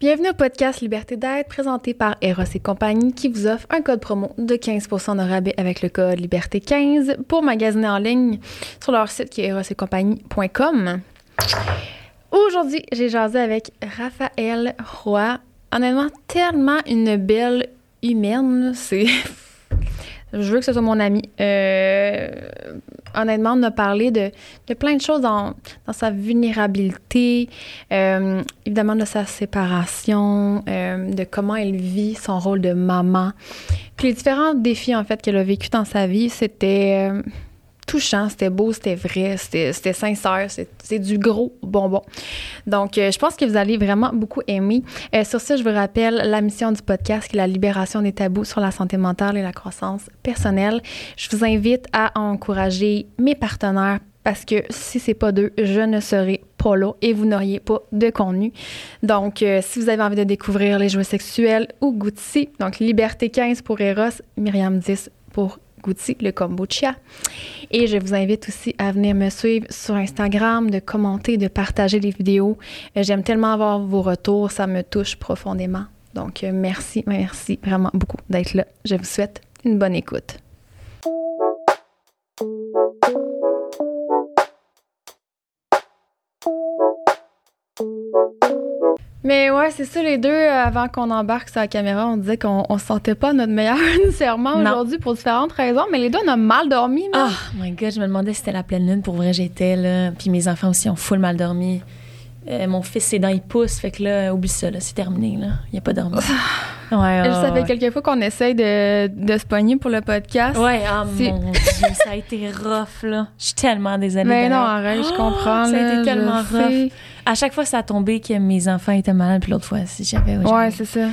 Bienvenue au podcast Liberté d'être présenté par Eros et compagnie qui vous offre un code promo de 15% de rabais avec le code Liberté15 pour magasiner en ligne sur leur site qui est erosetcompagnie.com. Aujourd'hui, j'ai jasé avec Raphaël Roy. Honnêtement, tellement une belle humaine. C'est je veux que ce soit mon ami. Euh, honnêtement, on a parlé de, plein de choses dans, dans sa vulnérabilité, euh, évidemment de sa séparation, euh, de comment elle vit son rôle de maman. Puis les différents défis, en fait, qu'elle a vécu dans sa vie, c'était euh, touchant, c'était beau, c'était vrai, c'était sincère, c'est du gros bonbon. Donc, euh, je pense que vous allez vraiment beaucoup aimer. Euh, sur ce, je vous rappelle la mission du podcast qui est la libération des tabous sur la santé mentale et la croissance personnelle. Je vous invite à encourager mes partenaires parce que si c'est pas d'eux, je ne serai pas là et vous n'auriez pas de contenu. Donc, euh, si vous avez envie de découvrir les jouets sexuels ou Gucci, donc Liberté 15 pour Eros, Myriam 10 pour Gucci, le kombucha. Et je vous invite aussi à venir me suivre sur Instagram, de commenter, de partager les vidéos. Euh, J'aime tellement avoir vos retours, ça me touche profondément. Donc, euh, merci, merci vraiment beaucoup d'être là. Je vous souhaite une bonne écoute. Mais ouais, c'est ça, les deux, euh, avant qu'on embarque sur la caméra, on disait qu'on on se sentait pas notre meilleur nécessairement aujourd'hui pour différentes raisons, mais les deux, on a mal dormi, Oh my god, je me demandais si c'était la pleine lune. Pour vrai, j'étais là. Puis mes enfants aussi ont full mal dormi. Euh, mon fils, ses dents, il pousse. Fait que là, oublie ça, là. C'est terminé, là. Il a pas dormi. Ouais, ouais, ça fait quelques fois qu'on essaye de, de se pogner pour le podcast. Ouais, ah C'est- mon Dieu, ça a été rough, là. Je suis tellement désolée. Mais non, arrête, je comprends. ça a été tellement rough. sais. À chaque fois, ça a tombé que mes enfants étaient malades, puis l'autre fois, si j'avais. Ouais, c'est ça.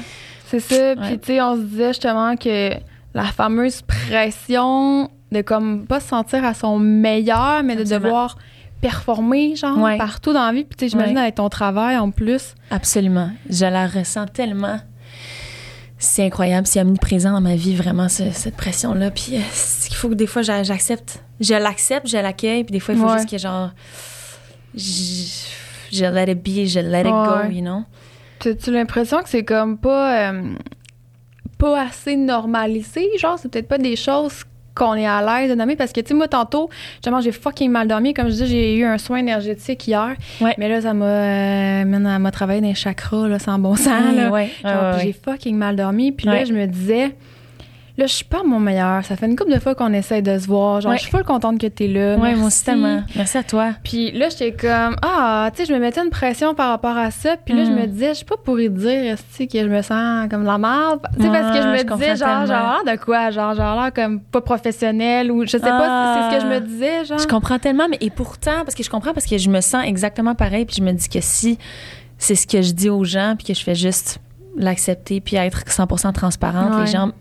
C'est ça. Puis, tu sais, on se disait justement que la fameuse pression de comme pas se sentir à son meilleur, mais de devoir performer, genre, Ouais. partout dans la vie. Puis, tu sais, j'imagine Ouais. avec ton travail en plus. Absolument. Je la ressens tellement. C'est incroyable. C'est omniprésent dans ma vie, vraiment, ce- cette pression-là. Puis euh, qu'il faut que des fois, j'a- j'accepte. Je l'accepte, je l'accueille. Puis des fois, il faut Ouais. juste que, genre, je, je let it be, je let it Ouais. go, you know? Tu as l'impression que c'est comme pas, euh, pas assez normalisé? Genre, c'est peut-être pas des choses qu'on est à l'aise de nommer? Parce que, tu sais, moi, tantôt, justement, j'ai fucking mal dormi. Comme je dis, j'ai eu un soin énergétique hier. Ouais. Mais là, ça m'a, euh, m'a travaillé dans les chakras, là, sans bon sens, là. ouais, ouais, j'ai fucking mal dormi. Puis là, je me disais, là, je suis pas mon meilleur. Ça fait une couple de fois qu'on essaie de se voir. Genre, Ouais. je suis full contente que t'es là. Ouais, moi aussi tellement. Merci à toi. Puis là, j'étais comme, ah, tu sais, je me mettais une pression par rapport à ça. Puis là, je Mm. me disais, je suis pas pour y dire, esti, que je me sens comme la merde. Tu sais, parce que je me je disais, genre, tellement. genre, de quoi? Genre, genre, l'air comme pas professionnel ou je sais pas, c'est ce que je me disais, genre. Je comprends tellement, mais et pourtant, parce que je comprends, parce que je me sens exactement pareil, puis je me dis que si c'est ce que je dis aux gens, puis que je fais juste l'accepter, puis être 100% transparente, Ouais. les gens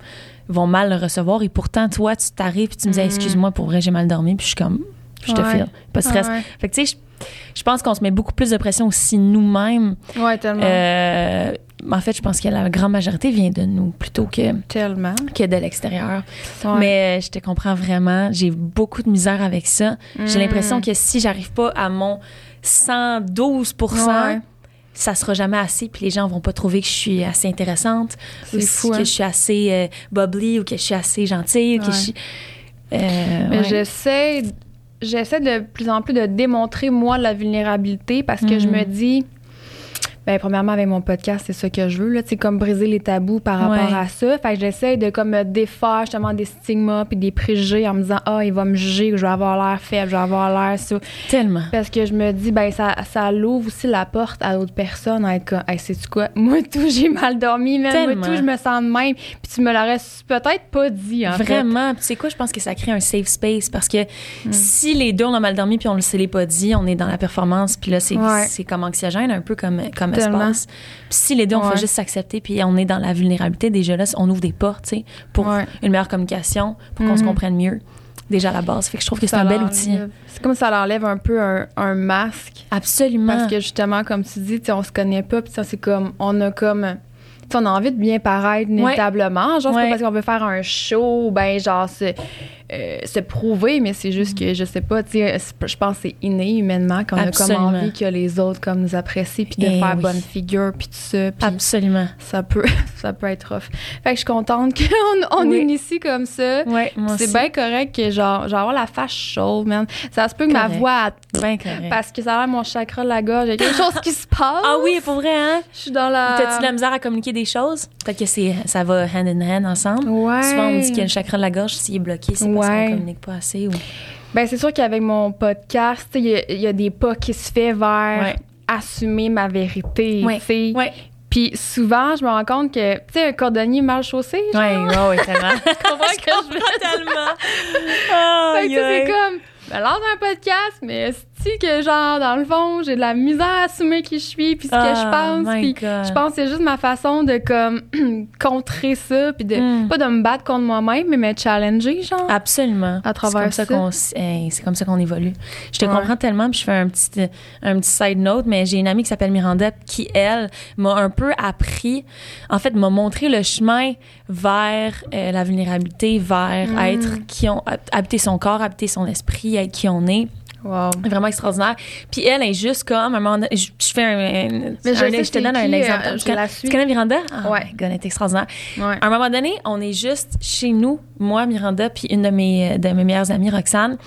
vont mal le recevoir. Et pourtant, toi, tu t'arrives, puis tu me dis, Mhm. excuse-moi, pour vrai, j'ai mal dormi, puis je suis comme, je te Ouais. file. Pas de stress. Ouais, Fait que, tu sais, je, je pense qu'on se met beaucoup plus de pression aussi nous-mêmes. ouais, tellement. Euh, en fait, je pense que la grande majorité vient de nous plutôt que, tellement. que de l'extérieur. Ouais. Mais euh, je te comprends vraiment. J'ai beaucoup de misère avec ça. J'ai Mm. l'impression que si j'arrive pas à mon 112 Ouais. Ça sera jamais assez, puis les gens vont pas trouver que je suis assez intéressante, ou fou, que hein. je suis assez euh, bubbly, ou que je suis assez gentille, ou que Ouais. je suis... Euh, Mais ouais. j'essaie, j'essaie de plus en plus de démontrer, moi, la vulnérabilité parce que je Mhm. me dis, ben, premièrement, avec mon podcast, c'est ça que je veux, là, tu sais, comme briser les tabous par rapport Ouais. à ça. Fait que j'essaie de, comme, me défaire justement des stigmas puis des préjugés en me disant, ah, il va me juger, ou je vais avoir l'air faible, je vais avoir l'air ça. Tellement. Parce que je me dis, ben, ça, ça l'ouvre aussi la porte à d'autres personnes à être comme, hey, sais-tu quoi? Moi, tout, j'ai mal dormi, man. Moi, tout, je me sens de même. Puis tu me l'aurais peut-être pas dit, en fait. Vraiment. Puis tu sais quoi, je pense que ça crée un safe space parce que Mm. si les deux on a mal dormi puis on ne se l'est pas dit, on est dans la performance puis là c'est Ouais. c'est comme anxiogène un peu comme comme. Espace. Puis si les deux on Ouais. fait juste s'accepter puis on est dans la vulnérabilité déjà là, on ouvre des portes, tu sais, pour Ouais. une meilleure communication, pour qu'on se Mhm. comprenne mieux déjà à la base. Fait que je trouve que c'est un bel outil. C'est comme ça l'enlève un peu un, un masque. Absolument. Parce que justement, comme tu dis, on se connaît pas, puis ça, c'est comme, on a comme, on a envie de bien paraître inévitablement. Genre, c'est Ouais. pas parce qu'on veut faire un show, ben, genre, c'est euh, se prouver, mais c'est juste que, je sais pas, tu sais, je pense que c'est inné humainement qu'on a comme envie que les autres comme nous apprécient, puis de Eh faire oui. bonne figure, puis tout ça. Puis Absolument. ça peut, ça peut être rough. Fait que je suis contente qu'on on Oui. initie comme ça. Moi C'est bien correct que genre, genre avoir la face chaude, man. Ça se peut que ma voix, Bien correct. parce que ça a l'air mon chakra de la gorge, il y a quelque chose qui se passe. Ah oui, pour vrai, hein? Je suis dans la. T'as-tu de la misère à communiquer des choses? Peut-être que c'est, ça va hand in hand ensemble. Ouais. Souvent, on dit qu'il y a le chakra de la gorge, s'il est bloqué, c'est parce Ouais. qu'on communique pas assez. Ou... Ben, c'est sûr qu'avec mon podcast, il y a- il y, a des pas qui se fait vers Ouais. assumer ma vérité. Ouais. tu sais. Puis souvent, je me rends compte que, tu sais, un cordonnier mal chaussé, genre, ouais, ouais, tellement. tu comprends que je veux tellement. C'est comme, ben, lors d'un podcast, mais c'est que, genre, dans le fond, j'ai de la misère à assumer qui je suis, puis ce que Ah, je pense. my Puis je pense que c'est juste ma façon de, comme, contrer ça, puis de, Mm. pas de me battre contre moi-même, mais me challenger, genre. Absolument. À travers c'est ça. comme ça. qu'on hey, c'est comme ça qu'on évolue. Je te Ouais. comprends tellement, puis je fais un petit, un petit side note, mais j'ai une amie qui s'appelle Miranda qui, elle, m'a un peu appris, en fait, m'a montré le chemin vers euh, la vulnérabilité, vers Mm. être qui on, habiter son corps, habiter son esprit, être qui on est. Wow. Vraiment extraordinaire. Puis elle est juste comme, un moment donné, je, je fais un, un- Mais je un- sais je te donne un qui, exemple. euh, Tu je connais- la tu suis. connais Miranda? Ah, Ouais. God, elle est extraordinaire. Ouais. À un moment donné, on est juste chez nous, moi, Miranda, puis une de mes, de mes meilleures amies, Roxane.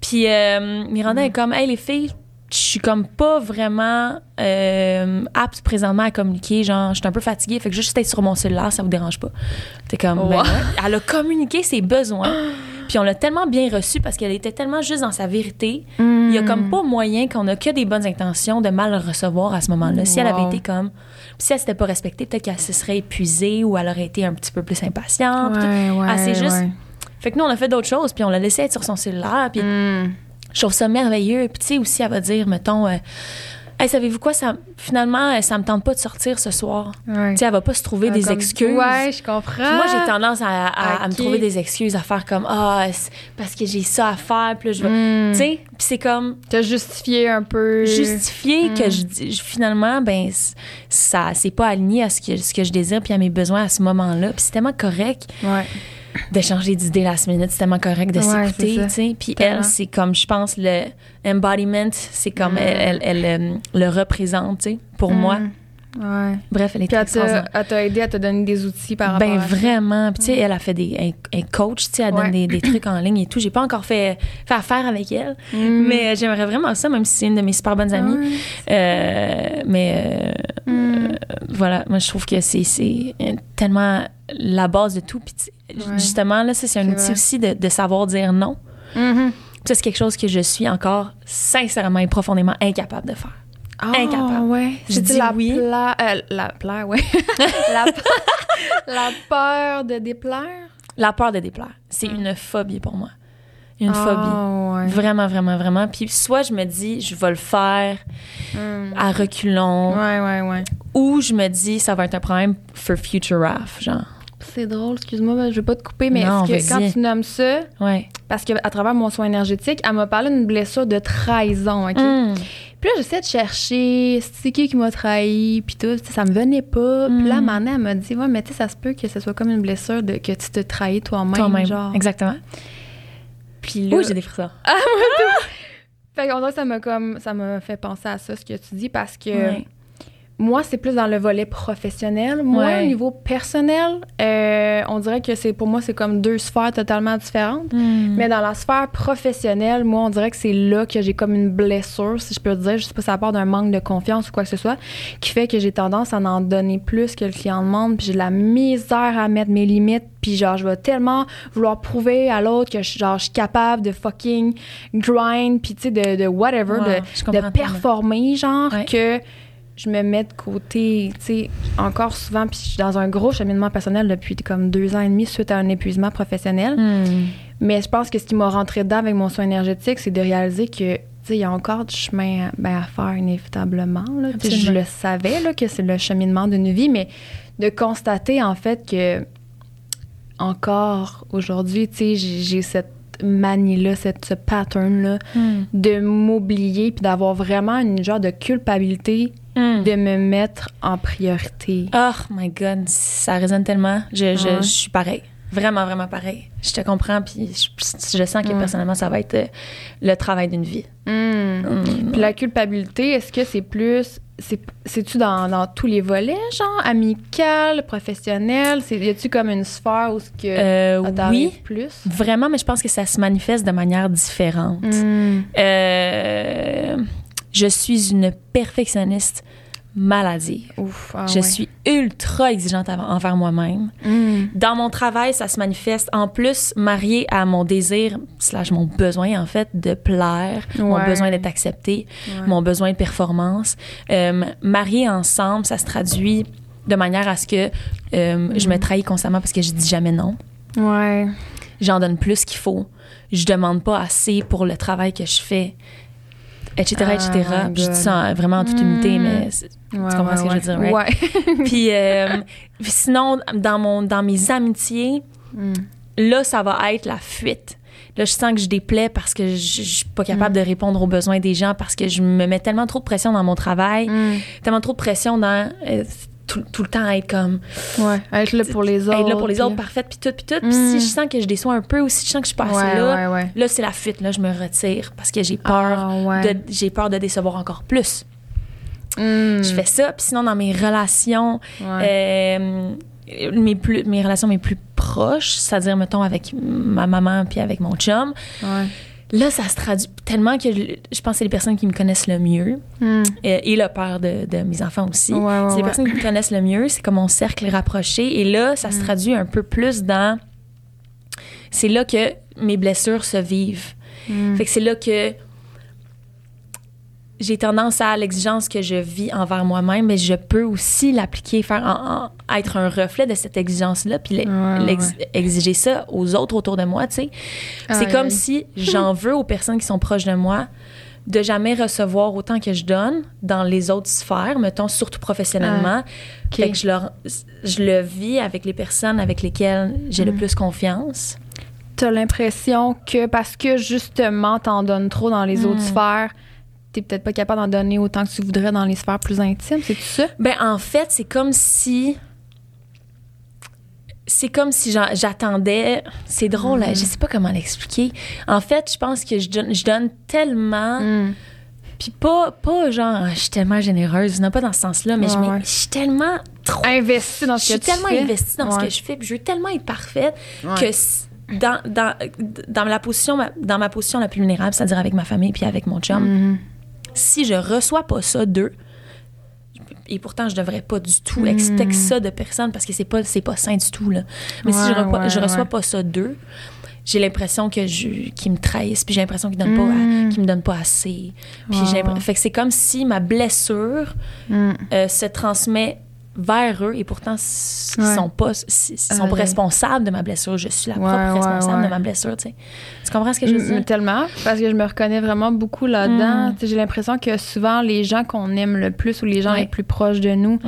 Puis euh, Miranda est comme, hey, les filles, je suis comme pas vraiment euh, apte présentement à communiquer. Genre, je suis un peu fatiguée, fait que juste être sur mon cellulaire, ça vous dérange pas. T'es comme, ben Wow. ouais. Elle a communiqué ses besoins. Puis on l'a tellement bien reçu parce qu'elle était tellement juste dans sa vérité. Il y a comme pas moyen qu'on a que des bonnes intentions de mal le recevoir à ce moment-là. Si elle avait été comme. Puis si elle s'était pas respectée, peut-être qu'elle se serait épuisée ou elle aurait été un petit peu plus impatiente. Ouais, ouais, Ah, juste- ouais. Fait que nous, on a fait d'autres choses, puis on l'a laissé être sur son cellulaire. Puis Mm. je trouve ça merveilleux. Puis tu sais, aussi, elle va dire, mettons, euh, Hey, savez-vous quoi, ça, finalement, euh, ça me tente pas de sortir ce soir. Ouais. Tu sais, elle va pas se trouver Ah, des comme- excuses. Ouais, je comprends. Puis moi, j'ai tendance à, à- à me trouver des excuses, à faire comme Ah, parce que j'ai ça à faire, puis là, je vais. Mm. Tu sais, puis c'est comme T'as justifié un peu. justifier Mm. que je, finalement, ben, ça, c'est pas aligné à ce que, ce que je désire, puis à mes besoins à ce moment-là. Puis c'est tellement correct Ouais. De changer d'idée last minute, c'est tellement correct de s'écouter, tu sais. Puis elle, c'est comme, je pense, le embodiment, c'est comme Mm. elle, elle, elle, euh, le représente, tu sais, pour moi. Mm. Ouais. Bref, elle est Puis elle t'a elle t'a aidé à te donner des outils par rapport Ben à ça? vraiment. Puis tu sais, elle a fait des elle, elle coach, tu sais, elle Ouais. donne des, des trucs en ligne et tout. J'ai pas encore fait, fait affaire avec elle, Mm. mais j'aimerais vraiment ça, même si c'est une de mes super bonnes amies. Euh, mais euh, Mm. voilà, moi je trouve que c'est euh, tellement la base de tout. Puis Ouais. justement là, c'est un outil vrai. aussi de, de savoir dire non. Mhm. Ça c'est quelque chose que je suis encore sincèrement et profondément incapable de faire. Ah, Incapable. ouais. C'est dis la oui. pla- euh, la plaire, ouais. la, la peur de déplaire? La peur de déplaire, c'est une phobie pour moi. Une phobie. Ah, ouais. Vraiment, vraiment, vraiment. Puis soit je me dis, je vais le faire Mm. à reculons, Ouais, ouais, ouais. ou je me dis, ça va être un problème for future Raph, genre. C'est drôle, excuse-moi, ben, je vais pas te couper, mais Non, que quand tu nommes ça, Ouais. parce qu'à travers mon soin énergétique, elle m'a parlé d'une blessure de trahison, OK? Mm. Puis là, j'essaie de chercher c'est qui qui m'a trahi, puis tout, ça me venait pas. Puis là, un Mm. elle m'a dit, ouais, mais tu sais, ça se peut que ce soit comme une blessure de que tu te trahis toi-même, Toi-même. genre. Exactement. Puis là, Oui, j'ai des frissons. fait qu'on dirait que ça m'a comme, ça m'a fait penser à ça, ce que tu dis, parce que Ouais. Moi, c'est plus dans le volet professionnel. Moi, Ouais. au niveau personnel, euh, on dirait que c'est pour moi, c'est comme deux sphères totalement différentes. Mm. Mais dans la sphère professionnelle, moi, on dirait que c'est là que j'ai comme une blessure, si je peux dire. Je sais pas si ça part d'un manque de confiance ou quoi que ce soit, qui fait que j'ai tendance à en donner plus que le client demande. Puis j'ai de la misère à mettre mes limites. Puis genre, je vais tellement vouloir prouver à l'autre que je, genre, je suis capable de fucking grind, puis tu sais, de, de whatever, de- de, performer, genre, Ouais. que je me mets de côté, tu sais, encore souvent, puis je suis dans un gros cheminement personnel depuis comme deux ans et demi suite à un épuisement professionnel. Mm. Mais je pense que ce qui m'a rentré dedans avec mon soin énergétique, c'est de réaliser que tu sais, il y a encore du chemin à, ben, à faire inévitablement. Là. Je le savais là, que c'est le cheminement d'une vie, mais de constater en fait que encore aujourd'hui, tu sais, j'ai cette manie-là, cette, ce pattern-là Mm. de m'oublier puis d'avoir vraiment une genre de culpabilité Mm. de me mettre en priorité. Oh my God, ça résonne tellement. Je, je, Ouais. je suis pareil. Vraiment, vraiment pareil. Je te comprends, puis je, je sens que Ouais. personnellement, ça va être euh, le travail d'une vie. Mm. Puis la culpabilité, est-ce que c'est plus. c'est- C'est-tu dans, dans tous les volets, genre amical, professionnel? Y a-tu comme une sphère où ce que Euh, oui, plus? vraiment, mais je pense que ça se manifeste de manière différente. Euh, je suis une perfectionniste maladive. Ouf. ah je ouais. suis ultra exigeante envers moi-même. Hmm. Dans mon travail, ça se manifeste en plus marié à mon désir, slash mon besoin en fait de plaire, mon besoin d'être accepté, Ouais. mon besoin de performance. Euh, marié ensemble, ça se traduit de manière à ce que euh, je me trahis constamment parce que je dis jamais non. Ouais. J'en donne plus qu'il faut. Je demande pas assez pour le travail que je fais, etc., Ah, etc. je dis ça en- vraiment en toute humilité, Mm. mais Ouais, comprends ouais, ce que je veux dire, right? Ouais. puis euh, puis sinon dans mon dans mes amitiés Hmm. là ça va être la fuite là je sens que je déplais parce que je, je suis pas capable de répondre aux besoins des gens parce que je me mets tellement trop de pression dans mon travail tellement trop de pression dans euh, tout, tout le temps être comme Ouais. Être là pour les autres. être là pour les autres parfaite puis tout puis tout puis Mm. si je sens que je déçois un peu ou si je sens que je suis pas assez Ouais, là ouais, ouais. là c'est la fuite là je me retire parce que j'ai peur Ah, de j'ai peur de décevoir encore plus Hmm. je fais ça puis sinon dans mes relations euh, mes, plus, mes relations mes plus proches, c'est-à-dire, mettons, avec ma maman puis avec mon chum. Là, ça se traduit tellement que je, pense que c'est les personnes qui me connaissent le mieux Hmm. euh, et le père de, de mes enfants aussi. Ouais, ouais, c'est les personnes qui me connaissent le mieux, c'est comme mon cercle rapproché. Et là, ça se Mm. traduit un peu plus dans... C'est là que mes blessures se vivent. Hmm. Fait que c'est là que j'ai tendance à l'exigence que je vis envers moi-même, mais je peux aussi l'appliquer, faire en- en- être un reflet de cette exigence-là, puis Ouais, exiger ça aux autres autour de moi, tu sais. C'est Aïe, comme si j'en veux aux personnes qui sont proches de moi de jamais recevoir autant que je donne dans les autres sphères, mettons, surtout professionnellement. ok. Fait que je, leur, je le vis avec les personnes avec lesquelles j'ai Mm. le plus confiance. T'as l'impression que parce que justement t'en donnes trop dans les autres sphères, t'es peut-être pas capable d'en donner autant que tu voudrais dans les sphères plus intimes, c'est tout ça? Ben, en fait, c'est comme si. C'est comme si j'attendais. C'est drôle, Mm. hein, je sais pas comment l'expliquer. En fait, je pense que je donne, je donne tellement. Hmm. Puis pas, pas genre, Ah, je suis tellement généreuse, non pas dans ce sens-là, mais je, Ouais, m'ai- ouais. je suis tellement trop. Investi dans Je ce suis que tu tellement fais. investie dans ce que je fais, puis je veux tellement être parfaite Ouais. que dans, dans, dans, la position, dans ma position la plus vulnérable, c'est-à-dire avec ma famille puis avec mon chum, Mhm. Si je reçois pas ça d'eux, et pourtant je devrais pas du tout Mm. expecter ça de personne parce que c'est pas c'est pas sain du tout là. Mais si je, reçois, ouais, je reçois ouais. pas ça d'eux, j'ai l'impression que je qu'ils me trahissent puis j'ai l'impression qu'ils donnent Mm. pas qu'ils me donnent pas assez. Puis j'ai fait que c'est comme si ma blessure Hmm. euh, se transmet vers eux et pourtant ils Ouais. sont pas ils sont ouais. responsables de ma blessure je suis la propre responsable de ma blessure tu sais tu comprends ce que je veux dire? Tellement, parce que je me reconnais vraiment beaucoup là-dedans. Mm. J'ai l'impression que souvent, les gens qu'on aime le plus ou les gens les plus proches de nous,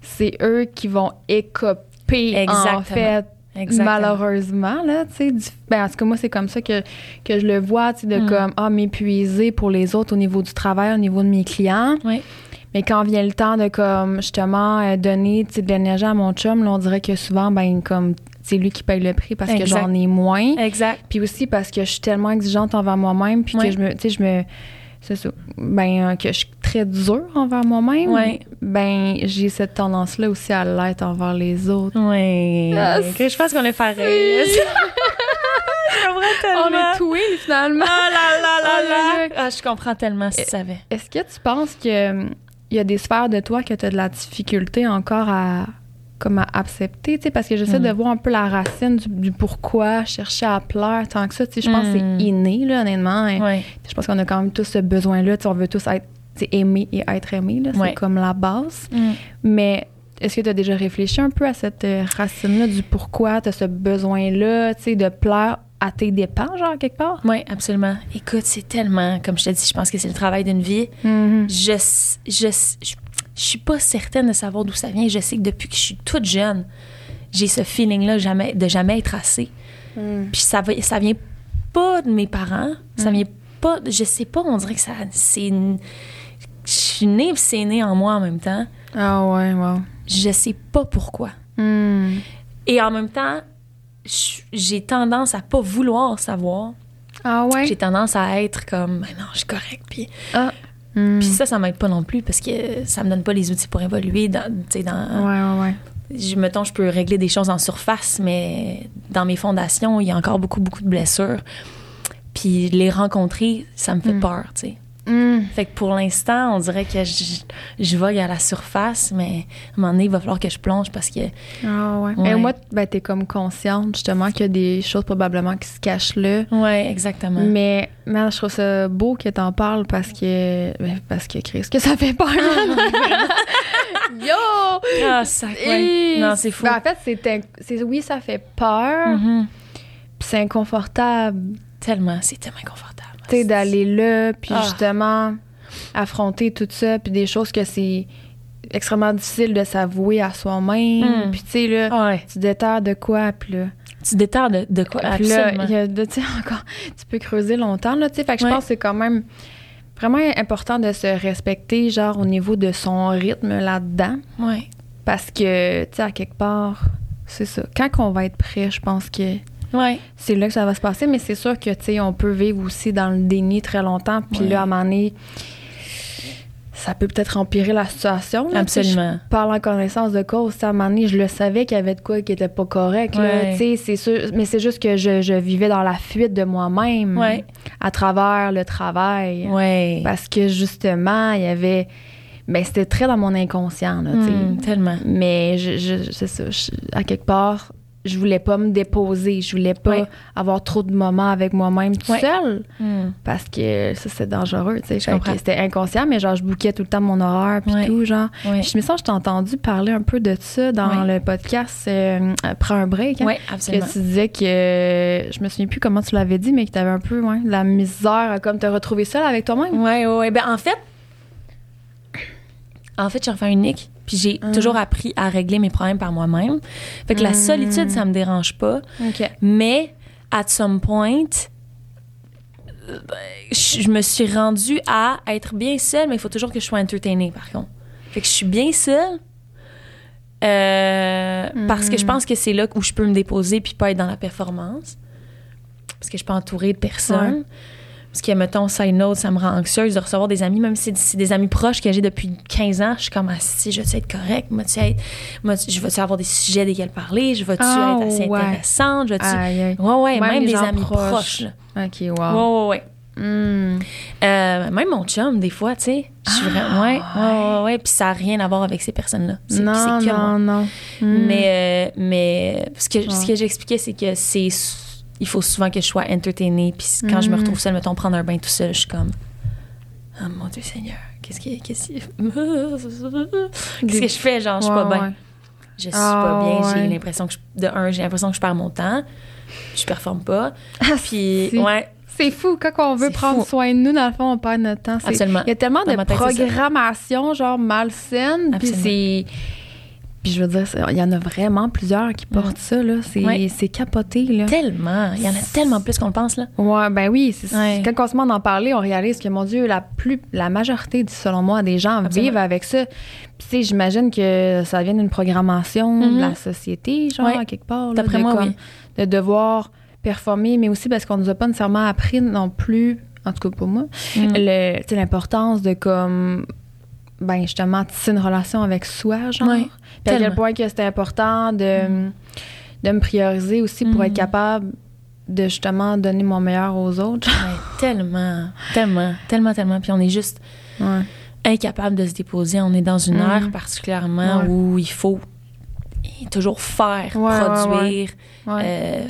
c'est eux qui vont écoper, en Exactement. fait, exactement malheureusement. Là, tu sais, du- ben, en tout cas, moi, c'est comme ça que, que je le vois, tu sais, de Mm. comme, ah, m'épuiser pour les autres au niveau du travail, au niveau de mes clients. Mais quand vient le temps de, comme, justement, euh, donner de l'énergie à mon chum, là, on dirait que souvent, ben, comme, c'est lui qui paye le prix parce que j'en ai moins. exact Puis aussi parce que je suis tellement exigeante envers moi-même, puis Ouais. que je me, tu sais, je me, c'est ça, ben, euh, que je suis très dure envers moi-même. Ouais. Ben, j'ai cette tendance-là aussi à l'être envers les autres. Oui. Ah, je pense qu'on est pareil. On est twins finalement. Ah là là là Aïe, là. aïe, Ah, je comprends tellement si tu savais. Est-ce que tu penses que hum, il y a des sphères de toi que tu as de la difficulté encore à comme à accepter, tu sais, parce que j'essaie Mm. de voir un peu la racine du, du pourquoi chercher à plaire tant que ça, tu sais, je pense que Mm. c'est inné, là, honnêtement. Je pense qu'on a quand même tous ce besoin-là, tu sais, on veut tous être aimés et être aimés, là, c'est comme la base. Mm. Mais est-ce que tu as déjà réfléchi un peu à cette euh, racine-là du pourquoi tu as ce besoin-là, tu sais, de plaire à tes dépens, genre, quelque part? Oui, absolument. Écoute, c'est tellement, comme je te dis, je pense que c'est le travail d'une vie. Mhm. Je, je, je, je suis pas certaine de savoir d'où ça vient. Je sais que depuis que je suis toute jeune, j'ai ce feeling-là jamais, de jamais être assez. Mm. Puis ça, ça vient pas de mes parents. Ça Mm. vient pas. Je sais pas, on dirait que ça. C'est. Je suis née, c'est né en moi en même temps. Ah ouais, wow. Je sais pas pourquoi. Mm. Et en même temps, j'ai tendance à pas vouloir savoir. Ah ouais? J'ai tendance à être comme, Ben non, je suis correct. Puis, Ah. Hmm. puis ça, ça m'aide pas non plus parce que ça me donne pas les outils pour évoluer. Dans, tu sais, dans, Ouais, ouais, ouais. je, mettons, je peux régler des choses en surface, mais dans mes fondations, il y a encore beaucoup, beaucoup de blessures. Puis les rencontrer, ça me fait Mm. peur, tu sais. Hmm. Fait que pour l'instant, on dirait que je, je vogue à la surface, mais à un moment donné, il va falloir que je plonge parce que. Ah ouais. Ouais. Et moi, ben, t'es comme consciente justement qu'il y a des choses probablement qui se cachent là. Ouais, exactement. Mais, man, je trouve ça beau que t'en parles parce que. ben, parce que, Chris, que ça fait peur. Yo! Ah, ça, ouais. Et- Non, c'est fou. Ben, en fait, c'est, c'est- oui, ça fait peur, Mhm. puis c'est inconfortable, Tellement, c'est tellement inconfortable. Tu sais, d'aller là, puis Ah. justement affronter tout ça, puis des choses que c'est extrêmement difficile de s'avouer à soi-même. Mm. Puis, tu sais, là, Ouais. tu déterres de quoi, puis là. Tu déterres de, de quoi? Puis là, il y a de, tu sais, encore, tu peux creuser longtemps, là, tu sais. Fait que je pense que c'est quand même vraiment important de se respecter, genre, au niveau de son rythme là-dedans. Ouais. Parce que, tu sais, à quelque part, c'est ça. Quand on va être prêt, je pense que Ouais. c'est là que ça va se passer. Mais c'est sûr que, tu sais, on peut vivre aussi dans le déni très longtemps. Puis Ouais. là, à un moment donné, ça peut peut-être empirer la situation. là. Absolument. Je parle en connaissance de cause. À un moment donné, je le savais qu'il y avait de quoi qui était pas correct. Ouais. C'est sûr. Mais c'est juste que je, je vivais dans la fuite de moi-même Ouais. à travers le travail. Ouais. Parce que justement, il y avait. Ben, c'était très dans mon inconscient. Là, tu sais. Mm, tellement. Mais je, je, c'est ça. je- à quelque part, je voulais pas me déposer. Je voulais pas avoir trop de moments avec moi-même tout seul. Mm. Parce que ça, c'est dangereux. tu sais. Je que. C'était inconscient, mais genre, je bouquais tout le temps mon horaire puis tout, genre. Je me sens, je t'ai entendu parler un peu de ça dans le podcast euh, Prends un break. hein, que absolument. tu disais que, je me souviens plus comment tu l'avais dit, mais que tu avais un peu ouais, de la misère à comme te retrouver seule avec toi-même. Ouais, ouais. Ben, en fait, en fait, j'ai refait unique, puis j'ai Ah. toujours appris à régler mes problèmes par moi-même. Fait que la Mm. solitude, ça me dérange pas. OK. Mais, at some point, je je me suis rendue à être bien seule, mais il faut toujours que je sois entertainée, par contre. Fait que je suis bien seule. euh, Parce que je Mm. pense que c'est là où je peux me déposer puis pas être dans la performance. Parce que je suis pas entourée de personnes. Ouais. Parce que, mettons, side note, ça me rend anxieuse de recevoir des amis, même si c'est des amis proches que j'ai depuis 15 ans. Je suis comme, ah, si, je vais être correct? Moi-tu être, moi, je vais-tu avoir des sujets desquels parler? Je vais-tu Ah, être assez ouais. intéressante? Je aïe. Ouais, ouais, Même même, des amis proches. proches. OK, wow. Ouais, ouais, ouais. Hmm. Euh, même mon chum, des fois, tu sais. Je suis vraiment. Ouais, ouais, ouais, ouais. Puis ça n'a rien à voir avec ces personnes-là. Non, moi. non, non. Hmm. Mais, euh, mais ce que, ce que j'expliquais, c'est que c'est. Il faut souvent que je sois entertainée. Puis quand je me Mhm. retrouve seule, mettons, prendre un bain tout seul, je suis comme. Oh mon Dieu Seigneur, qu'est-ce que. Qu'est-ce que, je fais? Genre, je suis pas bien. ouais. Je suis Ah, pas bien. J'ai ouais. l'impression que. Je, de un, j'ai l'impression que je perds mon temps. Je performe pas. Ah, Puis, si. ouais. C'est fou, quand on veut prendre fou. soin de nous, dans le fond, on perd notre temps. Absolument. Il y a tellement Dans de programmation, genre malsaine, puis c'est... Puis je veux dire, il y en a vraiment plusieurs qui portent ça, là. C'est Ouais. capoté, là. Tellement. Il y en a tellement plus qu'on le pense, là. Ouais, ben oui. c'est- Ouais. Quand on se met à en parler, on réalise que, mon Dieu, la, plus, la majorité, selon moi, des gens Absolument. vivent avec ça. Puis, tu sais, j'imagine que ça vient d'une programmation de Mhm. la société, genre, Ouais. quelque part. D'après de moi, comme- oui. De devoir performer, mais aussi parce qu'on nous a pas nécessairement appris non plus, en tout cas pour moi, Mm. l'importance de comme ben justement tisser une relation avec soi genre puis à quel point que c'était important de de me prioriser aussi pour Mm. être capable de justement donner mon meilleur aux autres Ouais, tellement, tellement, tellement, tellement. Puis on est juste ouais incapable de se déposer. On est dans une Mhm. ère particulièrement Ouais. où il faut toujours faire, produire, euh,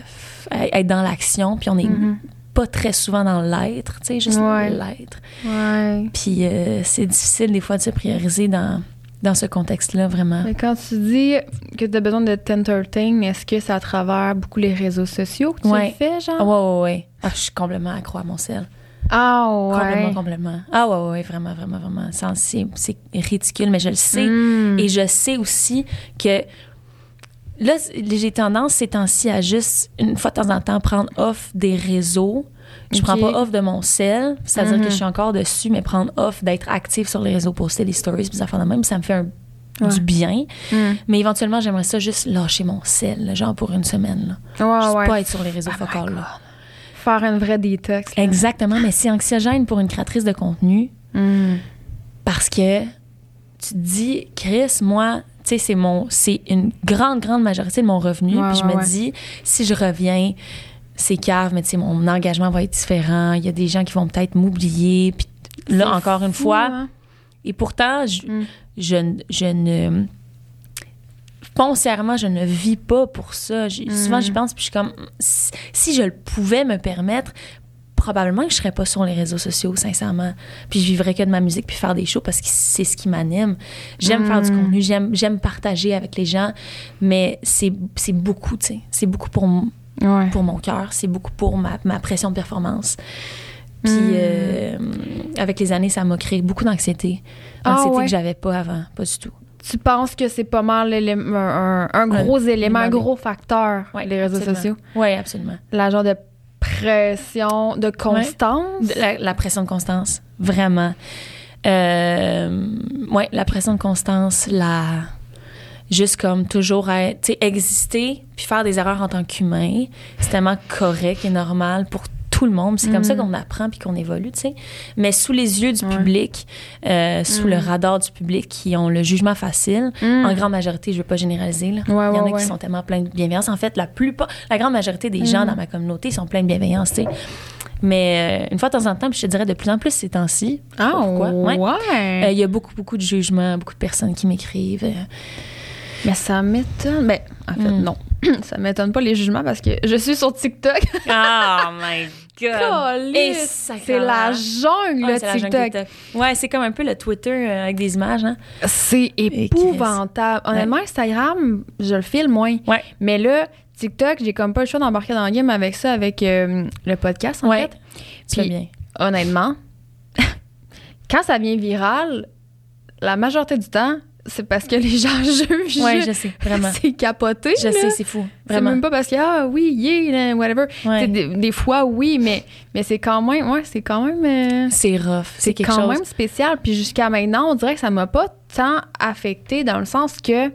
être dans l'action. Puis on n'est Mhm. pas très souvent dans l'être, tu sais, juste Ouais. l'être. ouais Puis euh, c'est difficile des fois de se prioriser dans, dans ce contexte-là, vraiment. mais quand tu dis que tu as besoin de t'entertain est-ce que c'est à travers beaucoup les réseaux sociaux que tu Ouais. le fais genre? Ah ouais, ouais, ouais. Ah, je suis complètement accro à mon sel. ah ouais Complètement, complètement. Ah ouais, ouais, vraiment, vraiment, vraiment. C'est c'est ridicule, mais je le sais. Mm. Et je sais aussi que là, j'ai tendance ces temps-ci à juste, une fois de temps en temps, prendre off des réseaux. Je Ok. prends pas off de mon sel, c'est-à-dire Mhm. que je suis encore dessus, mais prendre off d'être active sur les réseaux, poster des stories, puis ça fait de même, ça me fait un Ouais. du bien. Mm. Mais éventuellement, j'aimerais ça juste lâcher mon sel, genre pour une semaine. Là. Ouais, Juste ouais. pas être sur les réseaux Oh là. Faire une vraie détox. là. Exactement, mais c'est anxiogène pour une créatrice de contenu Mm. parce que tu te dis, Chris, moi, tu sais, c'est une grande, grande majorité de mon revenu. Puis je me dis, si je reviens, c'est cave, mais tu sais, mon engagement va être différent. Il y a des gens qui vont peut-être m'oublier. Puis là, encore une fois, hein? et pourtant, je, Mm. je, ne- je ne. Foncièrement, je ne vis pas pour ça. J'ai- Souvent, j'y pense, puis je suis comme. Si, si je le pouvais me permettre, probablement que je serais pas sur les réseaux sociaux, sincèrement. Puis je vivrais que de ma musique, puis faire des shows parce que c'est ce qui m'anime. J'aime faire du contenu, j'aime, j'aime partager avec les gens, mais c'est, c'est beaucoup, tu sais. C'est beaucoup pour, Ouais. pour mon cœur, c'est beaucoup pour ma, ma pression de performance. Puis Mm. euh, avec les années, ça m'a créé beaucoup d'anxiété. Ah, Anxiété ouais. que j'avais pas avant, pas du tout. Tu penses que c'est pas mal un, gros élément, un gros facteur, Ouais, les réseaux absolument. sociaux? Oui, absolument. La genre de pression, de constance? De- La, la pression de constance, vraiment. Euh, ouais, la pression de constance, la juste comme toujours être, tu sais, exister puis faire des erreurs en tant qu'humain, c'est tellement correct et normal pour tout le monde. C'est comme ça qu'on apprend puis qu'on évolue, tu sais. Mais sous les yeux du Ouais. public, euh, sous le radar du public qui ont le jugement facile, Mm. en grande majorité, je veux pas généraliser, là. Ouais, Il y en a ouais, ouais. qui sont tellement pleins de bienveillance. En fait, la plupart, la grande majorité des gens dans ma communauté sont pleins de bienveillance, tu sais. Mais euh, une fois de temps en temps, puis je te dirais de plus en plus ces temps-ci. Ah, pourquoi? ouais. Ouais. Euh, Il y a beaucoup, beaucoup de jugements, beaucoup de personnes qui m'écrivent. euh, Mais ça m'étonne. Ben, en fait, Mm. non. ça m'étonne pas les jugements parce que je suis sur TikTok. Oh my God! C'est la jungle, Ouais, le c'est la jungle TikTok. TikTok. Ouais, c'est comme un peu le Twitter euh, avec des images, hein? C'est épouvantable. Honnêtement, Instagram, je le file moins. Ouais. Mais là, TikTok, j'ai comme pas le choix d'embarquer dans le game avec ça, avec euh, le podcast, en fait. Puis, bien. honnêtement, quand ça vient viral, la majorité du temps, c'est parce que les gens jugent. Ouais, je sais, vraiment. C'est capoté. Je là. sais, c'est fou. C'est Vraiment. même pas parce que, ah oui, yeah, whatever. Ouais. Des, des fois, oui, mais, mais c'est quand même, ouais, c'est quand même. euh, C'est rough. C'est c'est quelque quand chose. même spécial. Puis jusqu'à maintenant, on dirait que ça m'a pas tant affecté dans le sens que,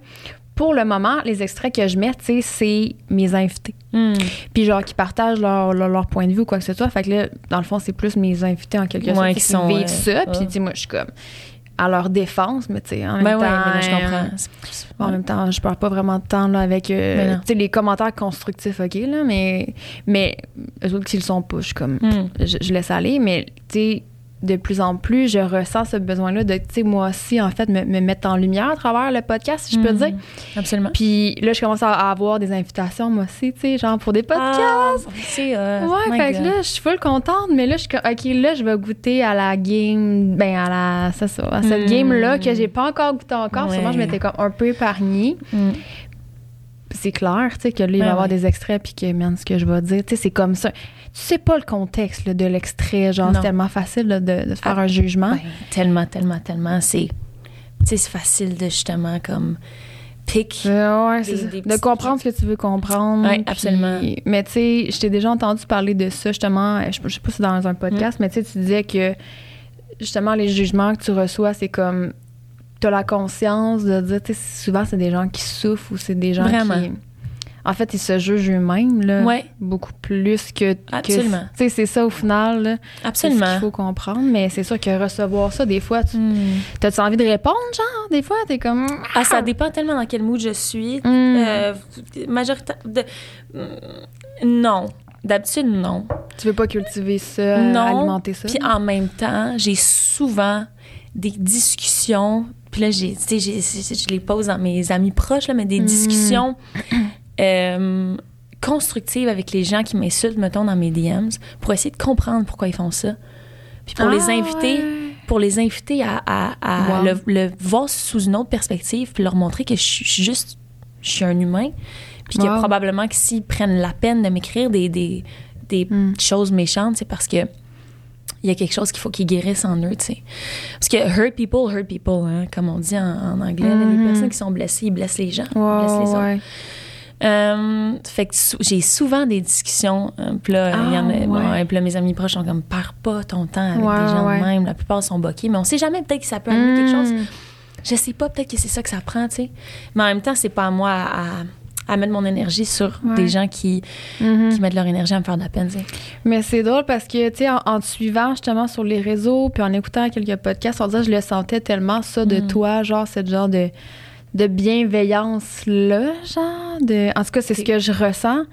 pour le moment, les extraits que je mets, tu sais, c'est mes invités. Hmm. Puis genre, qui partagent leur, leur, leur point de vue ou quoi que ce soit. Fait que là, dans le fond, c'est plus mes invités en quelque sorte Ouais, tu qui sont, vivent euh, ça. Puis sais, moi, je suis comme à leur défense, mais tu sais, en même Ben temps... ouais, mais là, je euh, comprends. En même temps, je perds pas vraiment de temps là, avec euh, sais, les commentaires constructifs, OK, là, mais, mais eux autres qui le sont pas, je comme, Hmm. je, je laisse aller, mais tu sais, de plus en plus, je ressens ce besoin-là de, tu sais, moi aussi, en fait, me, me mettre en lumière à travers le podcast, si je peux Hmm. dire. Absolument. Puis là, je commence à avoir des invitations, moi aussi, tu sais, genre pour des podcasts. Ah, c'est euh, Ouais, fait que là, je suis full contente, mais là, je suis comme, OK, là, je vais goûter à la game, ben, à la, c'est ça, à cette Mm. game-là que j'ai pas encore goûté encore. Ouais. Sûrement, je m'étais comme un peu épargnée. Hmm. C'est clair, tu sais, que là, il va y Ben avoir des extraits, puis que, man, ce que je vais dire, tu sais, c'est comme ça. Tu sais pas le contexte là, de l'extrait, genre, c'est tellement facile là, de, faire Ah, un jugement. Ben, tellement, tellement, tellement. C'est, tu sais, c'est facile de justement comme pick. Euh, ouais, Des- c'est ça. des De comprendre ce que tu veux comprendre. Puis- absolument. Mais tu sais, je t'ai déjà entendu parler de ça, justement. Je, je sais pas si c'est dans un podcast, Mm. mais tu sais, tu disais que justement, les jugements que tu reçois, c'est comme. Tu as la conscience de dire, tu sais, souvent, c'est des gens qui souffrent ou c'est des gens Vraiment. qui. En fait, ils se jugent eux-mêmes, là. Ouais. Beaucoup plus que. Absolument. Tu sais, c'est ça au final, là. Absolument. qu'il faut comprendre. Mais c'est sûr que recevoir ça, des fois, tu Hmm. as envie de répondre, genre? Des fois, t'es comme. Ah, ça dépend tellement dans quel mood je suis. Mm. Euh, majorita- de- Mm, non. D'habitude, non. Tu veux pas cultiver ça, Non. alimenter ça? Puis en même temps, j'ai souvent des discussions. Puis là, j'ai, je les pose dans mes amis proches, là, mais des Mm. discussions euh, constructives avec les gens qui m'insultent, mettons, dans mes DMs, pour essayer de comprendre pourquoi ils font ça. Puis pour les Ah, inviter, ouais. pour les inviter à, à- à Wow. le, le voir sous une autre perspective, puis leur montrer que je suis juste, je suis un humain, puis que probablement que s'ils prennent la peine de m'écrire des, des, des Mm. choses méchantes, c'est parce que il y a quelque chose qu'il faut qu'ils guérissent en eux, tu sais. Parce que hurt people, hurt people, hein, comme on dit en, en anglais. les personnes qui sont blessées, ils blessent les gens, ils blessent les autres. ouais. Euh, fait que sou- j'ai souvent des discussions. euh, puis là, y en a, Ah, bon, ouais. et puis là, mes amis proches sont comme, perds pas ton temps avec Ouais, des gens ouais. de même. La plupart sont boqués, mais on sait jamais, peut-être que ça peut amener quelque chose. Mm. Je sais pas, peut-être que c'est ça que ça prend, tu sais. Mais en même temps, c'est pas à moi à, à mettre mon énergie sur Ouais. des gens qui, Mhm. qui mettent leur énergie à me faire de la peine. Mais c'est drôle parce que, tu sais, en, en te suivant justement sur les réseaux, puis en écoutant quelques podcasts, on dirait que je le sentais tellement, ça, de Mm. toi, genre, cette genre de, de bienveillance-là, genre. De, en tout cas, c'est ce que je ressens,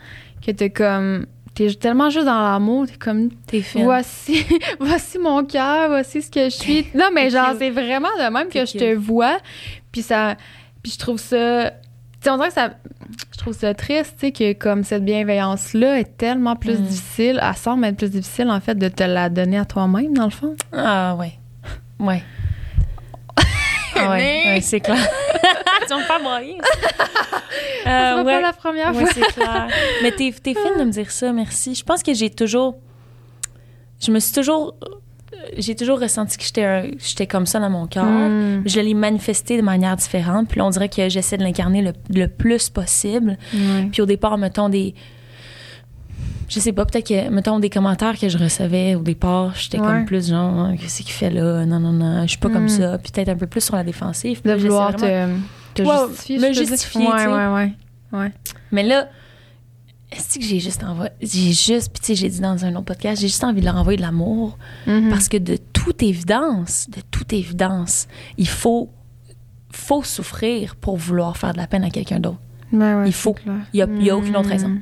que t'es comme. T'es tellement juste dans l'amour, t'es comme. T'es. Voici, voici mon cœur, voici ce que je suis. Non, mais genre, c'est vraiment de même que je te vois. Puis ça. Puis je trouve ça. On dirait que ça. Je trouve ça triste, tu sais, que comme cette bienveillance-là est tellement plus Mm. difficile, elle semble être plus difficile, en fait, de te la donner à toi-même, dans le fond. Ah, ouais. Ouais. ah, ouais, ouais, c'est clair. tu vas me faire broyer. Euh, ouais. pas la première Ouais, fois. c'est clair. Mais t'es, t'es fine de me dire ça, merci. Je pense que j'ai toujours. Je me suis toujours. J'ai toujours ressenti que j'étais, un- j'étais comme ça dans mon cœur. Mm. Je l'ai manifesté de manière différente. Puis là, on dirait que j'essaie de l'incarner le, le plus possible. Puis au départ, mettons des. Je sais pas, peut-être que, mettons, des commentaires que je recevais au départ, j'étais Ouais. comme plus genre, Ah, qu'est-ce qu'il fait là? Non, non, non, je suis pas Mm. comme ça. Puis peut-être un peu plus sur la défensive. Puis De là, vouloir vraiment- te, justifier. me ouais, ouais. Ouais. Mais là, est-ce que j'ai juste envoyé. J'ai juste, puis tu sais, j'ai dit dans un autre podcast, j'ai juste envie de leur envoyer de l'amour. Mhm. Parce que de toute évidence, de toute évidence, il faut, faut souffrir pour vouloir faire de la peine à quelqu'un d'autre. Ouais, il faut. Il y a, aucune autre raison. Mm.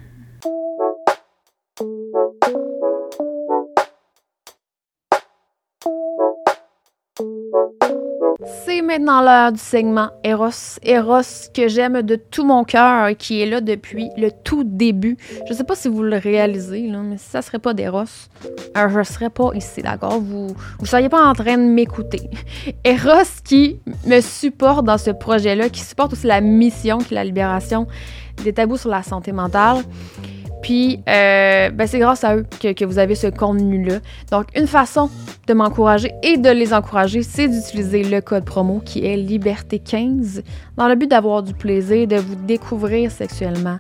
C'est maintenant l'heure du segment Eros. Eros que j'aime de tout mon cœur qui est là depuis le tout début. Je sais pas si vous le réalisez, mais si ça serait pas d'Eros, alors je serais pas ici, d'accord? Vous vous seriez pas en train de m'écouter. Eros qui me supporte dans ce projet-là, qui supporte aussi la mission qui la libération des tabous sur la santé mentale. Puis, euh, ben, c'est grâce à eux que, que vous avez ce contenu-là. Donc, une façon de m'encourager et de les encourager, c'est d'utiliser le code promo qui est Liberté15 dans le but d'avoir du plaisir, de vous découvrir sexuellement.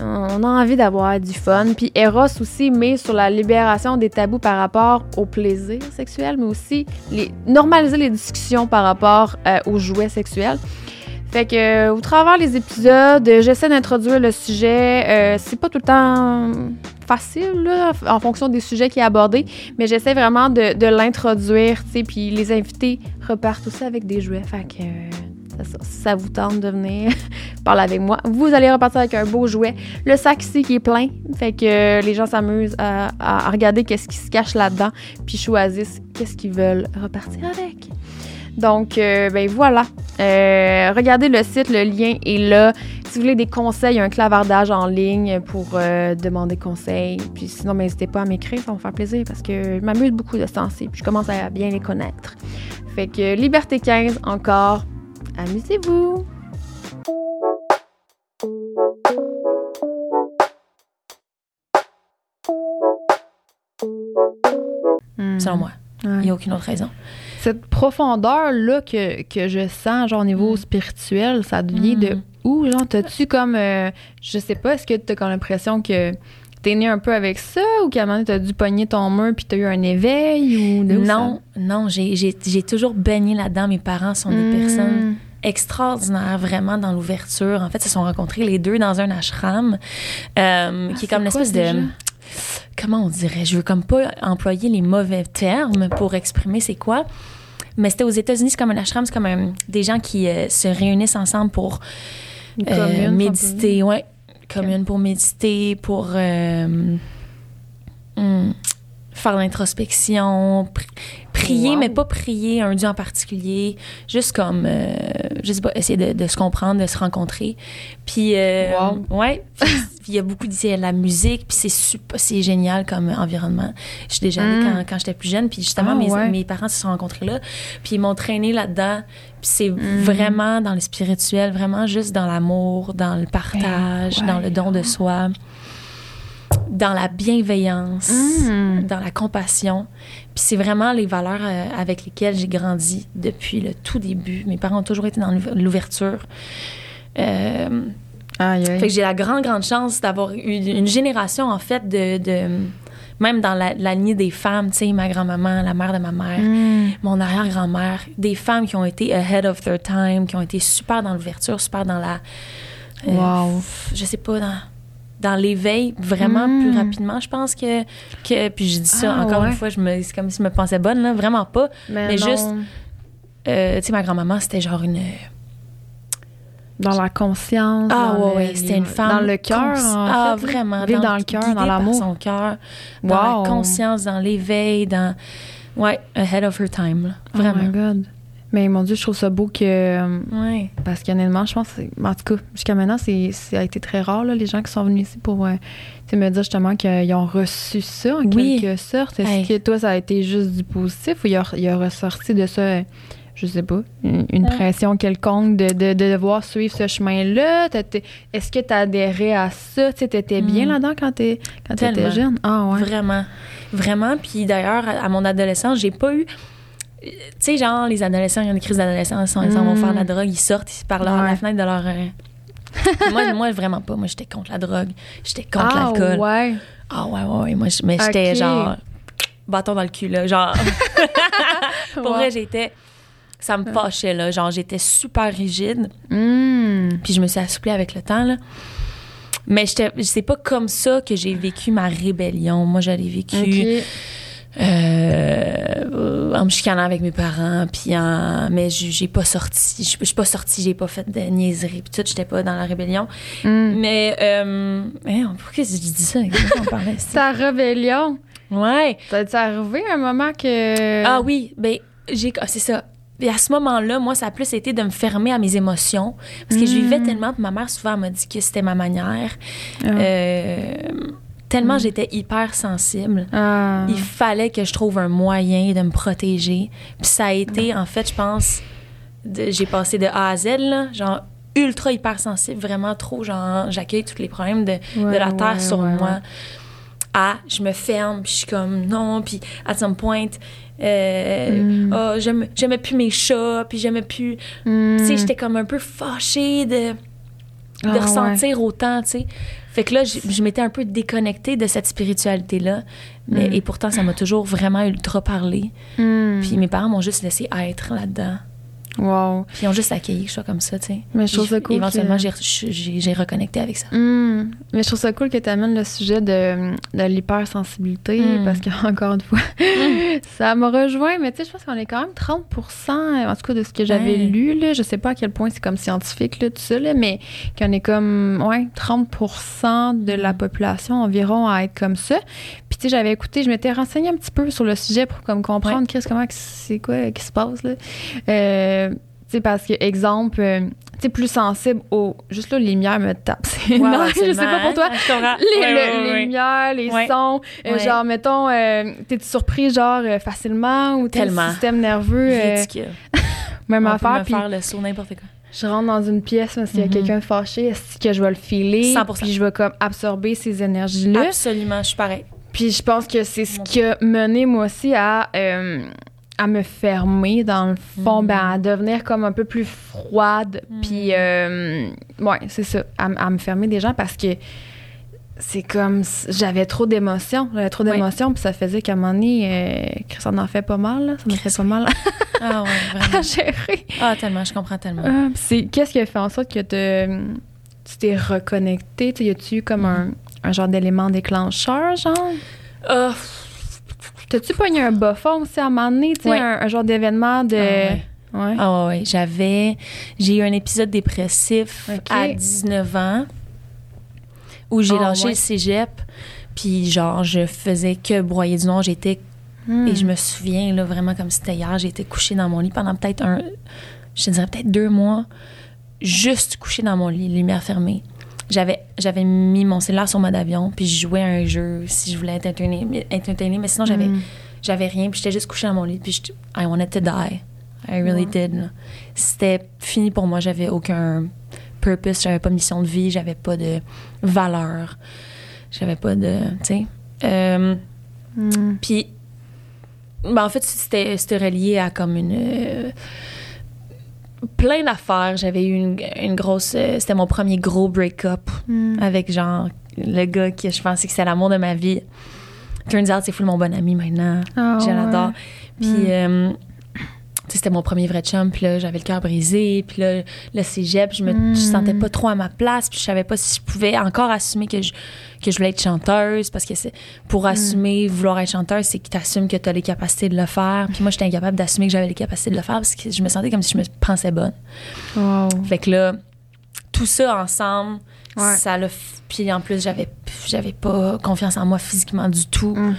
On a envie d'avoir du fun. Puis Eros aussi met sur la libération des tabous par rapport au plaisir sexuel, mais aussi les, normaliser les discussions par rapport euh, aux jouets sexuels. Fait que euh, au travers les épisodes, euh, j'essaie d'introduire le sujet. Euh, c'est pas tout le temps facile là, en fonction des sujets qui est abordé, mais j'essaie vraiment de, l'introduire, tu sais, puis les invités repartent aussi avec des jouets. Fait que ça. si ça vous tente de venir parler avec moi, vous allez repartir avec un beau jouet. Le sac ici qui est plein, fait que les gens s'amusent à- à regarder qu'est-ce qui se cache là-dedans, puis choisissent qu'est-ce qu'ils veulent repartir avec. Donc, euh, ben voilà. Euh, regardez le site, le lien est là. Si vous voulez des conseils, il y a un clavardage en ligne pour euh, demander conseil. Puis sinon, ben, n'hésitez pas à m'écrire, ça va me faire plaisir parce que je m'amuse beaucoup de ce temps-ci. Puis je commence à bien les connaître. Fait que Liberté 15 encore. Amusez-vous! Selon moi. Ouais. Il n'y a aucune autre raison. Cette profondeur-là que, que je sens, genre au niveau Mm. spirituel, ça vient Mm. de où? Genre, t'as-tu comme. euh, je sais pas, est-ce que t'as comme l'impression que t'es né un peu avec ça ou qu'à un moment donné, t'as dû pogner ton mur puis t'as eu un éveil ou de Non, non, j'ai, j'ai, j'ai toujours baigné là-dedans. Mes parents sont ça? des Mm. personnes extraordinaires, vraiment dans l'ouverture. En fait, ils se sont rencontrés les deux dans un ashram, euh, qui est comme une Ah, quoi espèce de... Comment on dirait? Je veux comme pas employer les mauvais termes pour exprimer c'est quoi. Mais c'était aux États-Unis, c'est comme un ashram, c'est comme un- des gens qui euh, se réunissent ensemble pour Une euh, méditer, ouais, commune pour méditer, pour euh, hmm, faire l'introspection, pri- prier, Wow. mais pas prier un dieu en particulier, juste comme, je sais pas, essayer de, de se comprendre, de se rencontrer. Puis, Wow. ouais, puis il y a beaucoup d'ici la musique, puis c'est super, c'est génial comme environnement. Je suis déjà allée Mm. quand, quand j'étais plus jeune, puis justement, Ah, mes, ouais. mes parents se sont rencontrés là, puis ils m'ont traîné là-dedans. Puis c'est Mm. vraiment dans le spirituel, vraiment juste dans l'amour, dans le partage, Ouais. dans le don de soi, dans la bienveillance, Mm. dans la compassion. Puis c'est vraiment les valeurs euh, avec lesquelles j'ai grandi depuis le tout début. Mes parents ont toujours été dans l'ouv- l'ouverture. Euh, Aïe, aïe. fait que j'ai la grande, grande chance d'avoir eu une génération, en fait, de, de même dans la, la lignée des femmes, tu sais, ma grand-maman, la mère de ma mère, Mm. mon arrière-grand-mère, des femmes qui ont été ahead of their time, qui ont été super dans l'ouverture, super dans la. euh, Wow. Je sais pas, dans, dans l'éveil, vraiment Mm. plus rapidement, je pense que. que puis je dis ça Ah, encore ouais. une fois, je me, c'est comme si je me pensais bonne, là, vraiment pas. Mais juste- Euh, tu sais, ma grand-maman, c'était genre une. Dans la conscience. Ah dans ouais, le- ouais, c'était une femme. Dans le cœur, Ah, fait, vraiment. Vivre dans le cœur, dans l'amour. son cœur, dans la conscience, dans l'éveil, dans. Ouais, ahead of her time, là. Oh my Vraiment. God. Mais mon Dieu, je trouve ça beau que. euh, ouais. Parce qu'honnêtement, je pense En tout cas, jusqu'à maintenant, c'est, ça a été très rare, là, les gens qui sont venus ici pour euh, me dire justement qu'ils ont reçu ça, en Oui. quelque sorte. Est-ce Hey. que toi, ça a été juste du positif ou il a, il a ressorti de ça, euh, je sais pas, une, une Ouais. pression quelconque de, de, de devoir suivre ce chemin-là? Est-ce que tu adhérais à ça? Tu étais bien Mm. là-dedans quand tu quand étais jeune? Ah ouais. Vraiment. Vraiment. Puis d'ailleurs, à à mon adolescence, j'ai pas eu. Tu sais, genre, les adolescents, ils ont une crise d'adolescence, ils s'en vont Mm. faire de la drogue, ils sortent, ils parlent à Ouais. la fenêtre de leur. euh, moi, moi, vraiment pas. Moi, j'étais contre la drogue. J'étais contre ah l'alcool. ouais. Ah ouais, ouais, ouais. Moi, mais j'étais genre. Bâton dans le cul, là. Genre. Pour Ouais. vrai, j'étais. Ça me fâchait, là. Genre, j'étais super rigide. Mm. Puis je me suis assouplie avec le temps, là. Mais j'étais- c'est pas comme ça que j'ai vécu ma rébellion. Moi, j'avais vécu Ok. euh, en me chicanant avec mes parents, puis en... mais j'ai pas sorti. Je je suis pas sortie, j'ai pas fait de niaiseries, puis tout, j'étais pas dans la rébellion. Mm. Mais, euh, hein, pourquoi j'ai dit ça? Qu'on parlait? c'est- Ta rébellion? Ouais. Ça t'est arrivé un moment que. Ah oui, ben j'ai ah, c'est ça. Et à ce moment-là, moi, ça a plus été de me fermer à mes émotions. Parce que je vivais Mm. tellement, puis ma mère souvent m'a dit que c'était ma manière. Ah. Euh, tellement j'étais hyper sensible. Ah. Il fallait que je trouve un moyen de me protéger. Puis ça a été, en fait, je pense, j'ai passé de A à Z, là, genre ultra hypersensible, vraiment trop, genre j'accueille tous les problèmes de, de la terre ouais, sur ouais, moi. À, je me ferme, puis je suis comme non, puis à some point, euh, Mm. oh, j'aimais plus mes chats, puis j'aimais plus. Mm. Tu sais, j'étais comme un peu fâchée de de Ah, ouais. ressentir autant, tu sais. Fait que là, je, je m'étais un peu déconnectée de cette spiritualité-là. Mais, Mm. Et pourtant, ça m'a toujours vraiment ultra parlé. Mm. Puis mes parents m'ont juste laissé être là-dedans. Wow. Puis ils ont juste accueilli que je sois comme ça, tu sais. Mais je trouve ça cool Éventuellement, que- j'ai, reconnecté avec ça. Mm. Mais je trouve ça cool que tu amènes le sujet de, de l'hypersensibilité Mm. parce que, encore une fois, ça m'a rejoint. Mais tu sais, je pense qu'on est quand même 30% en tout cas de ce que j'avais Ouais. lu. Là. Je sais pas à quel point c'est comme scientifique, là, tout ça, là, mais qu'on est comme ouais, 30% de la population environ à être comme ça. Puis tu sais, j'avais écouté, je m'étais renseignée un petit peu sur le sujet pour comme comprendre Chris, comment c'est quoi qui se passe. Là. Euh, sais, parce que, exemple, euh, tu sais, plus sensible au. Juste là, les lumières me tapent. C'est Wow, énorme, je sais pas pour toi. Les, Ouais, le- ouais, les ouais. lumières, les sons, euh, genre, mettons, euh, t'es surpris, genre, euh, facilement ou Tellement. système nerveux, euh, Ridicule. même On peut affaire, me puis faire le saut n'importe quoi. je rentre dans une pièce parce qu'il y a Mhm. quelqu'un de fâché, est-ce que je vais le filer, 100%. puis je vais comme absorber ces énergies-là. Absolument, je suis pareil. Puis je pense que c'est ce qui a mené moi aussi à, euh, à me fermer dans le fond, Mm. ben, à devenir comme un peu plus froide. Mm. Puis, euh, ouais, c'est ça, à, à me fermer des gens parce que c'est comme j'avais trop d'émotions. J'avais trop d'émotions, puis ça faisait qu'à un moment donné, euh, ça en fait pas mal. Là. Ça me fait pas mal Ah ouais, à vraiment. gérer. Ah, tellement, je comprends tellement. Ah, c'est qu'est-ce qui a fait en sorte que te- tu t'es reconnecté? Tu y a-tu eu comme un, un genre d'élément déclencheur, genre? Ah, T'as-tu pogné un bas fond aussi à un moment donné, tu sais, Ouais. un, un genre d'événement de... Ah ouais. Ouais. Ah ouais, ouais. j'avais j'ai eu un épisode dépressif à 19 ans où j'ai Ah lâché ouais. le cégep puis genre je faisais que broyer du noir, j'étais Hmm. et je me souviens là vraiment comme si c'était hier, j'étais couchée dans mon lit pendant peut-être un je te dirais peut-être deux mois juste couchée dans mon lit, lumière fermée. J'avais j'avais mis mon cellulaire sur mode avion puis je jouais à un jeu si je voulais être entertainée, mais, être mais sinon j'avais Hmm. j'avais rien puis j'étais juste couchée dans mon lit puis je, I wanted to die I really did c'était fini pour moi j'avais aucun purpose j'avais pas de mission de vie j'avais pas de valeur j'avais pas de tu sais Euh, Hmm. puis ben, en fait c'était c'était relié à comme une euh, plein d'affaires j'avais eu une, une grosse euh, c'était mon premier gros break-up Hmm. avec genre le gars qui je pensais que c'était l'amour de ma vie. turns out, c'est full mon bon ami maintenant. Ah, je ouais. l'adore. Puis, Mm. euh, c'était mon premier vrai chum, puis là, j'avais le cœur brisé, puis là, le cégep, je me je sentais pas trop à ma place, puis je savais pas si je pouvais encore assumer que je, que je voulais être chanteuse, parce que c'est pour assumer vouloir être chanteuse, c'est que tu assumes que tu as les capacités de le faire. Puis moi, j'étais incapable d'assumer que j'avais les capacités de le faire, parce que je me sentais comme si je me pensais bonne. Wow. Fait que là, tout ça ensemble, Ouais. ça l'a. Puis en plus, j'avais, j'avais pas confiance en moi physiquement du tout. Mm.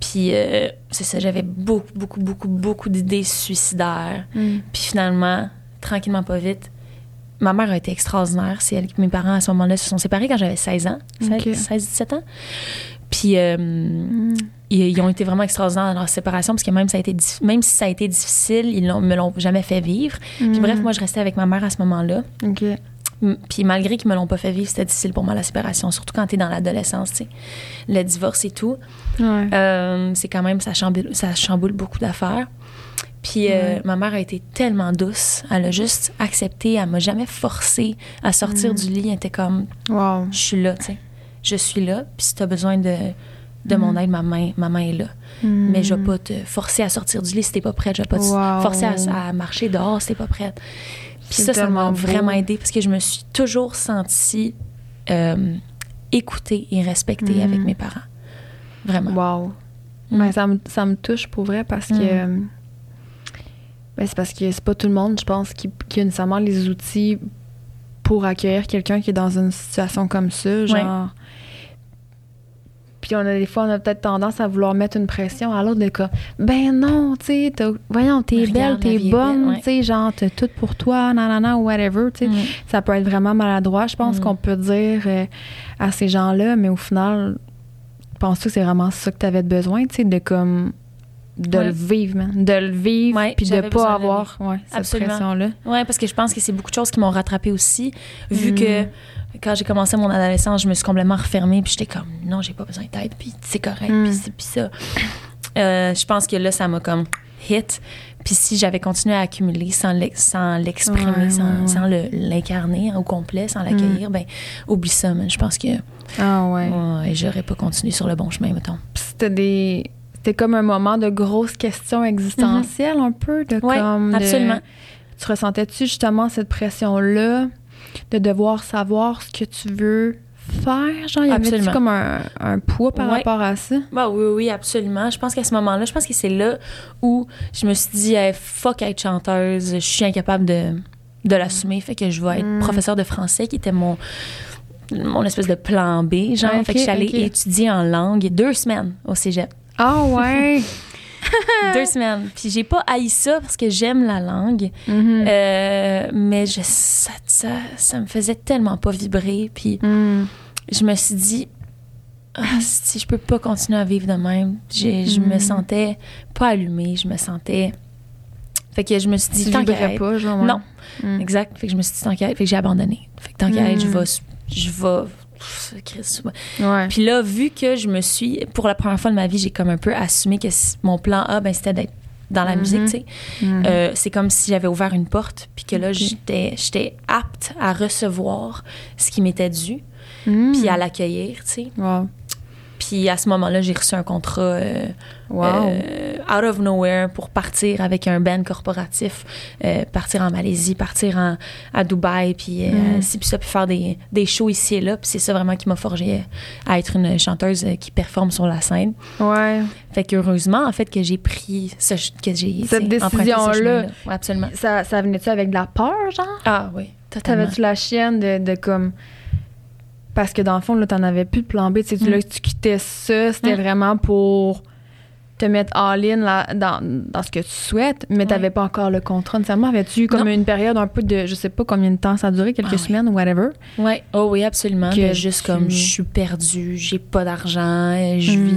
Puis euh, c'est ça, j'avais beaucoup, beaucoup, beaucoup, beaucoup d'idées suicidaires. Mm. Puis finalement, tranquillement, pas vite, ma mère a été extraordinaire. C'est elle, mes parents à ce moment-là se sont séparés quand j'avais 16 ans, Ok. 16-17 ans. Puis euh, Mm. ils, ils ont été vraiment extraordinaires dans leur séparation parce que même, ça a été, même si ça a été difficile, ils l'ont, me l'ont jamais fait vivre. Puis Mm. bref, moi, je restais avec ma mère à ce moment-là. Puis malgré qu'ils me l'ont pas fait vivre, c'était difficile pour moi la séparation, surtout quand t'es dans l'adolescence, tu sais. Le divorce et tout. Ouais. Euh, c'est quand même, ça chamboule, ça chamboule beaucoup d'affaires. Puis euh, ma mère a été tellement douce. Elle a juste accepté. Elle m'a jamais forcé à sortir Mm. du lit. Elle était comme, Wow. je suis là, tu sais. Je suis là. Puis si t'as besoin de, de mon aide, ma main, ma main est là. Mm. Mais je vais pas te forcer à sortir du lit si t'es pas prête. Je vais pas te forcer à, à marcher dehors si t'es pas prête. Puis ça, ça m'a vraiment aidé parce que je me suis toujours sentie euh, écoutée et respectée Mhm. avec mes parents. Vraiment. Wow. Mm. Ben, ça, me, ça me touche pour vrai parce que. Mm. ben, c'est parce que c'est pas tout le monde, je pense, qui, qui a nécessairement les outils pour accueillir quelqu'un qui est dans une situation comme ça. Genre. Puis on a des fois, on a peut-être tendance à vouloir mettre une pression à l'autre de comme, ben non, tu sais, voyons, t'es belle, t'es bonne, ouais. tu sais, genre, t'as tout pour toi, nanana, whatever, tu sais. Mm. Ça peut être vraiment maladroit, je pense Mm. qu'on peut dire euh, à ces gens-là, mais au final, penses-tu que c'est vraiment ça que t'avais besoin, tu sais, de comme de Ouais. le vivre, man. de le vivre, Ouais, puis de pas avoir ouais, cette pression-là? Ouais, parce que je pense que c'est beaucoup de choses qui m'ont rattrapée aussi. Vu Mm. que quand j'ai commencé mon adolescence, je me suis complètement refermée, puis j'étais comme, non, j'ai pas besoin d'aide, puis c'est correct, Mm. puis ça. Euh, je pense que là, ça m'a comme hit. Puis si j'avais continué à accumuler sans l'ex- sans l'exprimer, Ouais, sans, ouais, l'incarner au complet, sans l'accueillir, ben oublie ça, man. Je pense que Ah ouais. ouais, j'aurais pas continué sur le bon chemin, mettons. C'était des c'était comme un moment de grosses questions existentielles un peu de comme de- absolument. tu ressentais-tu justement cette pression là de devoir savoir ce que tu veux faire genre y Absolument. comme un, un poids par Ouais. rapport à ça? Bah oui, oui, absolument. Je pense qu'à ce moment-là, je pense que c'est là où je me suis dit, Hey, fuck être chanteuse, je suis incapable de, de l'assumer, fait que je vais être Mm. professeur de français, qui était mon mon espèce de plan B, genre. Ok, fait que je suis allée étudier en langue deux semaines au cégep. ah ouais deux semaines. Puis j'ai pas haï ça parce que j'aime la langue, Mhm. euh, mais je, ça, ça, ça me faisait tellement pas vibrer. Puis Mm. je me suis dit, ah, si je peux pas continuer à vivre de même, je me Mm. sentais pas allumée, je me sentais. Fait que je me suis dit, tu tant qu'à pas genre ouais. Non. Mm. Exact. Fait que je me suis dit, tant qu'à Fait que j'ai abandonné. Fait que tant qu'à je vais. Je vais. Ouais. Puis là, vu que je me suis. Pour la première fois de ma vie, j'ai comme un peu assumé que mon plan A, ben, c'était d'être dans la Mhm. musique, tu sais. Mm. Euh, c'est comme si j'avais ouvert une porte, puis que là, Ok. j'étais j'étais apte à recevoir ce qui m'était dû, Mm. puis à l'accueillir, tu sais. wow Puis à ce moment-là, j'ai reçu un contrat euh, wow euh, out of nowhere pour partir avec un band corporatif, euh, partir en Malaisie, partir en, à Dubaï, puis Mm. ci, puis ça, puis faire des, des shows ici et là. Puis c'est ça vraiment qui m'a forgé à être une chanteuse qui performe sur la scène. ouais Fait qu'heureusement, en fait, que j'ai pris ce, que j'ai Cette ce décision-là. Ouais, absolument. ça, ça venait-tu avec de la peur genre? Ah oui, totalement. T'avais-tu la chienne de, de comme. Parce que dans le fond, là, t'en avais plus de plan B. Tu sais, Mm. là, tu quittais ça, c'était Mm. vraiment pour te mettre all-in là, dans, dans ce que tu souhaites, mais t'avais pas encore le contrat nécessairement. Avais-tu eu comme Non. une période un peu de. Je sais pas combien de temps ça a duré, quelques Ah oui. semaines ou whatever? Ouais. Oh oui, absolument. Que De juste tu- comme je suis perdue, j'ai pas d'argent, je vis,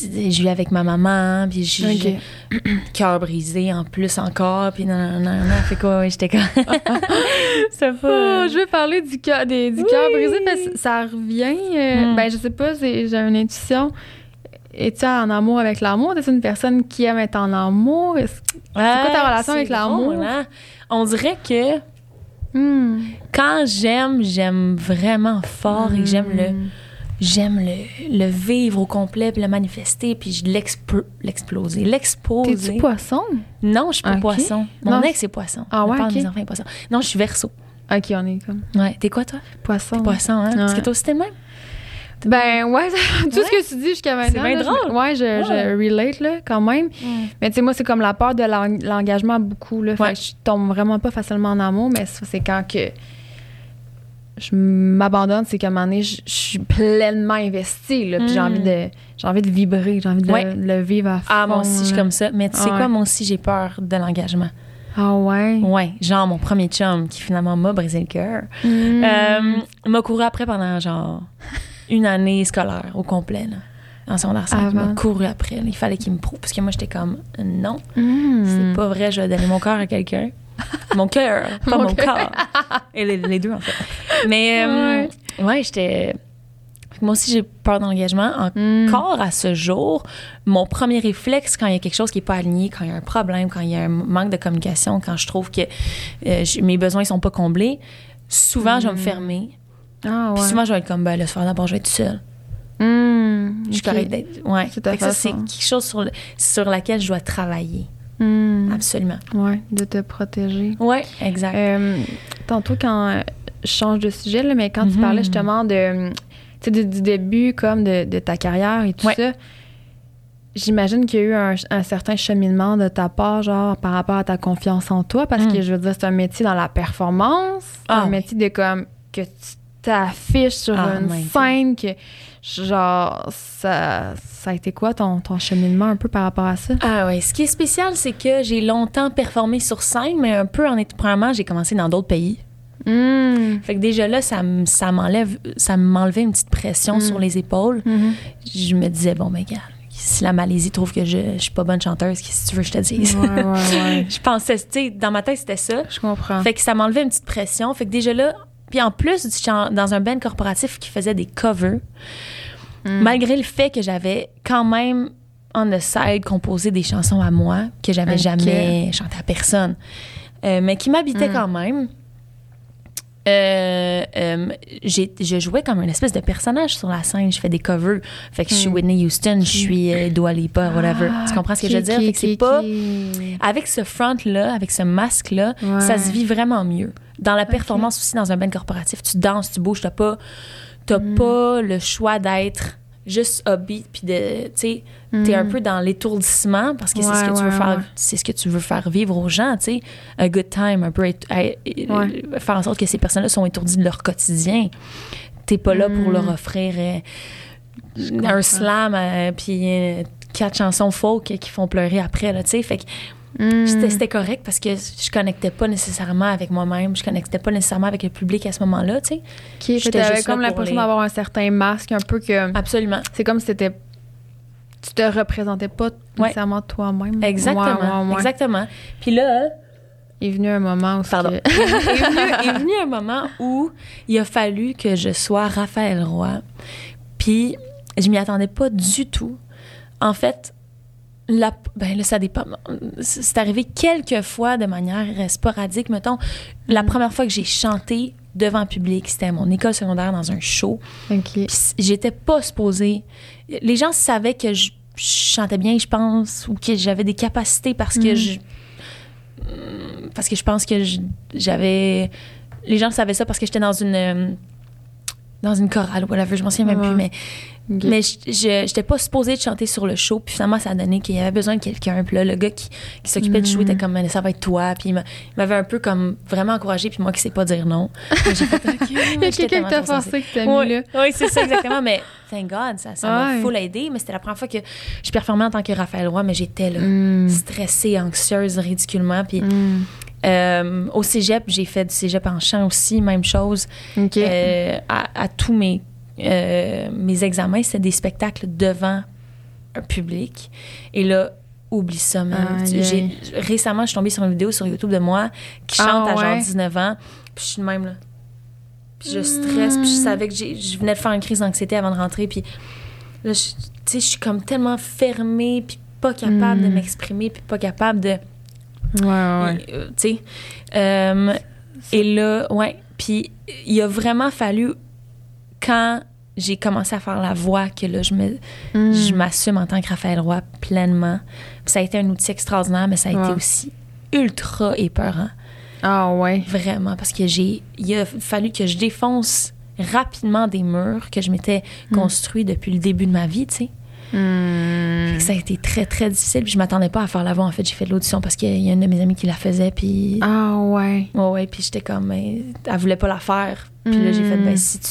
Je vis avec ma maman, puis j'ai Ok. cœur brisé en plus encore, puis non, non, non, non. Fait quoi, ouais, j'étais comme. ça Oh, je vais parler du cœur des- du cœur brisé que ça revient. euh, Mm. Ben, je sais pas, c'est- j'ai une intuition. Es-tu en amour avec l'amour? Es-tu une personne qui aime être en amour? Est-ce- quoi ta relation avec l'amour? hein? On dirait que Hmm. quand j'aime, j'aime vraiment fort et j'aime le, j'aime le, le vivre au complet, puis le manifester, puis je l'expl- l'exploser, l'exposer. T'es-tu poisson? Non, je suis pas poisson. Mon Non, ex est poisson. Ah ouais, père de ok. mes enfants poisson. Non, je suis verso. Ok, on est comme Ouais. T'es quoi, toi? poisson. Poisson, hein? Parce que Ouais. toi aussi, t'es le même? Ben ouais, tout ce que tu dis jusqu'à maintenant. bien là, drôle. Je, ouais, je, je relate là, quand même. Mais tu sais, moi, c'est comme la peur de l'eng- l'engagement beaucoup. Là, Ouais. Fait que je tombe vraiment pas facilement en amour, mais ça, c'est quand que je m'abandonne, c'est qu'à un moment donné, je, je suis pleinement investie. Là, puis j'ai envie de j'ai envie de vibrer, j'ai envie de Ouais. le, le vivre à fond. Ah, moi aussi, je suis comme ça. Mais tu sais Ah ouais. quoi, moi aussi, j'ai peur de l'engagement. Ah ouais? Ouais. Genre, mon premier chum qui finalement m'a brisé le cœur. Euh, m'a couru après pendant genre une année scolaire au complet. Là. En secondaire 5, il m'a couru après. Il fallait qu'il me prouve. Parce que moi, j'étais comme, non, Mm. c'est pas vrai, je vais donner mon corps à quelqu'un. Mon cœur, pas Mon corps. Et les, les deux, en fait. Mais, euh, ouais, j'étais. Moi aussi, j'ai peur d'engagement. Mm. Encore à ce jour, mon premier réflexe quand il y a quelque chose qui n'est pas aligné, quand il y a un problème, quand il y a un manque de communication, quand je trouve que euh, mes besoins ne sont pas comblés, souvent, je vais me fermer. Ah Puis souvent, je vais être comme, ben, laisse faire d'abord, je vais être seule. Mm. Je suis Ok. correcte d'être. Ouais. C'est ça, quelque chose sur, le- sur laquelle je dois travailler. Mm. Absolument. Ouais, de te protéger. Ouais, exact. Euh, tantôt, quand euh, je change de sujet, là, mais quand tu Mhm. parlais justement de, du, début comme de, de ta carrière et tout Ouais. ça, j'imagine qu'il y a eu un, un certain cheminement de ta part, genre, par rapport à ta confiance en toi, parce Mm. que je veux dire, c'est un métier dans la performance, Ah un oui. métier de comme que tu t'affiches sur Ah, une God. scène, que genre, ça, ça a été quoi ton, ton cheminement un peu par rapport à ça? Ah ouais, ce qui est spécial, c'est que j'ai longtemps performé sur scène, mais un peu en étant premièrement, j'ai commencé dans d'autres pays. Mm. Fait que déjà là, ça, ça m'enlève, ça m'enlevait une petite pression Mm. sur les épaules. Mhm. Je me disais bon ben regarde, si la Malaisie trouve que je, je suis pas bonne chanteuse, qu'est-ce que tu veux que je te dise? Ouais, ouais, ouais. Je pensais, tu sais, dans ma tête c'était ça. Je comprends. Fait que ça m'enlevait une petite pression. Fait que déjà là, puis en plus, du dans un band corporatif qui faisait des covers, Mm. malgré le fait que j'avais quand même on the side composé des chansons à moi que j'avais Ok. jamais chanté à personne, euh, mais qui m'habitaient Mm. quand même. Euh, euh, je jouais comme une espèce de personnage sur la scène. Je fais des covers. Fait que je suis Mm. Whitney Houston, je suis euh, Dua Lipa, whatever. tu comprends ce que je veux dire? Fait que c'est pas... Avec ce front-là, avec ce masque-là, Ouais. ça se vit vraiment mieux. Dans la performance aussi, dans un band corporatif, tu danses, tu bouges, t'as pas, t'as Mm. pas le choix d'être juste upbeat puis de, tu sais, t'es un peu dans l'étourdissement parce que c'est ce Mm. Ouais, que tu veux faire, ouais. c'est ce que tu veux faire vivre aux gens, tu sais, a good time, un peu être- Ouais. faire en sorte que ces personnes-là sont étourdies de leur quotidien. T'es pas là pour Mm. leur offrir euh, un slam euh, puis euh, quatre chansons folk qui font pleurer après là, tu sais, fait que Mm. c'était c'était correct parce que je connectais pas nécessairement avec moi-même, je connectais pas nécessairement avec le public à ce moment-là, tu sais. Ok, fait que J'étais t'avais juste là comme l'impression les- d'avoir un certain masque, un peu que. Absolument. C'est comme si t'étais. Tu te représentais pas nécessairement toi-même. Exactement. Exactement. Puis là, Il est venu un moment où. pardon, que- est, venu, est venu un moment où il a fallu que je sois Raphaël Roy. Puis je m'y attendais pas du tout. En fait, la, ben là, ça dépend. C'est arrivé quelques fois de manière sporadique. Mettons, la première fois que j'ai chanté devant public, c'était à mon école secondaire dans un show. J'étais pas supposée. Les gens savaient que je, chantais bien, je pense, ou que j'avais des capacités parce que Mhm. je. Hum, Parce que je pense que j'avais. Les gens savaient ça parce que j'étais dans une. Dans une chorale whatever, je m'en souviens même Ouais. plus, mais mais je j'étais pas supposée de chanter sur le show. Puis finalement, ça a donné qu'il y avait besoin de quelqu'un. Puis là, le gars qui, qui s'occupait du show était comme, ça va être toi. Puis il m'a- il m'avait un peu comme vraiment encouragé. Puis moi qui sais pas dire non. Fait, Il y a quelqu'un qui t'a forcé, qui t'a mis Oui, là. oui, c'est ça exactement. Mais thank God, ça ça m'a full aidé. Mais c'était la première fois que je performais en tant que Raphaël Roy, mais j'étais là, Mm. stressée, anxieuse, ridiculement. Puis Mm. Euh, au cégep, j'ai fait du cégep en chant aussi, même chose. Ok. Euh, à, à tous mes, euh, mes examens, c'était des spectacles devant un public. Et là, oublie ça, man. Aïe. Récemment, je suis tombée sur une vidéo sur YouTube de moi qui chante Ah, à genre ouais? 19 ans. Puis je suis de même, là. Puis je stresse, puis je savais que je venais de faire une crise d'anxiété avant de rentrer. Puis là, je- tu sais, je suis comme tellement fermée, puis pas capable de Mm. m'exprimer, puis pas capable de... Ouais, ouais. Euh, tu sais. Euh, et là, ouais. Puis il a vraiment fallu, quand j'ai commencé à faire la voix que là, je me, Mm. je m'assume en tant que Raphaël Roy pleinement. Puis ça a été un outil extraordinaire, mais ça a Ouais. été aussi ultra épeurant. Ah ouais. Vraiment, parce que j'ai, il a fallu que je défonce rapidement des murs que je m'étais Mm. construit depuis le début de ma vie, tu sais. Que Ça a été très, très difficile. Puis je m'attendais pas à faire la voix. En fait, j'ai fait de l'audition parce qu'il y a une de mes amies qui la faisait. Puis, Ah ouais. ouais, ouais, puis j'étais comme, mais elle voulait pas la faire. Puis là, j'ai fait, ben, si tu.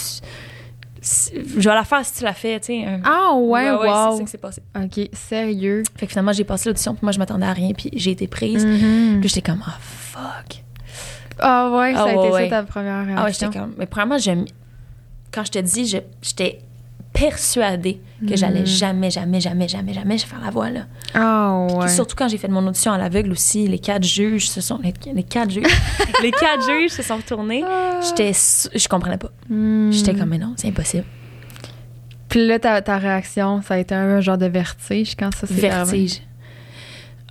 si- je vais la faire si tu la fais, tu sais. Ah ouais, c'est wow. ça qui s'est passé. OK, sérieux? Fait que finalement, j'ai passé l'audition, puis moi, je m'attendais à rien, puis j'ai été prise. Mhm. Puis j'étais comme, ah, fuck. Ah ouais, ça Ah a été ouais, ça ouais. ta première réaction. Ah ouais, j'étais comme. Mais premièrement, je, quand je te dis, je- j'étais persuadée que j'allais jamais, jamais, jamais, jamais, jamais faire la voix, là. Ah Puis ouais. Surtout quand j'ai fait mon audition à l'aveugle aussi, les quatre juges se sont. Les, les quatre juges. les quatre juges se sont retournés. J'étais. su- Je comprenais pas. Hmm. J'étais comme, mais non, c'est impossible. Puis là, ta, ta réaction, ça a été un genre de vertige quand ça s'est Vertige.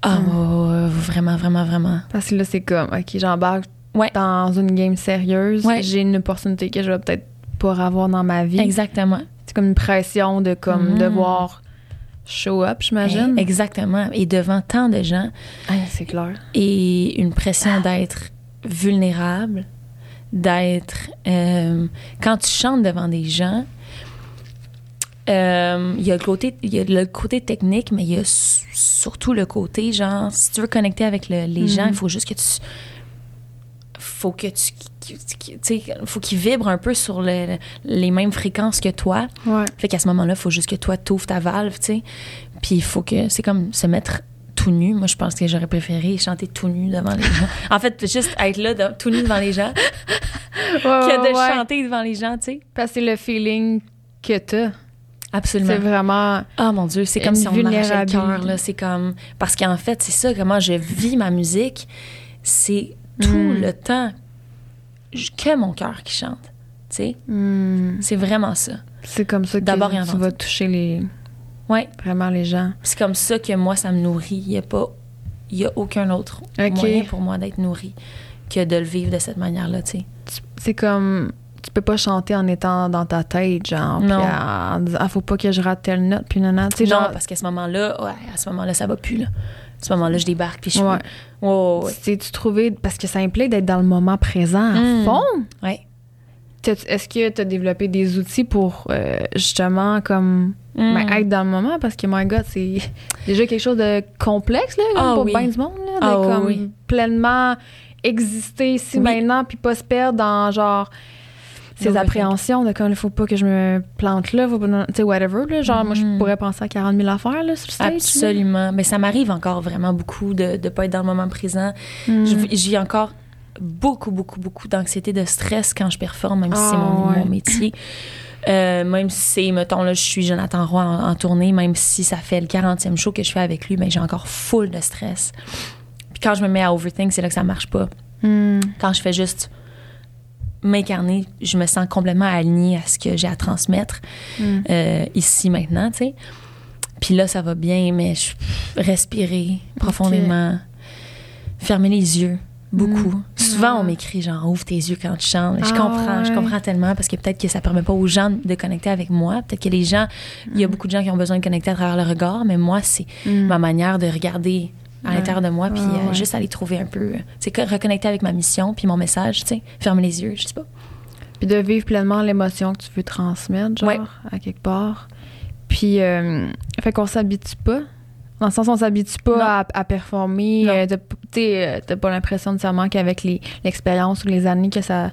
Ah, Mm. ouais, vraiment, vraiment, vraiment. Parce que là, c'est comme, OK, j'embarque Ouais. dans une game sérieuse. Ouais. J'ai une opportunité que je vais peut-être pas avoir dans ma vie. Exactement. Comme une pression de comme Mhm. devoir show up, j'imagine. Eh, Exactement. Et devant tant de gens, Ah, c'est clair. et une pression d'être vulnérable, d'être... euh, quand tu chantes devant des gens, euh, il y, a le côté, il y a le côté technique, mais il y a surtout le côté, genre, si tu veux connecter avec le- les gens, Mhm. il faut juste que tu... faut que tu... faut qu'ils vibrent un peu sur le- les mêmes fréquences que toi. Ouais. Fait qu'à ce moment-là, il faut juste que toi, t'ouvres ta valve, tu sais. Puis il faut que... C'est comme se mettre tout nu. Moi, je pense que j'aurais préféré chanter tout nu devant les gens. En fait, juste être là, de- tout nu devant les gens, Ouais, que de ouais. chanter devant les gens, tu sais. Parce que c'est le feeling que t'as. Absolument. C'est vraiment. Ah mon Dieu, c'est comme si on m'arrachait le cœur, là. C'est comme... Parce qu'en fait, c'est ça, comment je vis ma musique. C'est tout Mm. le temps que mon cœur qui chante, tu sais. hmm, C'est vraiment ça. c'est comme ça que D'abord tu vas toucher les, Ouais. vraiment les gens. C'est comme ça que moi, ça me nourrit. Il n'y a pas... Il y a aucun autre moyen pour moi d'être nourri que de le vivre de cette manière-là, tu sais. C'est comme. Tu peux pas chanter en étant dans ta tête, genre. Non. Puis en disant, ah, faut pas que je rate telle note, puis non, Tu sais, non, genre. parce qu'à ce moment-là, ouais, à ce moment-là, ça va plus, là. Ce moment-là, je débarque, puis je Ouais. Ouais, ouais, ouais. Tu tu trouvé. Parce que ça implique d'être dans le moment présent à Mm. fond? Ouais. T'as- Est-ce que tu as développé des outils pour euh, justement comme Mm. ben, être dans le moment? Parce que, my God, c'est déjà quelque chose de complexe là, comme Ah pour oui. bien du monde. Là, de Ah comme oui. pleinement exister ici Oui. maintenant puis pas se perdre dans genre ces L'overthink. appréhensions de comme il faut pas que je me plante là, faut pas, tu sais, whatever. Là, genre, moi, je Mhm. pourrais penser à 40 000 affaires là, sur le stage. Absolument. Mais ça m'arrive encore vraiment beaucoup de ne pas être dans le moment présent. Mm. J'ai encore beaucoup, beaucoup, beaucoup d'anxiété, de stress quand je performe, même si c'est Ah, mon, ouais. mon métier. Euh, même si c'est, mettons, là, je suis Jonathan Roy en, en tournée, même si ça fait le 40e show que je fais avec lui, ben, j'ai encore full de stress. Puis quand je me mets à overthink, c'est là que ça marche pas. Mm. Quand je fais juste m'incarner, je me sens complètement alignée à ce que j'ai à transmettre Mm. euh, ici maintenant, tu sais. Puis là, ça va bien, mais je, respirer profondément, fermer les yeux, beaucoup. Souvent, Ah. on m'écrit genre ouvre tes yeux quand tu chantes. je Ah, comprends, je comprends tellement parce que peut-être que ça permet pas aux gens de connecter avec moi. Peut-être que les gens, il y a beaucoup de gens qui ont besoin de connecter à travers le regard, mais moi, c'est Mm. ma manière de regarder à Ouais. l'intérieur de moi, puis Ouais, euh, ouais. juste aller trouver un peu, c'est que reconnecter avec ma mission, puis mon message, tu sais, fermer les yeux, je sais pas. Puis de vivre pleinement l'émotion que tu veux transmettre, genre, à quelque part. Puis, euh, fait qu'on s'habitue pas. Dans le sens, on s'habitue pas à, à performer. Euh, t'as- euh, T'as pas l'impression nécessairement qu'avec l'expérience ou les années que ça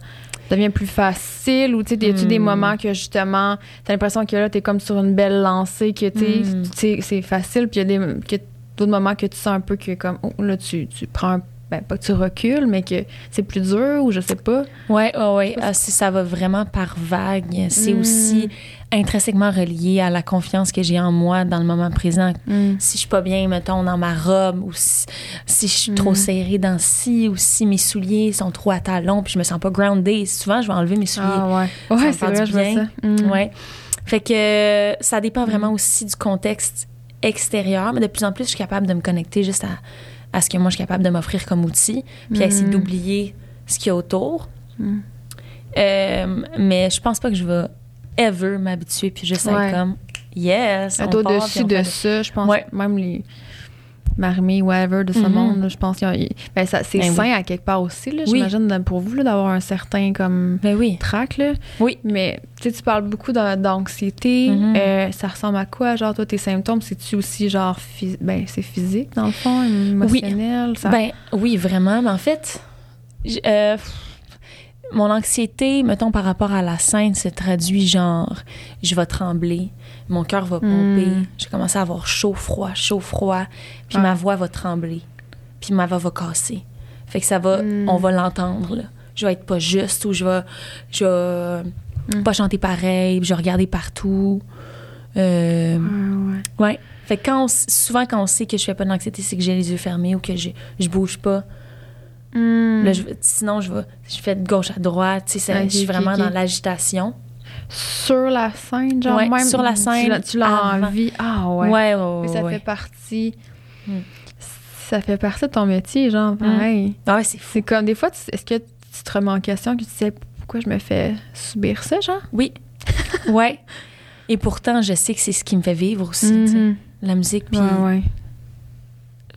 devient plus facile ou tu sais, tu des Mm. moments que justement, t'as l'impression que là, t'es comme sur une belle lancée, que t'sais, Mm. t'sais, c'est facile. Puis il y a des, que- d'autres moments que tu sens un peu que comme, oh, là, tu, tu prends un. Ben, pas que tu recules, mais que c'est plus dur ou je sais pas. Ouais, ouais, ouais. Ah, si ça va vraiment par vague. C'est Mm. aussi intrinsèquement relié à la confiance que j'ai en moi dans le moment présent. Mm. Si je suis pas bien, mettons, dans ma robe, ou si, si je suis Mm. trop serrée dans ci, ou si mes souliers sont trop à talons, puis je me sens pas grounded. Souvent, je vais enlever mes souliers. Ah ouais. Ça Ouais, c'est vrai, je vois ça. Mm. Ouais. Fait que ça dépend vraiment aussi du contexte extérieur, mais de plus en plus, je suis capable de me connecter juste à, à ce que moi, je suis capable de m'offrir comme outil, puis à essayer Mm. d'oublier ce qu'il y a autour. Mm. Euh, mais je pense pas que je vais ever m'habituer puis juste Ouais. être comme yes. au-dessus de ça, je pense, Ouais. même les marimés, whatever, de ce Mhm. monde, là, je pense a- ben, c'est Ben oui. sain à quelque part aussi, Oui. j'imagine, pour vous, d'avoir un certain, comme, Ben oui. trac, là. Oui. Mais, tu parles beaucoup d'an- d'anxiété. Mhm. Euh, ça ressemble à quoi, genre, toi, tes symptômes? C'est-tu aussi, genre, ben, c'est physique, dans le fond, émotionnel? Ça... Ben oui, vraiment. Mais en fait, euh, mon anxiété, mettons, par rapport à la scène, se traduit genre, je vais trembler, mon cœur va pomper, Mm. je commence à avoir chaud, froid, chaud, froid, puis ma voix va trembler, puis ma voix va casser. Fait que ça va, Mm. on va l'entendre, là. Je vais être pas juste ou je vais, je vais Mm. pas chanter pareil, puis je vais regarder partout. Euh, Ouais, ouais. Ouais. Fait que quand on souvent, quand on sait que je fais pas d'anxiété, c'est que j'ai les yeux fermés ou que je, je bouge pas. Hmm. Là, je, sinon, je vais, je fais de gauche à droite. Tu sais, je suis vraiment dans l'agitation. Sur la scène, genre, Ouais, même? sur la scène, Tu l'as envie. Ah, ouais. Ouais, ouais, Puis ouais. ça fait partie... Hmm. Ça fait partie de ton métier, genre, pareil. Ah ouais, c'est fou. C'est comme, des fois, est-ce que tu te remets en question, que tu sais pourquoi je me fais subir ça, genre? Oui. ouais. Et pourtant, je sais que c'est ce qui me fait vivre aussi. Mhm. La musique, puis.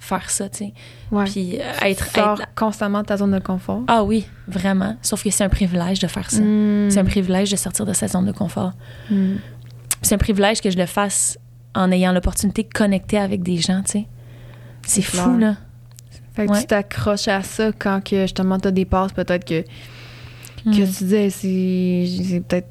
Faire ça, tu sais. Ouais. Puis euh, être, être constamment de ta zone de confort. Ah oui, vraiment. Sauf que c'est un privilège de faire ça. Hmm. C'est un privilège de sortir de sa zone de confort. Hmm. c'est un privilège que je le fasse en ayant l'opportunité de connecter avec des gens, tu sais. C'est fou, clair. là. Fait que Ouais. tu t'accroches à ça quand que justement t'as des passes peut-être que, que Mm. tu disais c'est peut-être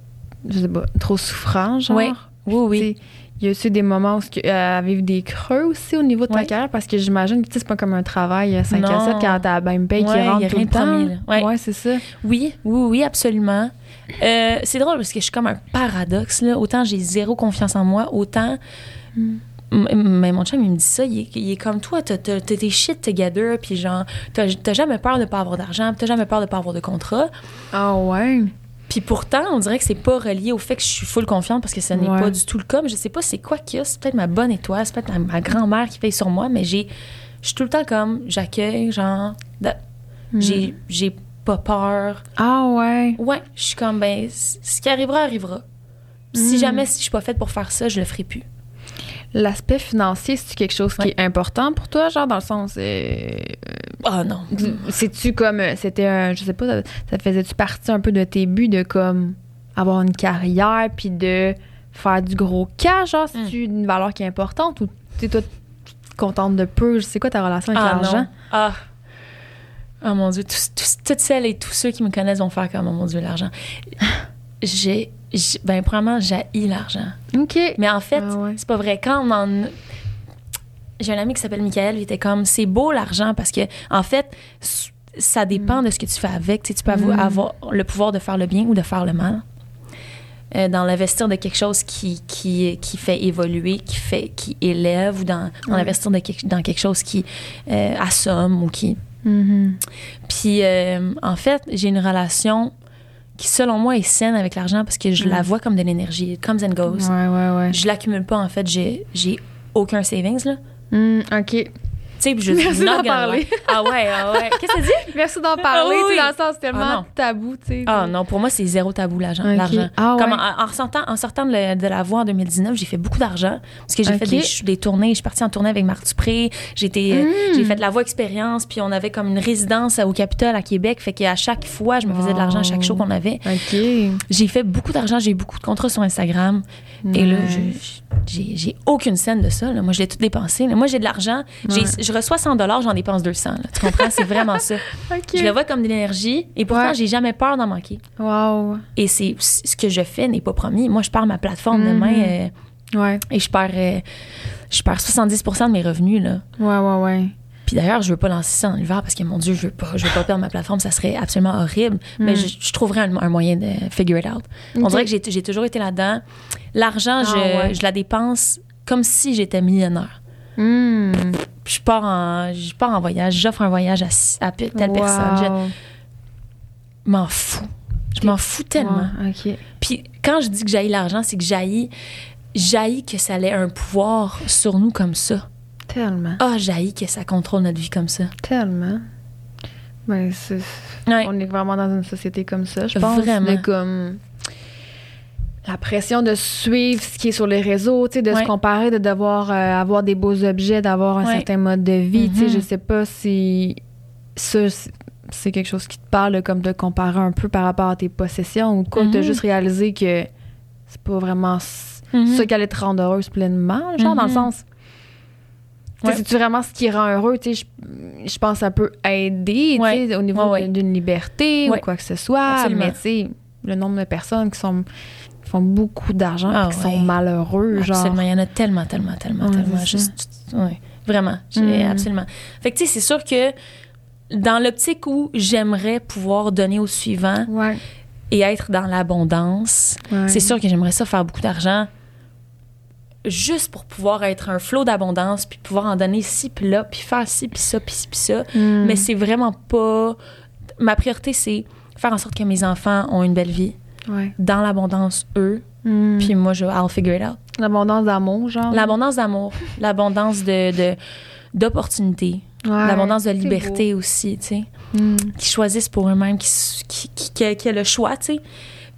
je sais pas trop souffrant genre. Ouais. Oui, oui. T'sais, y a aussi des moments où tu à vivre des creux aussi au niveau de ta Ouais. carrière parce que j'imagine que c'est pas comme un travail 5 à Non. 7 quand t'as la même paye qui Ouais, y a rentre tout rien le temps. là. Ouais. c'est ça. Oui, oui, oui, absolument. Euh, c'est drôle parce que je suis comme un paradoxe, là. Autant j'ai zéro confiance en moi, autant... Mm. M- Mais mon chum, il me dit ça, il est, il est comme toi, t'as tes shit together, puis genre, t'as jamais peur de pas avoir d'argent, t'as jamais peur de pas avoir de contrat. Ah ouais? Puis pourtant, on dirait que c'est pas relié au fait que je suis full confiante parce que ce n'est Ouais. pas du tout le cas. Mais je sais pas c'est quoi qu'il y a. C'est peut-être ma bonne étoile, c'est peut-être ma, ma grand-mère qui veille sur moi, mais j'ai, je suis tout le temps comme, j'accueille, genre, de- Mm. j'ai, j'ai pas peur. Ah ouais. Ouais, je suis comme, ben, ce qui arrivera, arrivera. Si Mm. jamais si je suis pas faite pour faire ça, je le ferai plus. L'aspect financier, c'est quelque chose qui est important pour toi, genre dans le sens euh, Ah non. C'est-tu comme. euh, C'était un. Je sais pas, ça, ça faisait-tu partie un peu de tes buts de comme avoir une carrière puis de faire du gros cash, genre, c'est-tu une valeur qui est importante ou tu toi, tu te contentes de peu? C'est quoi ta relation avec Ah l'argent? Ah. Oh mon Dieu, toutes celles et tous ceux qui me connaissent vont faire comme, oh mon Dieu, l'argent. J'ai, ben, premièrement, j'ai l'argent. OK. Mais en fait, Ah ouais. c'est pas vrai. Quand on en. J'ai un ami qui s'appelle Michael, il était comme c'est beau l'argent parce que, en fait, ça dépend de ce que tu fais avec. Tu, sais, tu peux avo- Mm. avoir le pouvoir de faire le bien ou de faire le mal. Euh, dans l'investir de quelque chose qui, qui, qui fait évoluer, qui fait qui élève, ou dans, dans l'investir de quelque- dans quelque chose qui euh, assomme ou qui. Mhm. Puis, euh, en fait, j'ai une relation qui, selon moi, est saine avec l'argent parce que je la Mm. vois comme de l'énergie. It comes and goes. Ouais, ouais, ouais. Je l'accumule pas, en fait. J'ai, j'ai aucun savings, là. Hmm, OK. Sais, je Merci d'en parler. Ah ouais, ah ouais. Qu'est-ce que ça dit? Merci d'en parler, Ah oui, sais, oui. dans le sens c'est tellement Ah tabou, tu sais. Ah non, pour moi, c'est zéro tabou, l'argent. Ah ouais. Comme en, en sortant, en sortant de, la- de la voie en 2019, j'ai fait beaucoup d'argent. Parce que j'ai fait des, tournées. Je suis partie en tournée avec Marc Dupré. J'ai, euh, Mm. j'ai fait de la voie expérience. Puis on avait comme une résidence au Capitole à Québec. Fait qu'à chaque fois, je me faisais de l'argent à chaque show qu'on avait. OK. J'ai fait beaucoup d'argent. J'ai eu beaucoup de contrats sur Instagram. Et là, j'ai, j'ai aucune scène de ça. là. Moi, je l'ai tout dépensé. là. Moi, j'ai de l'argent. Ouais. Je reçois 100 j'en dépense 200. là. Tu comprends? C'est vraiment ça. Je le vois comme de l'énergie. Et pourtant, Ouais. j'ai jamais peur d'en manquer. Wow. Et c'est ce que je fais n'est pas promis. Moi, je pars ma plateforme Mhm. demain euh, Ouais. et je perds, euh, je perds 70% de mes revenus. Là. Ouais, ouais, ouais. Puis d'ailleurs, je veux pas lancer ça en hiver parce que, mon Dieu, je veux pas, je veux pas perdre ma plateforme. Ça serait absolument horrible. Mais Mhm. je, je trouverais un, un moyen de figure it out. On dirait que j'ai toujours été là-dedans. L'argent, je, Ah ouais. je la dépense comme si j'étais millionnaire. Hmm. Je pars en, je pars en voyage, j'offre un voyage à, à telle personne. Je m'en fous. Je m'en fous tellement. Puis quand je dis que j'haïs l'argent, c'est que j'haïs, j'haïs que ça ait un pouvoir sur nous comme ça. Tellement. Ah, j'haïs que ça contrôle notre vie comme ça. Tellement. Ben, c'est- Ouais. on est vraiment dans une société comme ça, je pense. Vraiment. de comme. la pression de suivre ce qui est sur les réseaux, tu sais, de Ouais. se comparer, de devoir euh, avoir des beaux objets, d'avoir un Ouais. certain mode de vie. Tu sais, Mhm. je sais pas si ça, c'est- quelque chose qui te parle, comme de comparer un peu par rapport à tes possessions ou quoi, t'as juste réalisé que c'est pas vraiment c- Mhm. ça qui allait te rendre heureuse pleinement, genre, dans le Mhm. sens. Ouais. C'est-tu vraiment ce qui rend heureux? Tu sais, je, je pense que ça peut aider Ouais. au niveau Ouais, d'une liberté ou quoi que ce soit. Absolument. Mais tu sais, le nombre de personnes qui sont qui font beaucoup d'argent Ah, qui sont malheureux, genre. Absolument, il y en a tellement, tellement, tellement, tellement. c'est Juste, ouais, vraiment, j'ai- Mm. absolument. Fait que tu sais, c'est sûr que dans l'optique où j'aimerais pouvoir donner au suivant et être dans l'abondance, c'est sûr que j'aimerais ça faire beaucoup d'argent juste pour pouvoir être un flot d'abondance puis pouvoir en donner ci puis là puis faire ci puis ça puis ci puis ça. Mm. Mais c'est vraiment pas ma priorité c'est faire en sorte que mes enfants ont une belle vie Ouais. dans l'abondance eux Mm. puis moi je I'll figure it out. L'abondance d'amour, genre? L'abondance d'amour, l'abondance de, d'opportunités, Ouais. l'abondance de liberté aussi, tu sais. Mm. qui choisissent pour eux-mêmes, qui, qui, qui, qui a, le choix, tu sais.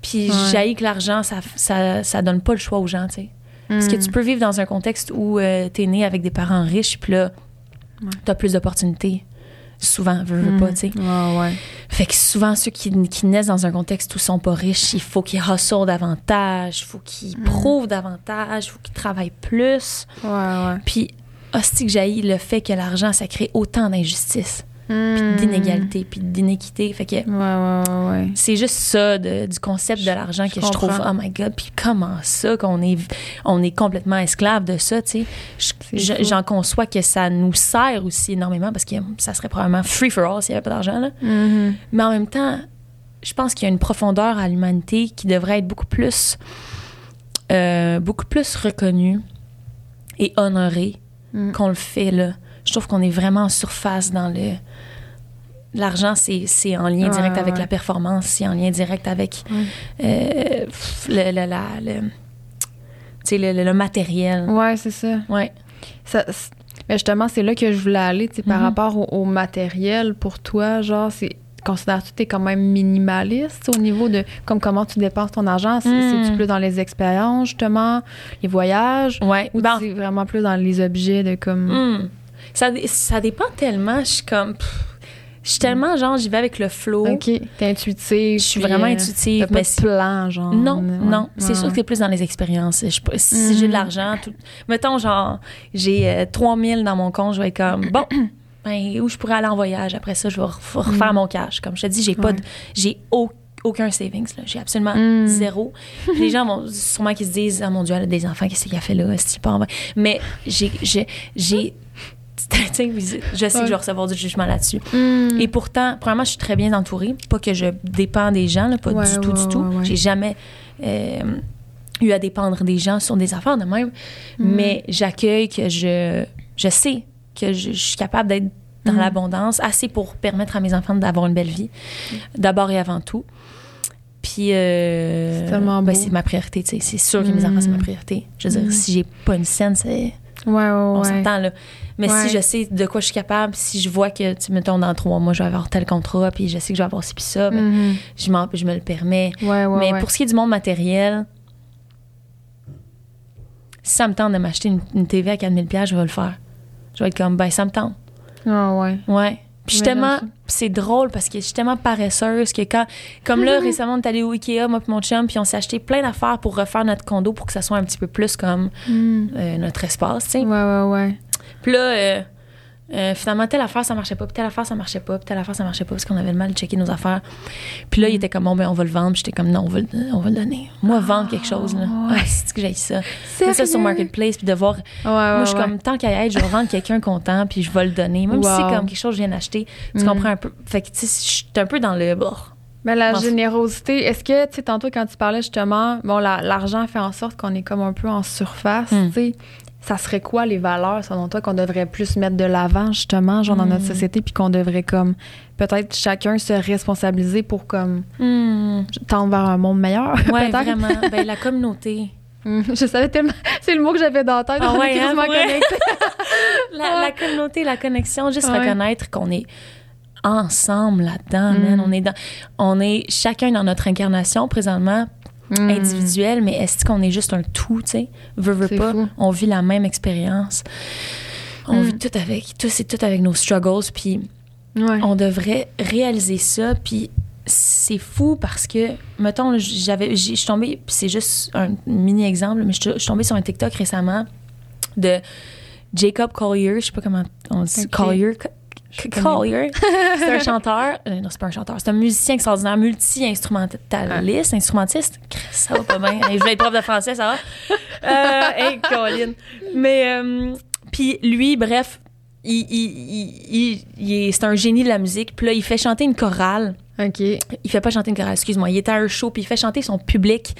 Puis Ouais. que l'argent, ça, ça, ça donne pas le choix aux gens, tu sais. Parce que Mm. tu peux vivre dans un contexte où euh, t'es né avec des parents riches, puis là, Ouais. t'as plus d'opportunités. Souvent, veux, veux Mm. pas, tu sais. Ouais, ouais. Fait que souvent, ceux qui, qui naissent dans un contexte où ils sont pas riches, il faut qu'ils hustle davantage, il faut qu'ils Mm. prouvent davantage, il faut qu'ils travaillent plus. Ouais, ouais. Puis, hostie que j'haïs le fait que l'argent, ça crée autant d'injustice, Mm. d'inégalité, puis d'inéquité. Fait que Ouais, ouais, ouais, ouais. c'est juste ça de- du concept de l'argent que je je trouve, oh my God, puis comment ça qu'on est, on est complètement esclave de ça, tu sais? J'en conçois que ça nous sert aussi énormément parce que ça serait probablement free for all s'il n'y avait pas d'argent, là. Mhm. Mais en même temps, je pense qu'il y a une profondeur à l'humanité qui devrait être beaucoup plus, euh, beaucoup plus reconnue et honorée Mm. qu'on le fait là. Je trouve qu'on est vraiment en surface dans le. L'argent, c'est en lien Ouais, direct avec ouais. la performance, c'est en lien direct avec Ouais. euh, le, le, la- le- le, matériel. Ouais, c'est ça. C'est- mais justement, c'est là que je voulais aller, tu sais, par Mhm. rapport au, au matériel pour toi, genre, c'est considères-tu que tu es quand même minimaliste au niveau de comme comment tu dépenses ton argent? C'est- Mm. C'est-tu plus dans les expériences, justement, les voyages? Ouais. Ou Ben, c'est vraiment plus dans les objets de comme. Hmm. Ça, ça dépend tellement. Je suis comme. pff, Je suis tellement, genre, j'y vais avec le flow. OK, t'es intuitive. Je suis vraiment euh, intuitive. t'as pas de plan, genre. Non, Ouais, non. C'est ouais, sûr que c'est plus dans les expériences. Je- si j'ai de l'argent, tout... mettons, genre, j'ai euh, 3000 dans mon compte, je vais être comme, bon, ben, où je pourrais aller en voyage? Après ça, je vais ref- refaire mon cash. Comme je te dis, j'ai pas de- j'ai au- aucun savings. là. J'ai absolument Mm. zéro. Puis les gens vont sûrement qui se disent, ah mon Dieu, elle a des enfants, qu'est-ce qu'elle a fait là? Est-ce pas en vrai? Mais j'ai, sais, je sais que je vais recevoir du jugement là-dessus. Mm. Et pourtant, premièrement, je suis très bien entourée. Pas que je dépends des gens, là, pas Ouais, du tout, ouais, du tout. J'ai jamais euh, eu à dépendre des gens sur des affaires de même. Mm. Mais j'accueille que je, je sais que je, je suis capable d'être dans Mm. l'abondance, assez pour permettre à mes enfants d'avoir une belle vie, d'abord et avant tout. Puis, euh, C'est tellement ben, c'est ma priorité, tu sais. C'est sûr que mes enfants, c'est ma priorité. Je veux dire, si j'ai pas une scène, c'est Ouais, ouais, on s'entend là. Mais Ouais. si je sais de quoi je suis capable, si je vois que, tu sais, mettons, dans trois mois, je vais avoir tel contrat, puis je sais que je vais avoir ci puis ça, ben, je, m'en- je me le permets. Ouais, ouais, Mais pour ce qui est du monde matériel, si ça me tente de m'acheter une, une TV à 4000 pièces, je vais le faire. Je vais être comme, ben, ça me tente. Ah, ouais. Ouais. Puis je suis Ouais, tellement, c'est drôle parce que je suis tellement paresseuse que quand, comme là, récemment, on est allé au Ikea, moi et mon chum, puis on s'est acheté plein d'affaires pour refaire notre condo pour que ça soit un petit peu plus comme Mm. euh, notre espace, tu sais. Ouais, ouais, ouais. Puis là, euh, euh, finalement, telle affaire, ça marchait pas, puis telle affaire, ça marchait pas, puis telle affaire, ça marchait pas, parce qu'on avait le mal de checker nos affaires. Puis là, il était comme, bon, ben, on va le vendre. Puis j'étais comme, non, on va le, on va le donner. Moi, vendre quelque chose, là. ouais. Ah, c'est que j'ai ça? Mais ça sur? Marketplace, puis de voir. Ouais, ouais, moi, je suis ouais. comme, tant qu'à y être, je vais rendre quelqu'un content, puis je vais le donner. Même si c'est comme quelque chose que je viens d'acheter. Tu Mm. comprends un peu. Fait que, tu sais, je suis un peu dans le. bon, Mais la générosité, est-ce que, tu sais, tantôt quand tu parlais justement, bon, la- l'argent fait en sorte qu'on est comme un peu en surface, Mm. tu sais. Ça serait quoi les valeurs, selon toi, qu'on devrait plus mettre de l'avant, justement, genre dans notre Mm. société, puis qu'on devrait comme peut-être chacun se responsabiliser pour comme hmm, tendre vers un monde meilleur, ouais, peut-être? vraiment. Ben, la communauté. Mm. Je savais tellement. C'est le mot que j'avais dans la tête. Ah ouais, hein, connectés. La, la communauté, la connexion, juste Ouais. reconnaître qu'on est ensemble là-dedans, Mm. man. On est dans, on est chacun dans notre incarnation présentement. Mm. individuel, mais est-ce qu'on est juste un tout, tu sais? Veux, veux pas, fou. on vit la même expérience. On Mm. vit tout avec, tout, c'est tout avec nos struggles, puis Ouais. on devrait réaliser ça, puis c'est fou parce que, mettons, j'avais, je suis tombée, c'est juste un mini exemple, mais je suis- tombée sur un TikTok récemment de Jacob Collier, je sais pas comment on dit. Collier, Collier, c'est un chanteur, euh, non, c'est pas un chanteur, c'est un musicien extraordinaire, multi-instrumentaliste, instrumentiste. Ça va pas bien. Je vais être prof de français, ça va? Euh, hey, Colin. Mais, euh, puis lui, bref, il, il, il- il- il est, c'est un génie de la musique. Puis là, il fait chanter une chorale. OK. Il fait pas chanter une chorale, excuse-moi. Il est à un show, puis il fait chanter son public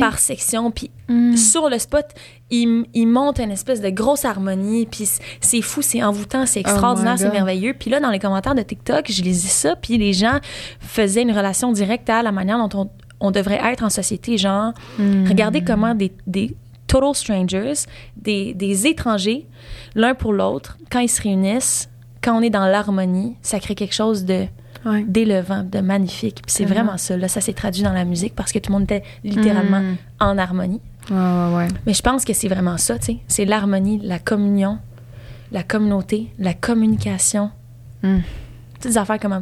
par section. Puis Mm. sur le spot, il, il monte une espèce de grosse harmonie, puis c'est fou, c'est envoûtant, c'est extraordinaire, Oh my c'est merveilleux. Puis là, dans les commentaires de TikTok, je lisais ça, puis les gens faisaient une relation directe à la manière dont on, on devrait être en société. Genre, Mm. regardez comment des, des total strangers, des, des étrangers, l'un pour l'autre, quand ils se réunissent, quand on est dans l'harmonie, ça crée quelque chose de Ouais. d'élevant, de magnifique. Puis c'est vraiment ça. Là, ça s'est traduit dans la musique parce que tout le monde était littéralement Mm. en harmonie. Ouais, ouais, ouais. Mais je pense que c'est vraiment ça, tu sais. C'est l'harmonie, la communion, la communauté, la communication. Mm. Toutes des affaires comme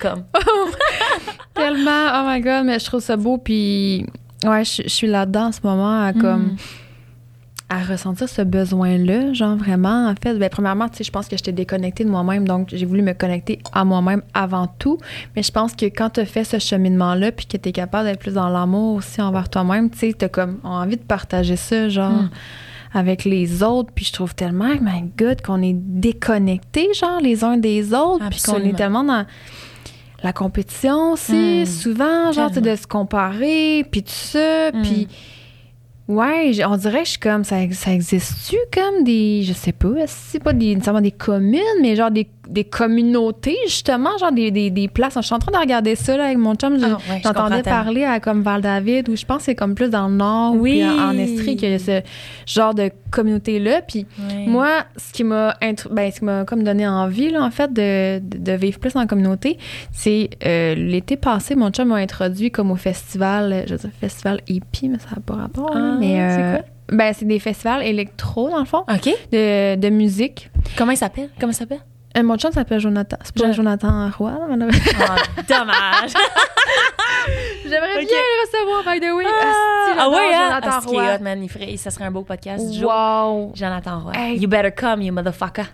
comme. Tellement, oh my god, mais je trouve ça beau, puis ouais, je, je suis là-dedans en ce moment à comme Mm. À ressentir ce besoin-là, genre vraiment, en fait, ben premièrement, tu sais, je pense que j'étais déconnectée de moi-même, donc j'ai voulu me connecter à moi-même avant tout, mais je pense que quand tu as fait ce cheminement-là, puis que tu es capable d'être plus dans l'amour aussi envers toi-même, tu sais, tu as comme envie de partager ça, genre... Mm. avec les autres, puis je trouve tellement, my God, qu'on est déconnectés, genre, les uns des autres, puis qu'on est tellement dans la compétition aussi, Mm. souvent, genre, de se comparer, puis tout ça, puis... Ouais, on dirait que je suis comme, ça, ça existe-tu comme des, je sais pas, c'est pas des, nécessairement des communes, mais genre des, des communautés, justement, genre des, des, des places. Je suis en train de regarder ça là, avec mon chum. je- Ah, ouais, J'entendais parler à comme Val-David, où je pense que c'est comme plus dans le nord, Oui. puis en, en Estrie, qu'il y a ce genre de communauté-là. Puis moi, ce qui m'a ben, ce qui m'a comme donné envie, là, en fait, de, de, vivre plus en communauté, c'est euh, l'été passé, mon chum m'a introduit comme au festival, je veux dire, festival hippie, mais ça n'a pas rapport. Ah, mais, c'est euh, quoi? Ben, c'est des festivals électro, dans le fond, OK. de, de musique. Comment il s'appelle? Comment il s'appelle? Euh, mon chum s'appelle Jonathan. C'est pas Jo- Jonathan Roy, là, Ah, dommage. J'aimerais bien le recevoir, by the way. ah, ah ouais, hein? Jonathan Ah, Roy. hot, man. Il ferait, ça serait un beau podcast du jour. Wow. Jonathan Roy. Hey. You better come, you motherfucker.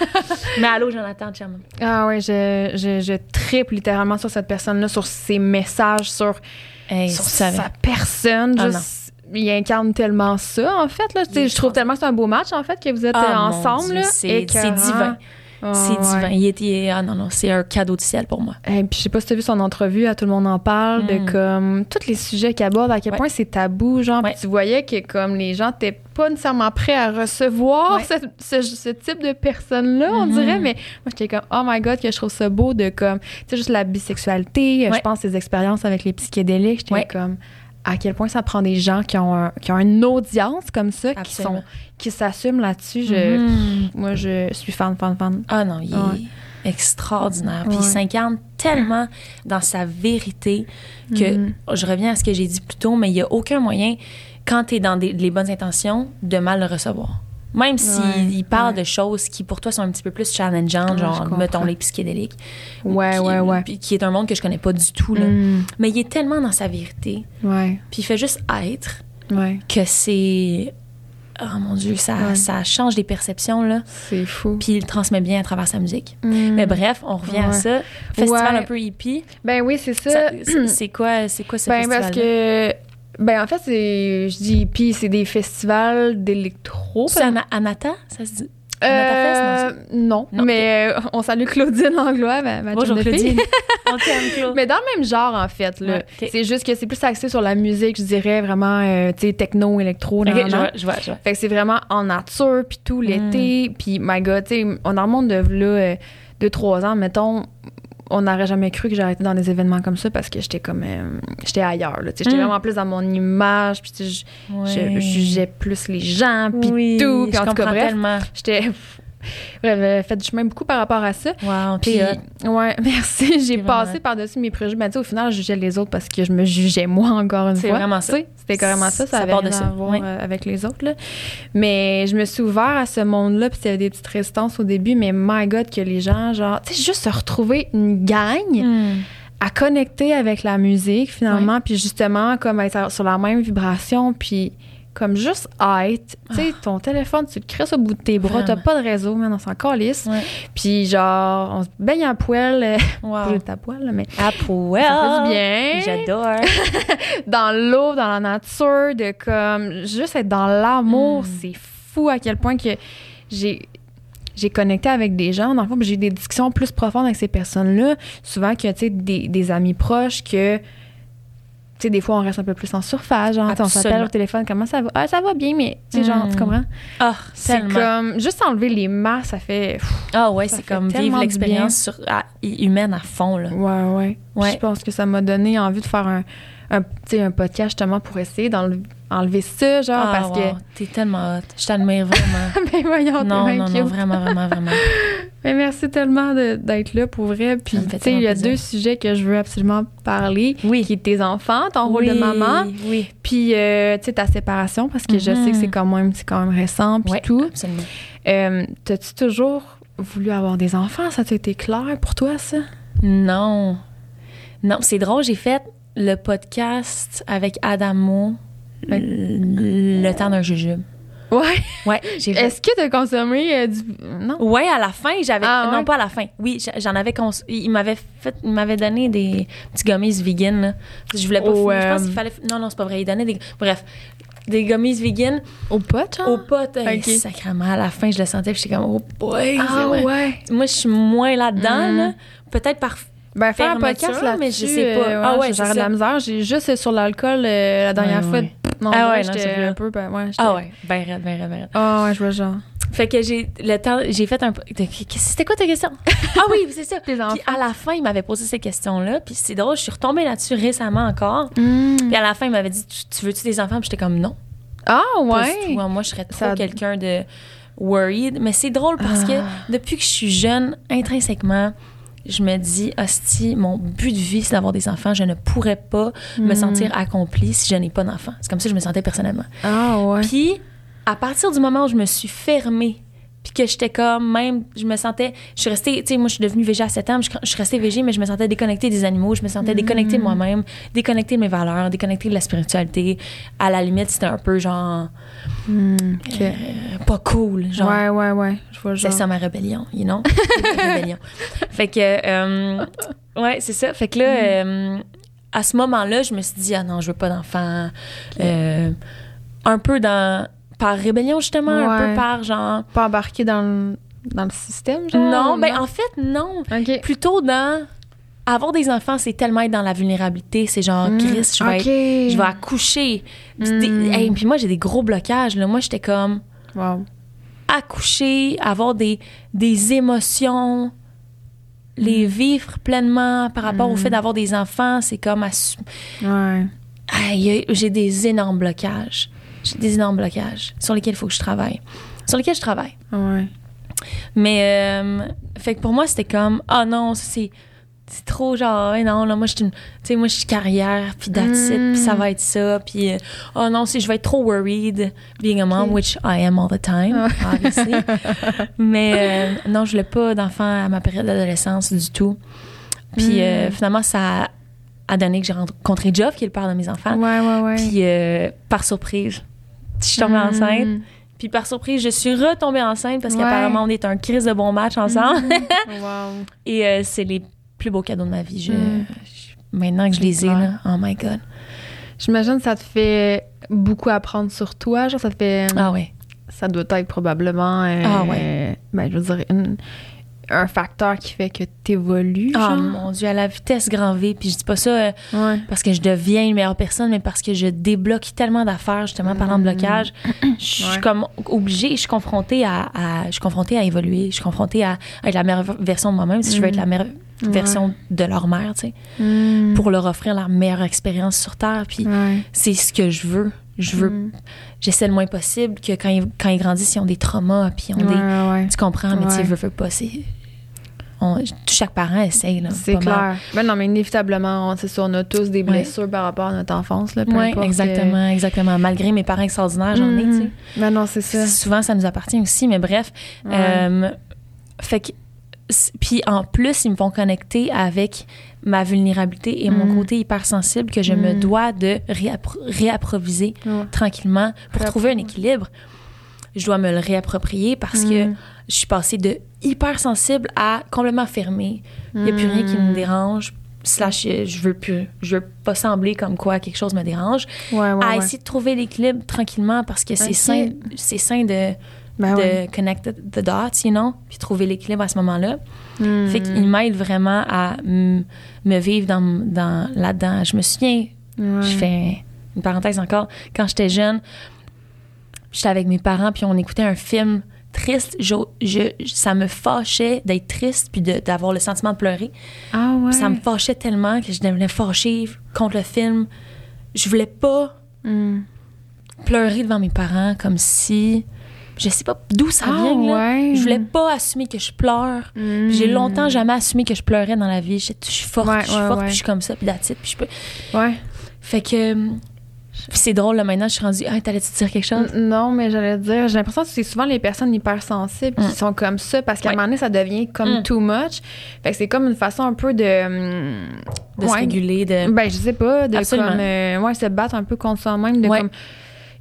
Mais allô, Jonathan, chum. Ah ouais, je, je, je triple littéralement sur cette personne-là, sur ses messages, sur, Hey, sur savais. sa personne. Ah juste, il incarne tellement ça, en fait. Là. Je trouve tellement que c'est un beau match, en fait, que vous êtes Ah, ensemble. Dieu, là. C'est- divin. Ouais. Il était. Ah non, non, c'est un cadeau du ciel pour moi. Et puis, je sais pas si tu as vu son entrevue, à tout le monde en parle, Mm. de comme tous les sujets qu'il aborde, à quel Ouais. point c'est tabou, genre. Ouais. Tu voyais que comme les gens n'étaient pas nécessairement prêts à recevoir ce, ce- ce type de personne-là, on Mhm. dirait. Mais moi, j'étais comme, oh my God, que je trouve ça beau de comme, tu sais, juste la bisexualité, je pense les expériences avec les psychédéliques, j'étais comme, à quel point ça prend des gens qui ont, un- qui ont une audience comme ça, qui sont qui s'assument là-dessus. Je, Mhm. Moi, je suis fan, fan, fan. Ah non, il Ouais. est extraordinaire. Puis Ouais. il s'incarne tellement dans sa vérité que Mhm. je reviens à ce que j'ai dit plus tôt, mais il n'y a aucun moyen, quand tu es dans des, les bonnes intentions, de mal le recevoir. Même s'il Ouais, il parle ouais. de choses qui pour toi sont un petit peu plus challengeantes, je genre mettons les psychédéliques. Ouais, qui, ouais, ouais. puis qui est un monde que je connais pas du tout. Là. Mm. Mais il est tellement dans sa vérité, Ouais, puis il fait juste être ouais. que c'est. Oh mon Dieu, ça, Ouais. ça change des perceptions, là. C'est fou. Puis il transmet bien à travers sa musique. Mm. Mais bref, on revient à ça. Festival Ouais. un peu hippie. Ben oui, c'est ça. Ça- c'est- C'est quoi, c'est quoi ce ben festival parce que ben en fait c'est je dis puis c'est des festivals d'électro. C'est Ana- Anata, ça se dit? Euh, Anatafest, non, Non, mais euh, on salue Claudine Langlois, ma, ma Bonjour de. Claudine. on t'aime, Claude. Mais dans le même genre en fait là. C'est juste que c'est plus axé sur la musique, je dirais vraiment euh, tu sais techno, électro, Ok, nan, je vois, je vois, je vois. Fait que c'est vraiment en nature, puis tout l'été, Mm. puis my God, tu sais, on en remonte de là, euh, deux, trois ans, mettons, on n'aurait jamais cru que j'arrêtais dans des événements comme ça parce que j'étais comme, euh, j'étais ailleurs, j'étais Mm. vraiment plus dans mon image, puis je- jugeais plus les gens, puis Oui, tout, puis en tout cas, bref, j'étais bref, euh, fait du chemin beaucoup par rapport à ça. Wow, Puis, ouais, merci. J'ai passé par-dessus mes préjugés. Mais sais, au final, je jugeais les autres parce que je me jugeais moi encore une C'est fois. vraiment ça. C'était carrément ça. Ça, Ça avait de rien ça, à voir ouais. euh, avec les autres. Là. Mais je me suis ouvert à ce monde-là. Puis il y avait des petites résistances au début. Mais my God, que les gens, genre, tu sais, juste se retrouver une gang Hmm. à connecter avec la musique finalement, puis justement comme être sur la même vibration, puis comme juste être, tu sais, ton téléphone, tu le crées au bout de tes bras, t'as pas de réseau, mais on s'en calisse. Ouais. Puis genre, on se baigne à poil, euh, Wow. ta poil, là, mais À poil. ça fait du bien. J'adore. Dans l'eau, dans la nature, de comme, juste être dans l'amour, Mm. c'est fou à quel point que j'ai j'ai connecté avec des gens, dans le fond, j'ai eu des discussions plus profondes avec ces personnes-là. Souvent que, tu sais, des, des amis proches que, tu sais, des fois, on reste un peu plus en surface. Genre, on s'appelle au téléphone, comment ça va? Ah, ça va bien, mais, tu sais, genre, tu comprends? Ah, C'est comme, juste enlever les masques, ça fait. Ah ouais, c'est comme vivre l'expérience à- humaine à fond, là. Ouais, ouais. Ouais. Je pense que ça m'a donné envie de faire un, un, un podcast justement pour essayer d'enlever ça, genre, Ah, parce wow. T'es tellement hot. Je t'admire vraiment. que. Mais voyons, non, non, non, vraiment, vraiment, vraiment. Mais merci tellement d'être là pour vrai. Puis, tu sais, il y a plaisir. deux sujets que je veux absolument parler. Oui. Qui est tes enfants, ton rôle de Oui, maman, Oui. puis, euh, tu sais, ta séparation, parce que je sais que Mhm. c'est quand même, c'est quand même récent, puis Ouais, tout. absolument. Euh, T'as-tu toujours voulu avoir des enfants? Ça a été clair pour toi, ça? Non. Non, c'est drôle, j'ai fait le podcast avec Adamo le, le temps d'un jujube. Ouais. Ouais, j'ai fait. Est-ce que t'as consommé euh, du. Non? Ouais, à la fin, j'avais Ah, ouais. non pas à la fin. Oui, j'en avais cons... il m'avait fait il m'avait donné des petits gummies vegan là. Je voulais pas fumer. Je pense euh, qu'il fallait Non non, c'est pas vrai, il donnait des bref, des gummies vegan Au pot, genre? au pot. Hey, Ok. Sacrément, à la fin, je le sentais, puis j'étais comme oh boy. Ah, ouais. Moi, je suis moins là-dedans Mhm. là. Peut-être par Ben, faire un podcast là mais je sais pas. Ah ouais, j'aurais de la misère. J'ai juste sur l'alcool euh, la dernière Ouais, fois. ouais. Non, Ah ouais, ouais, non, j'étais vrai. un peu. Ben, ouais, Ah ouais, ben raide, ben raide, ben raide. Ah ouais, je vois genre. Fait que j'ai le temps, j'ai fait un. C'était quoi ta question? ah oui, c'est ça. Puis à la fin, il m'avait posé ces questions-là. Puis c'est drôle, je suis retombée là-dessus récemment encore. Hmm. Puis à la fin, il m'avait dit Tu, tu veux-tu des enfants? Puis j'étais comme non. Ah ouais. Moi, je serais trop quelqu'un de worried. Mais c'est drôle parce Ah. que depuis que je suis jeune, intrinsèquement, je me dis Hostie, mon but de vie, c'est d'avoir des enfants. Je ne pourrais pas me Hmm. sentir accomplie si je n'ai pas d'enfants. C'est comme ça que je me sentais personnellement. Ah ouais. Puis, à partir du moment où je me suis fermée, puis que j'étais comme, même, je me sentais, je suis restée, tu sais, moi, je suis devenue végé à 7 ans, je, je suis restée végé, mais je me sentais déconnectée des animaux, je me sentais déconnectée de Mm. moi-même, déconnectée de mes valeurs, déconnectée de la spiritualité. À la limite, c'était un peu genre, ok. euh, pas cool, genre. Ouais, ouais, ouais. Je vois le C'est ça ma rébellion, you know? Rébellion. Fait que, euh, ouais, c'est ça. Fait que là, euh, à ce moment-là, je me suis dit, ah non, je veux pas d'enfant. Un peu dans. Par rébellion, justement, un peu par genre. Pas embarqué dans le, dans le système, genre? Non, ben en fait, non. Plutôt dans. Avoir des enfants, c'est tellement être dans la vulnérabilité. C'est genre, Hmm, Chris, je vais, être- je vais accoucher. Puis des- Hmm. hey, puis moi, j'ai des gros blocages. Là. Moi, j'étais comme. Wow. accoucher, avoir des, des émotions, les vivre pleinement par rapport au fait d'avoir des enfants, c'est comme Ouais. J'ai des énormes blocages. J'ai des énormes blocages sur lesquels il faut que je travaille. Sur lesquels je travaille. Ouais. Mais, euh, fait que pour moi, c'était comme, ah non, c'est. C'est trop genre, non, là, moi, je suis une- tu sais, moi, je suis carrière, puis that's it, puis ça va être ça, puis, euh, oh non, c'est, je vais être trop worried being a mom, which I am all the time, obviously. Mais euh, non, je voulais pas d'enfant à ma période d'adolescence du tout. Puis euh, finalement, ça a donné que j'ai rencontré Geoff, qui est le père de mes enfants. Ouais, ouais, ouais. Puis par surprise, je suis tombée enceinte. Puis par surprise, je suis retombée enceinte parce Ouais. qu'apparemment, on est un crise de bon match ensemble. wow. Et euh, c'est les plus beaux cadeaux de ma vie. Je, Mm. je- maintenant que je les ai, là, oh my God. J'imagine que ça te fait beaucoup apprendre sur toi. Genre, ça te fait. Ah ouais. Ça doit être probablement. euh, Ah ouais. Ben, je veux dire, une- un facteur qui fait que t'évolues. Genre? mon Dieu, à la vitesse grand V. Puis je dis pas ça euh, Ouais. parce que je deviens une meilleure personne, mais parce que je débloque tellement d'affaires, justement, parlant de blocage. Je suis Ouais. comme obligée, je suis confrontée à, à- je suis confrontée à évoluer. Je suis confrontée à, à être la meilleure version de moi-même si je veux être la meilleure version de leur mère, tu sais, Mm. pour leur offrir la meilleure expérience sur Terre. Puis Ouais. c'est ce que je veux. Je veux, Mm. j'essaie le moins possible que quand ils, quand ils grandissent, ils ont des traumas, puis ils ont Ouais, des, tu comprends, mais tu veux, veux pas, c'est, on- chaque parent essaye, là. C'est clair. Ben non, mais inévitablement, on, c'est ça, on a tous des blessures par rapport à notre enfance, là, peu Oui, importe, exactement, exactement. Malgré mes parents extraordinaires, j'en ai, tu sais. Mhm. Ben non, c'est ça. Souvent, ça nous appartient aussi, mais bref. Ouais. Euh, fait que. Puis en plus, ils me font connecter avec ma vulnérabilité et mon Mm. côté hypersensible que je me Mm. dois de réappro- réapproviser Ouais. tranquillement pour trouver un équilibre. Je dois me le réapproprier parce que Mm. Je suis passée de hypersensible à complètement fermée. Il n'y a plus rien qui me Mm. dérange. Slash, je veux plus, je veux pas sembler comme quoi quelque chose me dérange. Ouais, ouais, à essayer de trouver l'équilibre tranquillement parce que c'est sain, c'est sain de, Ben de ouais. connect the, dots, you know, puis trouver l'équilibre à ce moment-là. Mhm. Fait qu'il m'aide vraiment à me vivre dans, dans, là-dedans. Je me souviens, je fais une parenthèse encore, quand j'étais jeune, j'étais avec mes parents, puis on écoutait un film triste. Je, je- ça me fâchait d'être triste, puis d'avoir le sentiment de pleurer. Ah ouais. Ça me fâchait tellement que je devenais fâchée contre le film. Je voulais pas Mhm. pleurer devant mes parents comme si je sais pas d'où ça Ah vient là. ouais. Je voulais pas assumer que je pleure. Mhm. J'ai longtemps jamais assumé que je pleurais dans la vie. Je je suis forte, Ouais, je suis forte, puis je suis comme ça, puis it, puis je peux. Ouais. Fait que puis c'est drôle là maintenant, je suis rendue ah, t'allais-tu dire quelque chose? Non, mais j'allais dire, j'ai l'impression que c'est souvent les personnes hypersensibles qui Mm. sont comme ça parce qu'à Ouais. un moment donné, ça devient comme Mm. too much. Fait que c'est comme une façon un peu de. hum, de se ouais, réguler de Ben, je sais pas, de Absolument. comme. euh, ouais, se battre un peu contre soi-même, de Ouais. comme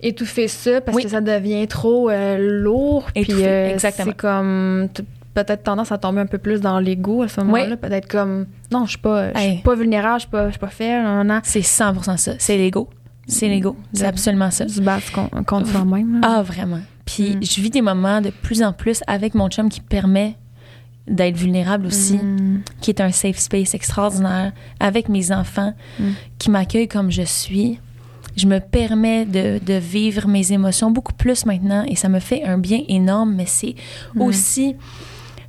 étouffer ça parce Oui. que ça devient trop euh, lourd. Puis euh, exactement. c'est comme. Peut-être tendance à tomber un peu plus dans l'ego à ce moment-là. Peut-être comme. Non, je suis pas, je suis Hey. pas vulnérable, je suis pas, je suis pas faible. C'est 100% ça, c'est l'ego. C'est l'ego, c'est De- absolument ça. Se battre con- contre soi-même. là. Ah vraiment. Puis Mm. je vis des moments de plus en plus avec mon chum qui permet d'être vulnérable aussi. Mm. qui est un safe space extraordinaire avec mes enfants Mm. qui m'accueillent comme je suis. Je me permets de, de vivre mes émotions beaucoup plus maintenant et ça me fait un bien énorme, mais c'est Mm. aussi,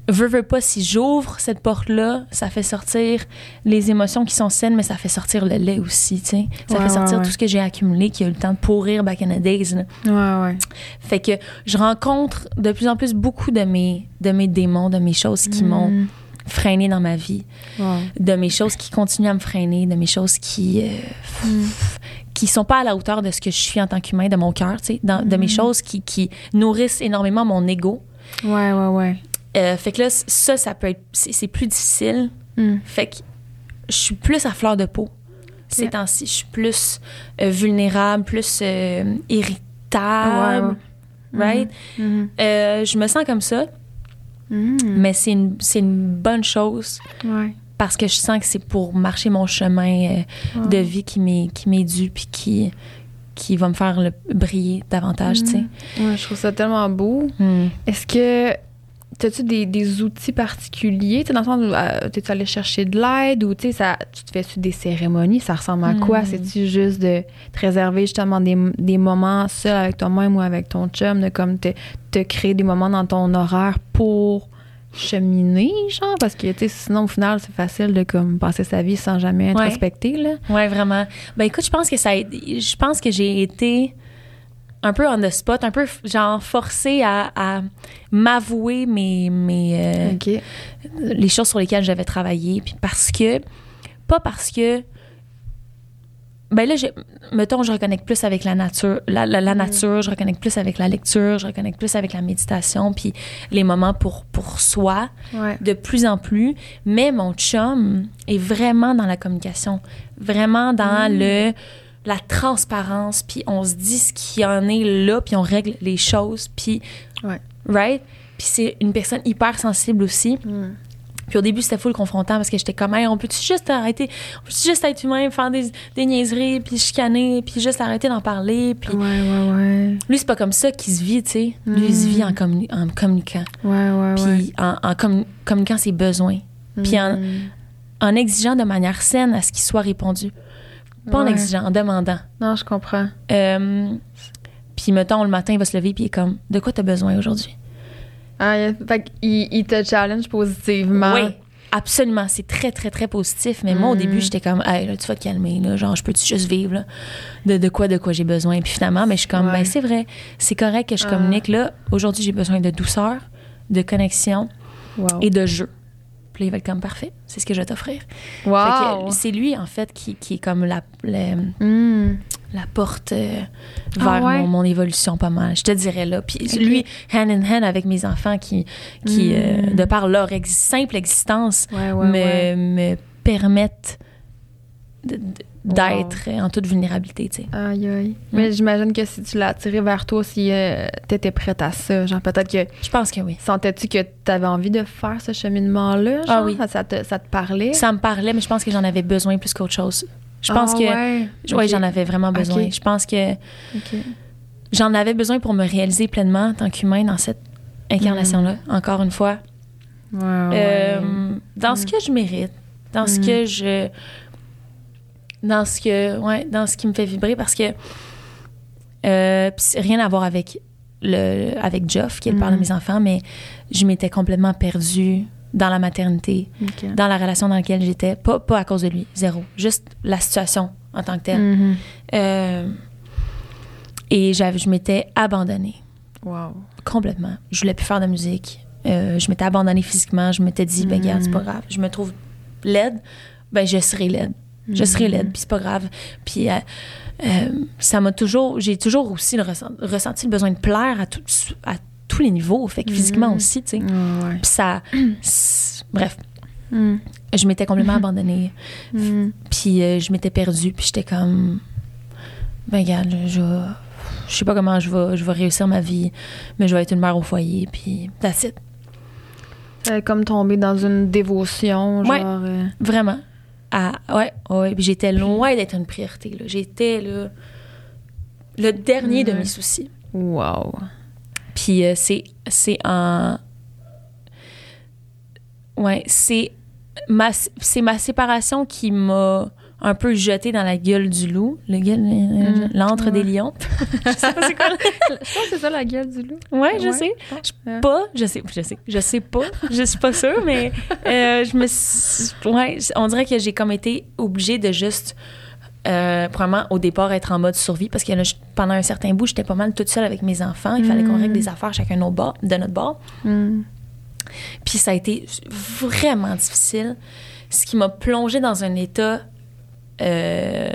veux, veux pas, si j'ouvre cette porte-là, ça fait sortir les émotions qui sont saines, mais ça fait sortir le lait aussi, tu sais. Ça Ouais, fait sortir ouais, tout ce que j'ai accumulé, qui a eu le temps de pourrir back in the days. là. Ouais, ouais. Fait que je rencontre de plus en plus beaucoup de mes, de mes démons, de mes choses qui m'ont Mm. freiné dans ma vie Wow. de mes choses qui continuent à me freiner, de mes choses qui euh, qui sont pas à la hauteur de ce que je suis en tant qu'humain, de mon cœur, tu sais, dans- de mes choses qui, qui nourrissent énormément mon ego. Ouais, ouais, ouais. Euh, fait que là, ça, ça peut être, c'est c'est plus difficile. Mm. Fait que je suis plus à fleur de peau ces Yeah. temps-ci. Je suis plus euh, vulnérable, plus euh, irritable, right? Mhm. Euh, je me sens comme ça, mais c'est une, c'est une bonne chose Ouais. parce que je sens que c'est pour marcher mon chemin de vie qui m'est qui m'est dû puis qui qui va me faire le, briller davantage, tu sais. Ouais, je trouve ça tellement beau. Hmm. Est-ce que as-tu des, des outils particuliers? Tu sais, dans le sens où euh, t'es-tu allé chercher de l'aide ou ça, tu te fais-tu des cérémonies? Ça ressemble à quoi? Mm. C'est-tu juste de te réserver justement des, des moments seuls avec toi-même ou avec ton chum, de comme te, te créer des moments dans ton horaire pour cheminer, genre? Parce que, tu sais, sinon, au final, c'est facile de comme passer sa vie sans jamais être Ouais. là. Ouais, vraiment. Ben écoute, je pense que ça a je pense que j'ai été un peu on the spot, un peu genre forcée à, à m'avouer mes mes euh, les choses sur lesquelles j'avais travaillé puis parce que pas parce que ben là, mettons, je reconnecte plus avec la nature, la, la, la nature, je reconnecte plus avec la lecture, je reconnecte plus avec la méditation, puis les moments pour, pour soi, Ouais. de plus en plus. Mais mon chum est vraiment dans la communication, vraiment dans Mm. le la transparence, puis on se dit ce qui en est là, puis on règle les choses, puis Ouais. right? Puis c'est une personne hyper sensible aussi. Mm. Puis au début, c'était full confrontant parce que j'étais comme, Hey, on peut-tu juste arrêter, on peut juste être humain, faire des, des niaiseries, puis chicaner, puis juste arrêter d'en parler. Puis Ouais, ouais, ouais. lui, c'est pas comme ça qu'il se vit, tu sais. Lui, il se vit en, communi- en communiquant, Ouais, ouais, ouais. puis en, en commu- communiquant ses besoins, puis en, Mm. en exigeant de manière saine à ce qu'il soit répondu. Pas en exigeant, en demandant. Non, je comprends. Euh, puis mettons, le matin, il va se lever, puis il est comme, de quoi t'as besoin aujourd'hui? Ah, il- fait il te challenge positivement. Oui, absolument, c'est très, très, très positif. Mais moi, au Mm. début, j'étais comme, hey, là, tu vas te calmer, là. Genre, je peux-tu juste vivre, là, de, de quoi, de quoi j'ai besoin. Puis finalement, mais je suis comme, Ouais. ben, c'est vrai, c'est correct que je Ah. communique. Là, aujourd'hui, j'ai besoin de douceur, de connexion Wow. et de jeu. Puis il va être comme parfait. C'est ce que je vais t'offrir. Wow. c'est lui, en fait, qui, qui est comme la, la, Hmm. la porte euh, Ah vers ouais? mon, mon évolution pas mal. Je te dirais là. Puis lui, hand in hand avec mes enfants qui, qui euh, Mm. de par leur ex- simple existence, Ouais, ouais, me, me permettent d'être en toute vulnérabilité, tu sais. Aïe, Mm. aïe. Mais j'imagine que si tu l'as attiré vers toi, si euh, t'étais prête à ça, genre peut-être que Je pense que oui. sentais-tu que t'avais envie de faire ce cheminement-là? Ah oui. Ça, te, ça te parlait? Ça me parlait, mais je pense que j'en avais besoin plus qu'autre chose. Je pense Ah, que Ouais, Ok. j'en avais vraiment besoin. Je pense que Ok. j'en avais besoin pour me réaliser pleinement en tant qu'humain dans cette incarnation-là, encore une fois. Ouais. Euh, dans ce que je mérite, dans ce Mm. que je. Dans ce que. Ouais, dans ce qui me fait vibrer parce que. Euh, rien à voir avec, le, avec Geoff, qui est le père de Mm. mes enfants, mais je m'étais complètement perdue dans la maternité, dans la relation dans laquelle j'étais. Pas, pas à cause de lui, zéro. Juste la situation en tant que telle. Mhm. Euh, et j'avais, je m'étais abandonnée Wow. complètement. Je voulais plus faire de musique. Euh, je m'étais abandonnée physiquement. Je m'étais dit, ben, regarde, c'est pas Mm. grave. Je me trouve laide. Ben, je serai laide. Je Mm. serai laide, puis c'est pas grave. Puis euh, euh, ça m'a toujours. J'ai toujours aussi le ressenti le besoin de plaire à, tout- à tous les niveaux. Fait que physiquement Mm. aussi, tu sais. Ouais. Puis ça. Bref, Mm. je m'étais complètement abandonnée. Puis euh, je m'étais perdue, puis j'étais comme, ben regarde, je je sais pas comment je vais, je vais réussir ma vie, mais je vais être une mère au foyer, puis that's it. Comme tombé dans une dévotion, genre. Ouais. euh, Vraiment. Ah, ouais, ouais. Puis j'étais loin d'être une priorité, là. J'étais, là, le dernier de mes soucis. Wow. Puis euh, c'est, c'est en... Ouais, c'est ma, c'est ma séparation qui m'a un peu jeté dans la gueule du loup, gueule, Mm. l'antre Ouais. des lions. je sais pas c'est quoi. Je pense que c'est ça la gueule du loup. Ouais, je sais. Ouais. Pas, je sais, je sais, je sais pas, je suis pas sûre, mais euh, je me, suis- ouais, on dirait que j'ai comme été obligée de juste, euh, probablement au départ être en mode survie parce que là, je- pendant un certain bout, j'étais pas mal toute seule avec mes enfants. Il fallait qu'on Mm. règle des affaires chacun de notre bord, de notre bord. Mm. Puis ça a été vraiment difficile, ce qui m'a plongée dans un état euh,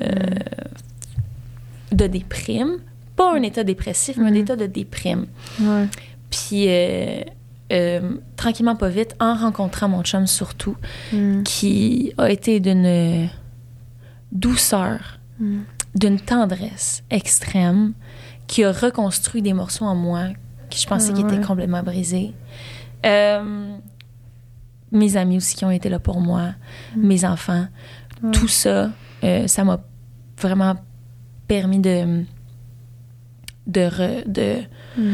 de déprime. Pas un état dépressif, mais un Mhm. état de déprime. Ouais. Puis, euh, euh, tranquillement, pas vite, en rencontrant mon chum surtout, Mm. qui a été d'une douceur, Mm. d'une tendresse extrême, qui a reconstruit des morceaux en moi qui je pensais Ah qu'ils étaient complètement brisés. Euh, mes amis aussi qui ont été là pour moi, mes enfants, Ouais. tout ça, euh, ça m'a vraiment permis de de, re- de Mm.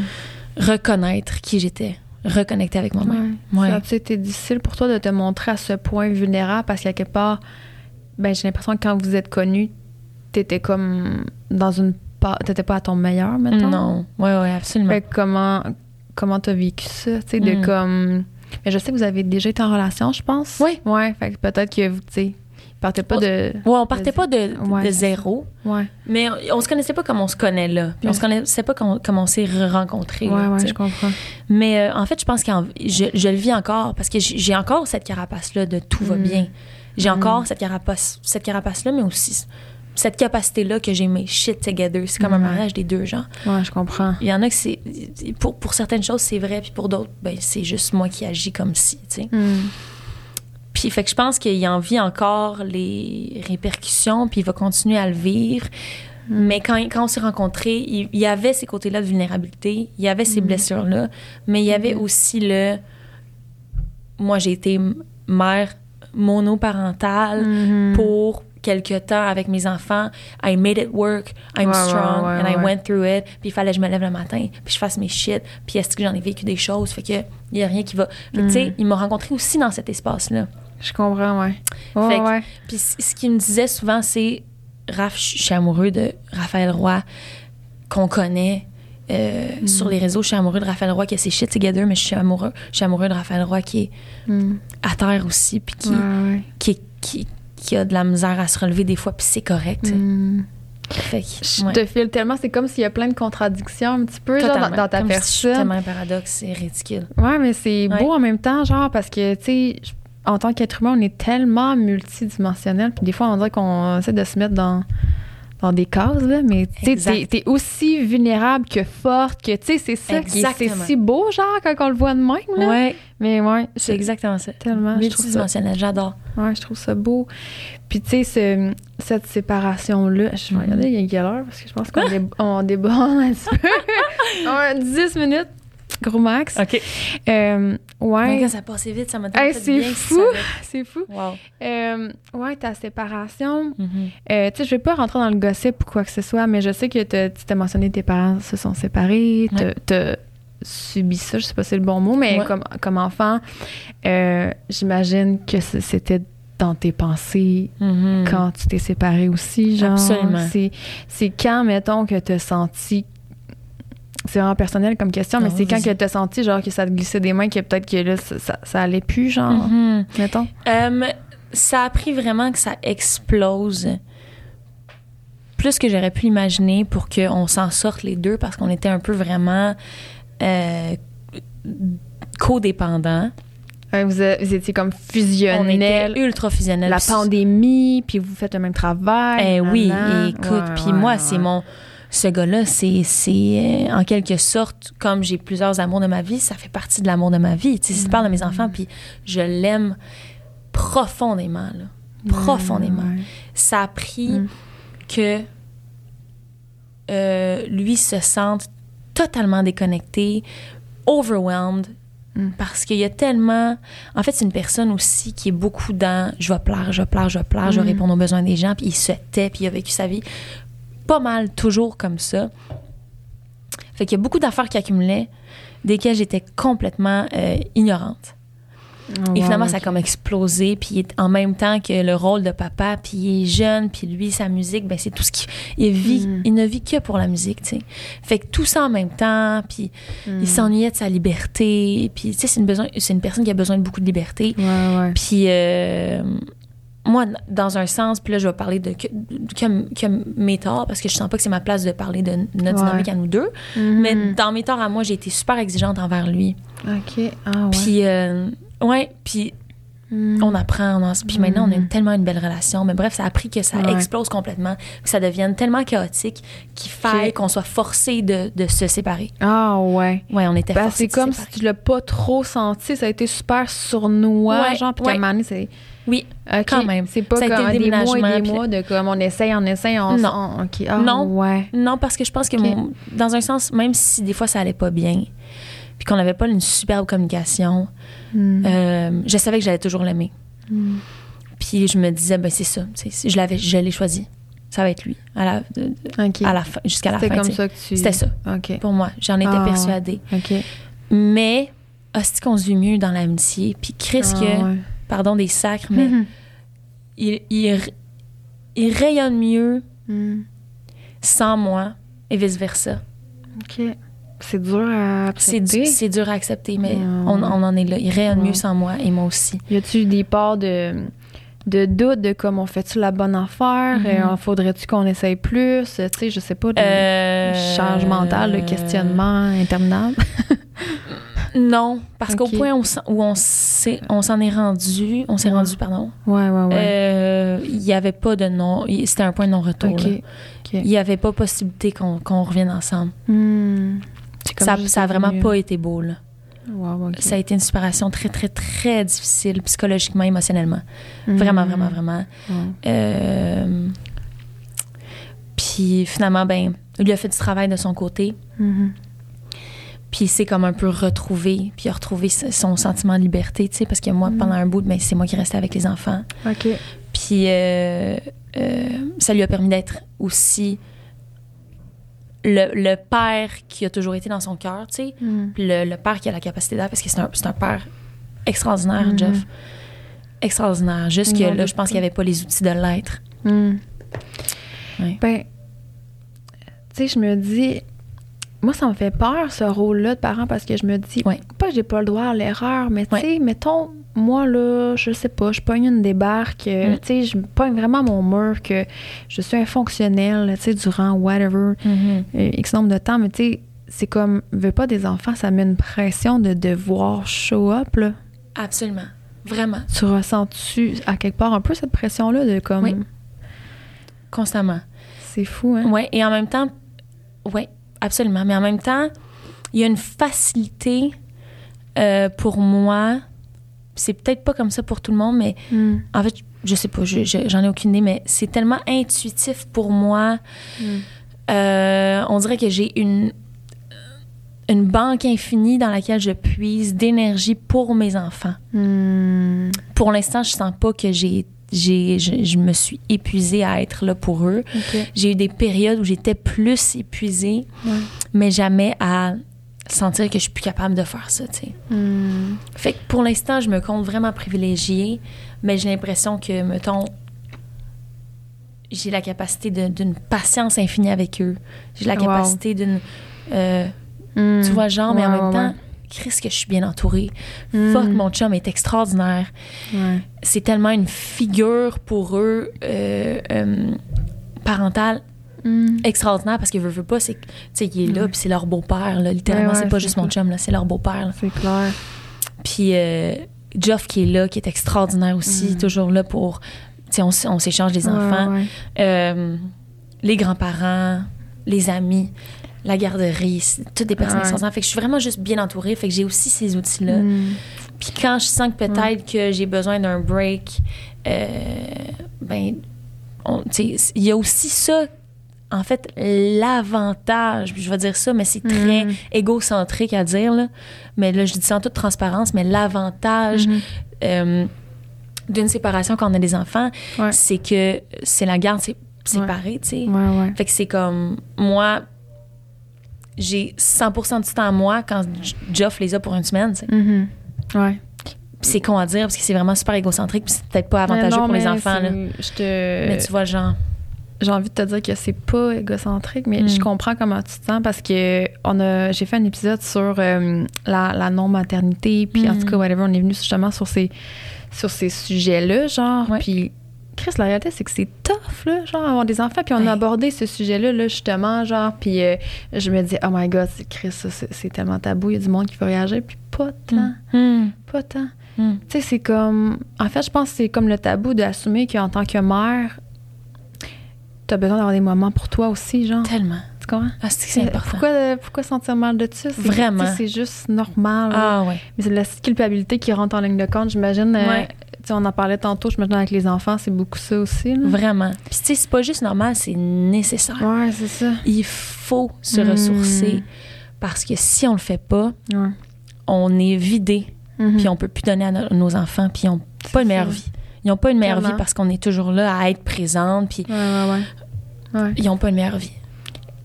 reconnaître qui j'étais, reconnecter avec moi-même. Ouais. Ça a été difficile pour toi de te montrer à ce point vulnérable parce qu'à quelque part, ben, j'ai l'impression que quand vous êtes connus, t'étais comme dans une pa- t'étais pas à ton meilleur maintenant. Non, ouais, ouais, absolument. Fait comment comment t'as vécu ça, tu sais, de Mm. comme. Mais je sais que vous avez déjà été en relation, je pense. Oui. Ouais. Fait que peut-être que vous, tu sais, partez pas de. Ouais, on partait pas de, Ouais, de zéro, Ouais. mais on, on se connaissait pas comme on se connaît là. Puis on se connaissait pas comme, comme on s'est rencontrés. Ouais, ouais, je comprends. Mais euh, en fait, je pense que je, je le vis encore parce que j'ai encore cette carapace-là de tout va Mm. bien. J'ai Mm. encore cette carapace, cette carapace-là, mais aussi cette capacité-là que j'ai mes shit together. C'est comme un mariage des deux gens. Ouais, je comprends. Il y en a que c'est. Pour, pour certaines choses, c'est vrai, puis pour d'autres, ben, c'est juste moi qui agis comme si, tu sais. Mm. Puis, fait que je pense qu'il en vit encore les répercussions, puis il va continuer à le vivre. Mais quand, quand on s'est rencontrés, il, y avait ces côtés-là de vulnérabilité, il y avait ces Mhm. blessures-là, mais il y avait Mhm. aussi le. Moi, j'ai été mère monoparentale Mhm. pour quelque temps avec mes enfants. I made it work. I'm Ouais, ouais, strong. ouais, and I ouais. went through it. Puis il fallait que je me lève le matin, puis je fasse mes shit. Puis est-ce que j'en ai vécu des choses? Fait que il y a rien qui va. Fait que, tu sais, Mhm. il m'a rencontré aussi dans cet espace-là. Je comprends, ouais. Ouais, Fait que- ouais. Puis ce qu'il me disait souvent, c'est Raph, je suis amoureux de Raphaël Roy, qu'on connaît. euh, sur les réseaux, je suis amoureux de Raphaël Roy qui a ses shit together, mais je suis amoureux, je suis amoureux de Raphaël Roy qui est Mm. à terre aussi, puis qui, Ouais, ouais. qui, qui, qui a de la misère à se relever des fois, puis c'est correct. Mm. Fait que, Je te file tellement, c'est comme s'il y a plein de contradictions un petit peu genre, dans, ta Comme si personne. tellement un paradoxe, c'est ridicule. Ouais, mais c'est beau en même temps, genre, parce que, tu sais, en tant qu'être humain, on est tellement multidimensionnel. Puis des fois, on dirait qu'on essaie de se mettre dans, dans des cases, là. Mais, tu sais, Exact. t'es- t'es aussi vulnérable que forte, que, tu sais, c'est ça qui est, c'est si beau, genre, quand on le voit de même, là. Ouais, Mais ouais, c'est exactement ça. tellement. Multidimensionnel, j'adore. ouais, je trouve ça beau. Puis, tu sais, ce- cette séparation-là, je vais regarder, il y a quelle heure, parce que je pense qu'on dé- on déborde un petit peu. Ouais, 10 minutes, gros max. OK. Euh, ouais. Quand ça passait vite, ça m'a Hey, c'est fou. C'est fou. Wow. Euh, ouais, ta séparation. Mhm. Euh, tu sais, je vais pas rentrer dans le gossip ou quoi que ce soit, mais je sais que tu t'as mentionné que tes parents se sont séparés. Ouais. T'as subi ça, je sais pas si c'est le bon mot, mais Ouais. comme, comme enfant, euh, j'imagine que c'était dans tes pensées Mhm. quand tu t'es séparé aussi, genre. Absolument. C'est, c'est quand, mettons, que t'as senti. C'est vraiment personnel comme question, mais Ah, c'est quand que t'as senti, genre, que ça te glissait des mains, que peut-être que là, ça, ça, ça allait plus, genre, Mhm. mettons? Euh, ça a pris vraiment que ça explose plus que j'aurais pu l'imaginer pour qu'on s'en sorte les deux parce qu'on était un peu vraiment euh, codépendants. Vous, vous étiez comme On était fusionnel. ultra fusionnels. La pandémie, puis vous faites le même travail. Eh oui, écoute, puis ouais, moi, ouais. c'est mon. Ce gars-là, c'est, c'est euh, en quelque sorte, comme j'ai plusieurs amours de ma vie, ça fait partie de l'amour de ma vie. Tu sais, si tu parles de mes Mm. enfants, puis je l'aime profondément, là. Profondément. Ouais, ouais. Ça a pris Mm. que euh, lui se sente totalement déconnecté, overwhelmed, Mm. parce qu'il y a tellement. En fait, c'est une personne aussi qui est beaucoup dans je vais plaire, je vais plaire, je vais plaire, je vais Mm. répondre aux besoins des gens, puis il se tait, puis il a vécu sa vie pas mal toujours comme ça. Fait qu'il y a beaucoup d'affaires qui accumulaient, desquelles j'étais complètement euh, ignorante. Et finalement, ça a comme explosé. Puis en même temps que le rôle de papa, puis il est jeune, puis lui, sa musique, ben c'est tout ce qu'il il vit. Mm. Il ne vit que pour la musique, tu sais. Fait que tout ça en même temps, puis Mm. il s'ennuyait de sa liberté. Puis, tu sais, c'est une, besoin- c'est une personne qui a besoin de beaucoup de liberté. Ouais, ouais. Puis, euh, moi, dans un sens, puis là, je vais parler de que, que, que mes torts, parce que je sens pas que c'est ma place de parler de notre Ouais. dynamique à nous deux. Mhm. Mais dans mes torts à moi, j'ai été super exigeante envers lui. OK. Ah, ouais. Puis, euh, ouais, puis Mm. on apprend, on puis maintenant on a Mhm. tellement une belle relation. Mais bref, ça a pris que ça Ouais. explose complètement, que ça devienne tellement chaotique qu'il faille qu'on soit forcé de, de se séparer. Ah, ouais. Ouais, on était Ben, forcés c'est comme si tu l'as pas trop senti. Ça a été super sournois, Ouais, genre, puis ouais. un moment donné, c'est... Oui, OK. Quand même. C'est pas Ça a été comme des mois et des mois de comme on essaye, on essaye, on... Non. on- OK. Ah, Non. ouais. non, parce que je pense que mon- dans un sens, même si des fois ça allait pas bien, puis qu'on n'avait pas une superbe communication, Mm. euh, je savais que j'allais toujours l'aimer. Mm. Puis je me disais, ben c'est ça, je l'avais, je l'ai choisi. Ça va être lui, à la, à la fin, jusqu'à la fin. C'était comme ça que tu... C'était ça. Pour moi, j'en étais Ah, persuadée. Mais, hostie qu'on se vit mieux dans l'amitié. Puis Chris, Ah, que, ouais. Pardon des sacres, mais Mhm. il, il, il rayonne mieux Mm. sans moi et vice-versa. OK. C'est dur à accepter. c'est dur à accepter, mais Mm. on, on en est là. Il rayonne mieux sans moi et moi aussi. Y a-tu des parts de, de doute de comme on fait-tu la bonne affaire? Mhm. Euh, faudrait-tu qu'on essaye plus? Tu sais, je sais pas, de Euh, charge mentale, de questionnement interminable. Non, parce qu'au point où, on s'est- on s'en est rendu, on s'est Ouais. rendu, pardon, Ouais, ouais, ouais. euh, il n'y avait pas de non, c'était un point de non-retour. Il n'y avait pas possibilité qu'on qu'on revienne ensemble. Hmm. Ça, ça a vraiment pas été beau. Là. Wow. Ça a été une séparation très, très, très difficile, psychologiquement, émotionnellement. Hmm. Vraiment, vraiment, vraiment. Euh, Puis finalement, ben, lui a fait du travail de son côté. Mhm. Puis il s'est comme un peu retrouvé, puis retrouvé son sentiment de liberté, tu sais, parce que moi, Mm. pendant un bout, ben, c'est moi qui restais avec les enfants. OK. Puis euh, euh, ça lui a permis d'être aussi le, le père qui a toujours été dans son cœur, tu sais. Puis le, le père qui a la capacité d'être, parce que c'est un, c'est un père extraordinaire, Mhm. Jeff. Extraordinaire. Juste que là, je pense qu'il n'y avait pas les outils de l'être. Ouais. Ben, tu sais, je me dis, moi, ça me fait peur, ce rôle-là de parent, parce que je me dis, Ouais. pas que j'ai pas le droit à l'erreur, mais tu Ouais. sais, mettons, moi, là, je sais pas, je pogne une débarque, euh, Mm. tu sais, je pogne vraiment mon mur que je suis infonctionnelle, tu sais, durant whatever, Mhm. euh, X nombre de temps, mais tu sais, c'est comme, veux pas des enfants, ça met une pression de devoir show up, là. Absolument. Vraiment. Tu ressens-tu à quelque part un peu cette pression-là de comme, Oui. Constamment. c'est fou, hein? Ouais, et en même temps, ouais, absolument. Mais en même temps, il y a une facilité euh, pour moi. C'est peut-être pas comme ça pour tout le monde, mais Mm. en fait, je sais pas, je- je- j'en ai aucune idée, mais c'est tellement intuitif pour moi. Mm. Euh, on dirait que j'ai une une banque infinie dans laquelle je puise d'énergie pour mes enfants. Mm. Pour l'instant, je sens pas que j'ai j'ai je, je me suis épuisée à être là pour eux. J'ai eu des périodes où j'étais plus épuisée, Ouais. mais jamais à sentir que je suis plus capable de faire ça, tu sais. Mm. Fait que pour l'instant, je me compte vraiment privilégiée, mais j'ai l'impression que, mettons, j'ai la capacité d'une patience infinie avec eux. J'ai la Wow. capacité d'une... euh, Mm. tu vois, genre, mais en même temps, Chris, que je suis bien entourée. Mm. Fuck, mon chum est extraordinaire. Ouais. C'est tellement une figure pour eux euh, euh, parentale Mm. extraordinaire parce que veut, veut pas, c'est que, tu sais, il est là, puis c'est leur beau-père, littéralement. Ouais, ouais, c'est pas juste mon chum, là, c'est leur beau-père. C'est clair. Puis euh, Geoff qui est là, qui est extraordinaire aussi, Mm. toujours là pour. Tu sais, on, on s'échange des enfants. Euh, les grands-parents, les amis, la garderie, toutes des personnes Ouais. extraordinaires. Fait que je suis vraiment juste bien entourée. Fait que j'ai aussi ces outils-là. Mm. Puis quand je sens que peut-être que j'ai besoin d'un break, euh, ben, il y a aussi ça. En fait, l'avantage, je vais dire ça, mais c'est très Mm. égocentrique à dire, là. mais là, je dis ça en toute transparence, mais l'avantage Mhm. euh, d'une séparation quand on a des enfants, Ouais. c'est que c'est la garde sé- séparée, tu sais. Ouais, ouais. Fait que c'est comme, moi, j'ai 100% du temps à moi quand J- Geoff les a pour une semaine, tu sais. Mhm. Ouais. C'est con à dire parce que c'est vraiment super égocentrique puis c'est peut-être pas avantageux non, pour les enfants, là. c'est- Je te... Mais tu vois genre. j'ai envie de te dire que c'est pas égocentrique, mais Mm. je comprends comment tu te sens parce que on a, j'ai fait un épisode sur euh, la, la non-maternité, puis en Mm. tout cas, whatever, on est venu justement sur ces, sur ces sujets-là, genre, Ouais. puis Chris, la réalité, c'est que c'est tough, là, genre, avoir des enfants, puis on a abordé ce sujet-là, là, justement, genre, puis euh, je me dis, oh my God, c'est- Chris, ça, c'est, tellement tabou, il y a du monde qui veut réagir, puis pas tant, Hmm. pas tant. Hmm. Tu sais, c'est comme. En fait, je pense que c'est comme le tabou d'assumer qu'en tant que mère, t'as besoin d'avoir des moments pour toi aussi, genre. Tellement. Tu comprends? Ah, c'est c'est important. Pourquoi, pourquoi sentir mal de ça? Vraiment. C'est juste normal. Ah ouais. Mais c'est la culpabilité qui rentre en ligne de compte, j'imagine. euh, Ouais. Sais, on en parlait tantôt, je avec les enfants, c'est beaucoup ça aussi. là. Vraiment. Puis tu sais, c'est pas juste normal, c'est nécessaire. Ouais, c'est ça. Il faut se Mm. ressourcer parce que si on le fait pas, Ouais. on est vidé Mhm. puis on peut plus donner à no- nos enfants puis ils ont pas une meilleure ça. vie. Ils ont pas une meilleure vie parce qu'on est toujours là à être présente puis Ouais, ouais, ils ont pas une meilleure vie.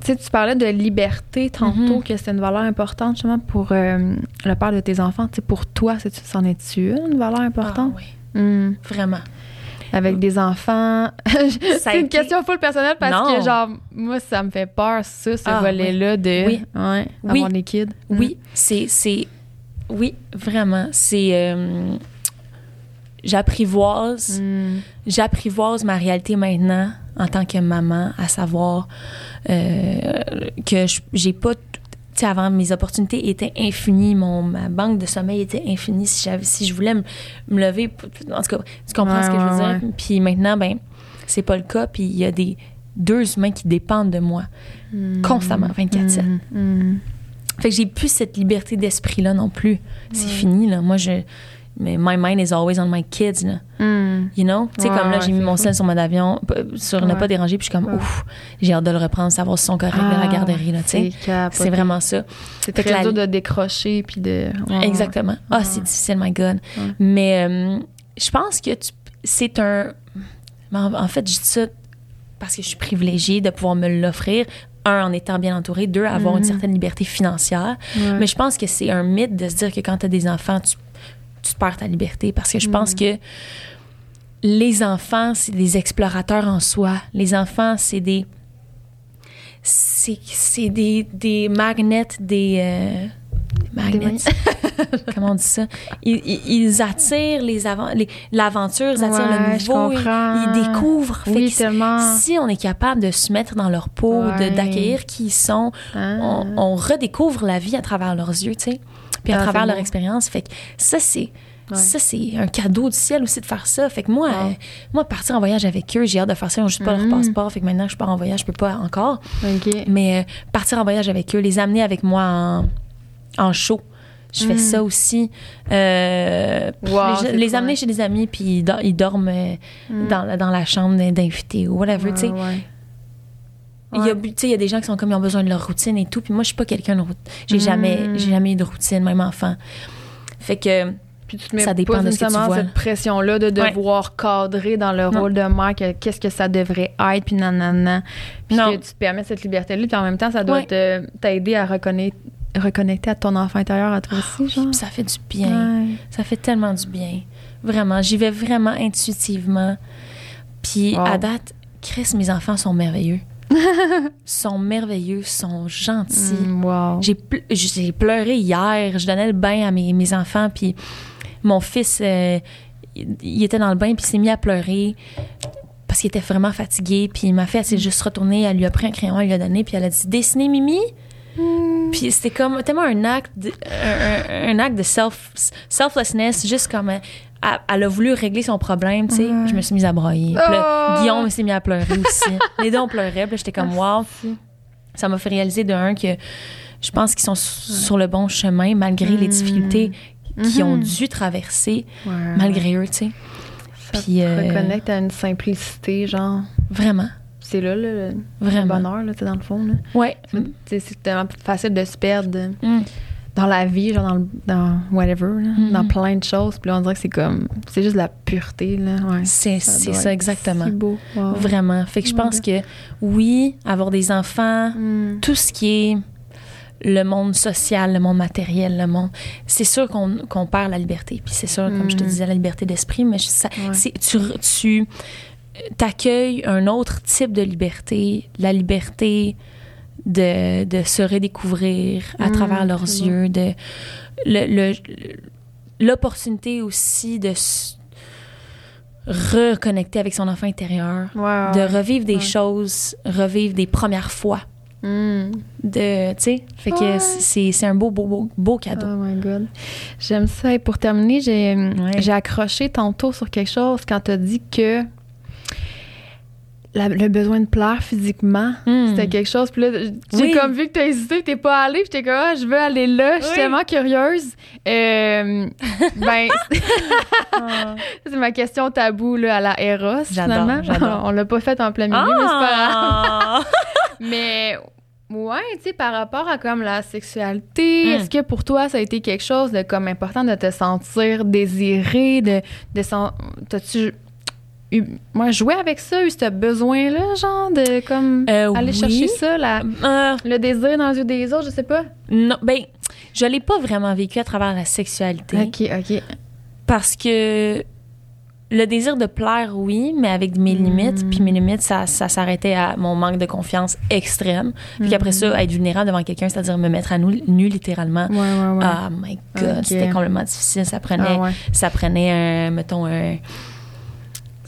Tu sais, tu parlais de liberté tantôt, Mhm. que c'est une valeur importante justement pour euh, le père de tes enfants. Tu sais, pour toi, c'en est-tu une, une valeur importante? Ah oui, Hmm. vraiment. Avec des enfants. c'est une été- question full personnelle parce Non. que, genre, moi, ça me fait peur, ça, ce Ah, volet-là de Oui. ouais, Oui. avoir des kids. Oui, c'est c'est oui, vraiment, c'est euh, j'apprivoise Hmm. j'apprivoise ma réalité maintenant en tant que maman, à savoir euh, que j'ai pas. Sais, avant, mes opportunités étaient infinies. Mon, ma banque de sommeil était infinie. Si, si je voulais me, me lever, en tout cas, tu comprends Ouais, ce que je veux ouais, dire? Puis maintenant, ben, c'est pas le cas. Puis il y a des deux humains qui dépendent de moi Hmm. constamment, 24/7. Hmm. Hmm. Fait que j'ai plus cette liberté d'esprit-là non plus. C'est fini, là. Moi, je. Mais my mind is always on my kids, là. Hmm. You know? Tu sais, Ouais, comme là, ouais, j'ai mis mon sel sur mode avion, sur ne pas déranger, puis je suis comme, ouf, j'ai hâte de le reprendre, savoir si sont corrects de la Ah, garderie, là, tu sais. C'est vraiment ça. C'est très la- dur de décrocher puis de. Exactement. Ah, c'est difficile, my God. Mais euh, je pense que tu- c'est un. En, fait, je dis ça parce que je suis privilégiée de pouvoir me l'offrir. Un, en étant bien entourée. Deux, avoir une Mhm. certaine liberté financière. ouais. Mais je pense que c'est un mythe de se dire que quand tu as des enfants, tu, tu perds ta liberté. Parce que je pense que les enfants, c'est des explorateurs en soi. Les enfants, c'est des. c'est des, des magnets, des. euh, magnets. Comment on dit ça? Ils, attirent les l'aventure, ils attirent Ouais, le nouveau, ils, ils découvrent. Fait Oui, tellement. si on est capable de se mettre dans leur peau, Ouais. d'accueillir qui ils sont, Ah. on, on redécouvre la vie à travers leurs yeux, tu sais, puis à Ah, travers leur expérience. Fait que ça, c'est. Ouais. Ça, c'est un cadeau du ciel aussi de faire ça. Fait que moi, euh, moi partir en voyage avec eux, j'ai hâte de faire ça. Ils n'ont juste pas leur Mhm. passeport. Fait que maintenant que je pars en voyage, je peux pas encore. Mais euh, partir en voyage avec eux, les amener avec moi en, en show. Je fais Mm. ça aussi. Euh, Wow, les, amener chez des amis, puis ils, dor- ils dorment Mm. dans, la- dans la chambre d'in- d'invités ou whatever, tu sais. Ouais. Il y a, y des gens qui sont comme ils ont besoin de leur routine et tout. Puis moi, je suis pas quelqu'un de routine. J'ai Mm. jamais, eu de routine, même enfant. Fait que Puis tu te mets Ça dépend pas de ce que tu vois. cette pression-là de Ouais. devoir cadrer dans le Non. rôle de mère, que qu'est-ce que ça devrait être, puis nanana. Puis Non. que tu te permets cette liberté-là, puis en même temps, ça doit Ouais. t'aider à reconnecter, reconnecter à ton enfant intérieur, à toi aussi, genre. puis ça fait du bien. Ça fait tellement du bien. Vraiment. J'y vais vraiment intuitivement. Puis Wow. à date, Chris, mes enfants sont merveilleux. sont merveilleux, sont gentils. Mm, wow. J'ai ple- j'ai pleuré hier. Je donnais le bain à mes, mes enfants, puis mon fils, euh, il était dans le bain, puis il s'est mis à pleurer parce qu'il était vraiment fatigué. Puis ma fille, elle s'est juste retournée, elle lui a pris un crayon, elle lui a donné, puis elle a dit Dessiner Mimi? Puis c'était comme tellement un acte, de, un acte de self, selflessness, juste comme. Elle, elle a voulu régler son problème, tu sais. Je me suis mise à broyer. Là, Oh! Guillaume s'est mis à pleurer aussi. Les deux, on pleurait. Puis j'étais comme, wow. Ça m'a fait réaliser de un que je pense qu'ils sont sur le bon chemin malgré les Mm. difficultés qu'ils ont Mhm. dû traverser Ouais. malgré eux, tu sais. Ça Puis, te euh, reconnecte à une simplicité, genre. Vraiment. C'est là, là, le Vraiment. bonheur, là, dans le fond. Là. Ouais. C'est tellement facile de se perdre Mm. Dans la vie, genre dans, le- dans whatever, là, Mhm. dans plein de choses. Puis là, on dirait que c'est comme. C'est juste de la pureté, là. Ouais. C'est Ça exactement. Si beau. Wow. Vraiment. Fait que je Oh pense que oui, avoir des enfants, Mm. tout ce qui est le monde social, le monde matériel, le monde, c'est sûr qu'on perd la liberté. Puis c'est sûr, comme je te Mhm. disais, la liberté d'esprit, mais ça, Ouais. tu, tu t'accueilles un autre type de liberté, la liberté de, de se redécouvrir à Mhm, travers leurs yeux, de le- le- l'opportunité aussi de se reconnecter avec son enfant intérieur, de revivre des Ouais. choses, revivre des premières fois Mm. de tu sais fait que Ouais. c'est un beau beau beau, beau cadeau Oh my God. J'aime ça. Et pour terminer, j'ai Ouais. j'ai accroché tantôt sur quelque chose quand tu as dit que la- le besoin de plaire physiquement, Hmm. c'était quelque chose. Puis là, j'ai Oui. comme vu que tu as hésité, tu pas allé, puis j'étais comme, ah, je veux aller là. Je suis Oui. tellement curieuse. Euh, ben, Ah. c'est ma question tabou là, à la Eros, finalement. On l'a pas fait en plein milieu, mais c'est pas grave. Ah! Mais ouais, tu sais, par rapport à comme la sexualité, Mm. est-ce que pour toi ça a été quelque chose de comme important de te sentir désiré, de, de t'as-tu moi joué avec ça, eu ce besoin-là, genre de comme Euh, aller oui. chercher ça, la- Euh, le désir dans les yeux des autres, je sais pas. non ben je l'ai pas vraiment vécu à travers la sexualité Ok, ok. parce que le désir de plaire oui mais avec mes Mm. limites puis mes limites ça, ça s'arrêtait à mon manque de confiance extrême puis après ça être vulnérable devant quelqu'un c'est-à-dire me mettre à nu, nu littéralement Ouais, ouais, ouais. Ah my god, c'était complètement difficile. Ça prenait, Ah ça prenait un, mettons un,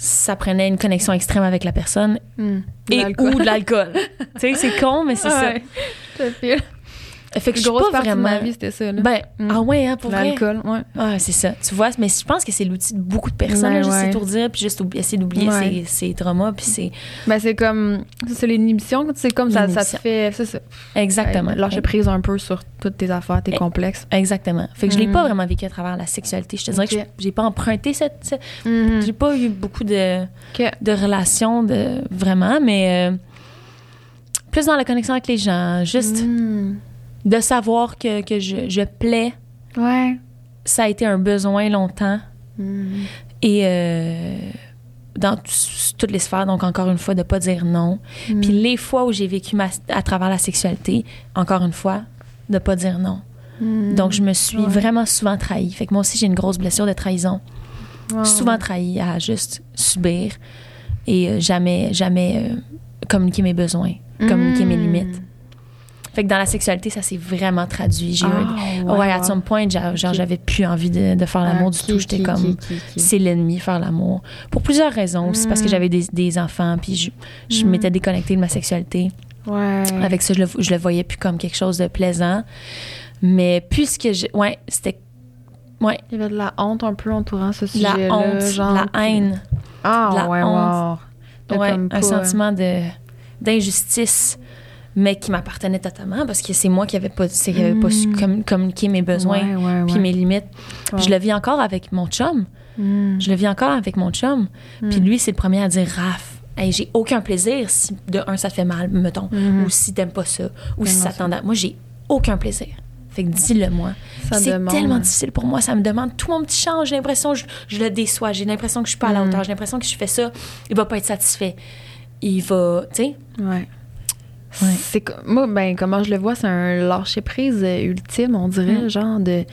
ça prenait une connexion extrême avec la personne Hmm. Et ou de l'alcool. tu sais, c'est con, mais c'est Ouais. Ça. Fait que je suis pas vraiment. de ma vie, c'était ça. Là. Ben, Mm. ah ouais, hein, pour vrai? L'alcool, ouais. Ah, c'est ça. Tu vois, mais je pense que c'est l'outil de beaucoup de personnes, Ouais, juste ouais. s'étourdir puis juste essayer d'oublier Ouais. ses, ses traumas puis c'est Ben, c'est comme. C'est l'inhibition, c'est comme ça, ça te fait. C'est ça. exactement. Lâcher prise un peu sur toutes tes affaires, tes complexes. Exactement. Fait que je l'ai Mm. pas vraiment vécu à travers la sexualité. Je te dirais Ok. que j'ai pas emprunté cette, cette- Mhm. j'ai pas eu beaucoup de de relations de vraiment mais euh, plus dans la connexion avec les gens juste Mm. De savoir que, que je, je plais Ouais. ça a été un besoin longtemps Mm. et euh, dans toutes les sphères donc encore une fois de pas dire non Mm. puis les fois où j'ai vécu ma, à travers la sexualité encore une fois de pas dire non Mm. donc je me suis Ouais. vraiment souvent trahie fait que moi aussi j'ai une grosse blessure de trahison souvent trahie à juste subir et euh, jamais jamais euh, communiquer mes besoins communiquer mes limites. Fait que dans la sexualité, ça s'est vraiment traduit. J'ai Ah, Ouais, ouais, à some point, genre, genre, Ok. j'avais plus envie de, de faire l'amour du tout. J'étais comme, c'est l'ennemi, faire l'amour. Pour plusieurs raisons. aussi parce que Mm. j'avais des, des enfants, puis je, je Mm. m'étais déconnectée de ma sexualité. Ouais. Avec ça, je le, je le voyais plus comme quelque chose de plaisant. Mais puisque je. Ouais, c'était. Ouais, Il y avait de la honte un peu entourant ce la sujet-là. honte, genre, la haine. Ah, la ouais, honte. wow. Ouais, un pas- sentiment de d'injustice mais qui m'appartenait totalement parce que c'est moi qui avait pas qui avait pas su Mm. com- communiquer mes besoins Ouais, ouais, puis ouais. mes limites Puis je le vis encore avec mon chum Mm. je le vis encore avec mon chum puis Mm. lui c'est le premier à dire Raph hey, j'ai aucun plaisir si de un ça te fait mal mettons Mhm. ou si t'aimes pas ça ou si ça ça. t'en moi j'ai aucun plaisir fait que dis-le moi Ça c'est tellement difficile pour moi ça me demande tout mon petit change j'ai l'impression que je, je le déçois j'ai l'impression que je suis pas à la hauteur j'ai l'impression que je fais ça il va pas être satisfait il va tu sais? Ouais. Ouais. C'est moi ben comment je le vois c'est un lâcher prise ultime on dirait Mm. genre de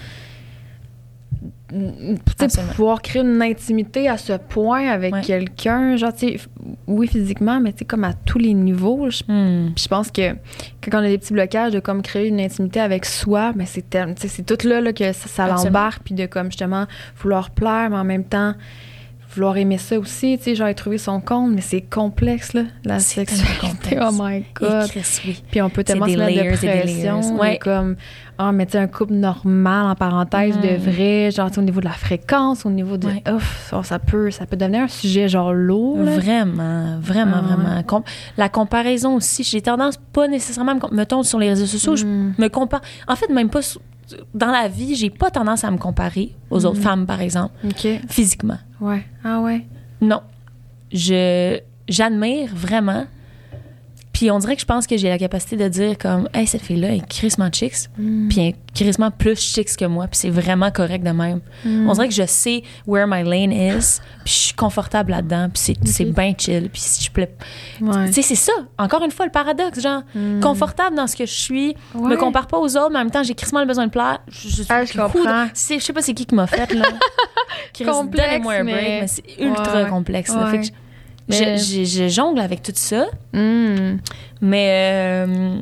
pouvoir créer une intimité à ce point avec Ouais. quelqu'un genre oui physiquement mais tu sais comme à tous les niveaux je, puis je pense que quand on a des petits blocages de comme créer une intimité avec soi mais c'est tout là, là que ça, ça l'embarque puis de comme justement vouloir plaire mais en même temps vouloir aimer ça aussi tu sais genre trouver son compte mais c'est complexe là la sexualité oh my god puis on peut tellement se mettre de pression. Ouais. comme, ah, mais tu sais, un couple normal, en parenthèse, de vrai, genre, au niveau de la fréquence, au niveau de. Ouais. Ouf, oh, ça, peut, ça peut devenir un sujet, genre, lourd. là. Vraiment, vraiment, Ah, vraiment. Com- la comparaison aussi, j'ai tendance pas nécessairement, à me mettons, sur les réseaux sociaux, je Mm. me compare. En fait, même pas dans la vie, j'ai pas tendance à me comparer aux autres Mm. femmes, par exemple, OK. physiquement. Ouais. Ah, ouais. Non. Je j'admire vraiment. Puis on dirait que je pense que j'ai la capacité de dire comme hey cette fille là est crissement chicks, Mm. puis elle est crissement plus chicks que moi, puis c'est vraiment correct de même. Mm. On dirait que je sais where my lane is, puis je suis confortable là-dedans, puis c'est c'est bien chill, puis si je plais Ouais. tu sais, c'est ça. Encore une fois, le paradoxe, genre, Mm. confortable dans ce que je suis, Ouais. me compare pas aux autres, mais en même temps, j'ai crissement le besoin de plaire. Je, Ah, je comprends. Je sais pas c'est qui qui m'a fait, là. Complexe, mais- mais c'est ultra Ouais. complexe. là. Fait que Mais- je- je- je jongle avec tout ça, Mm. mais. euh,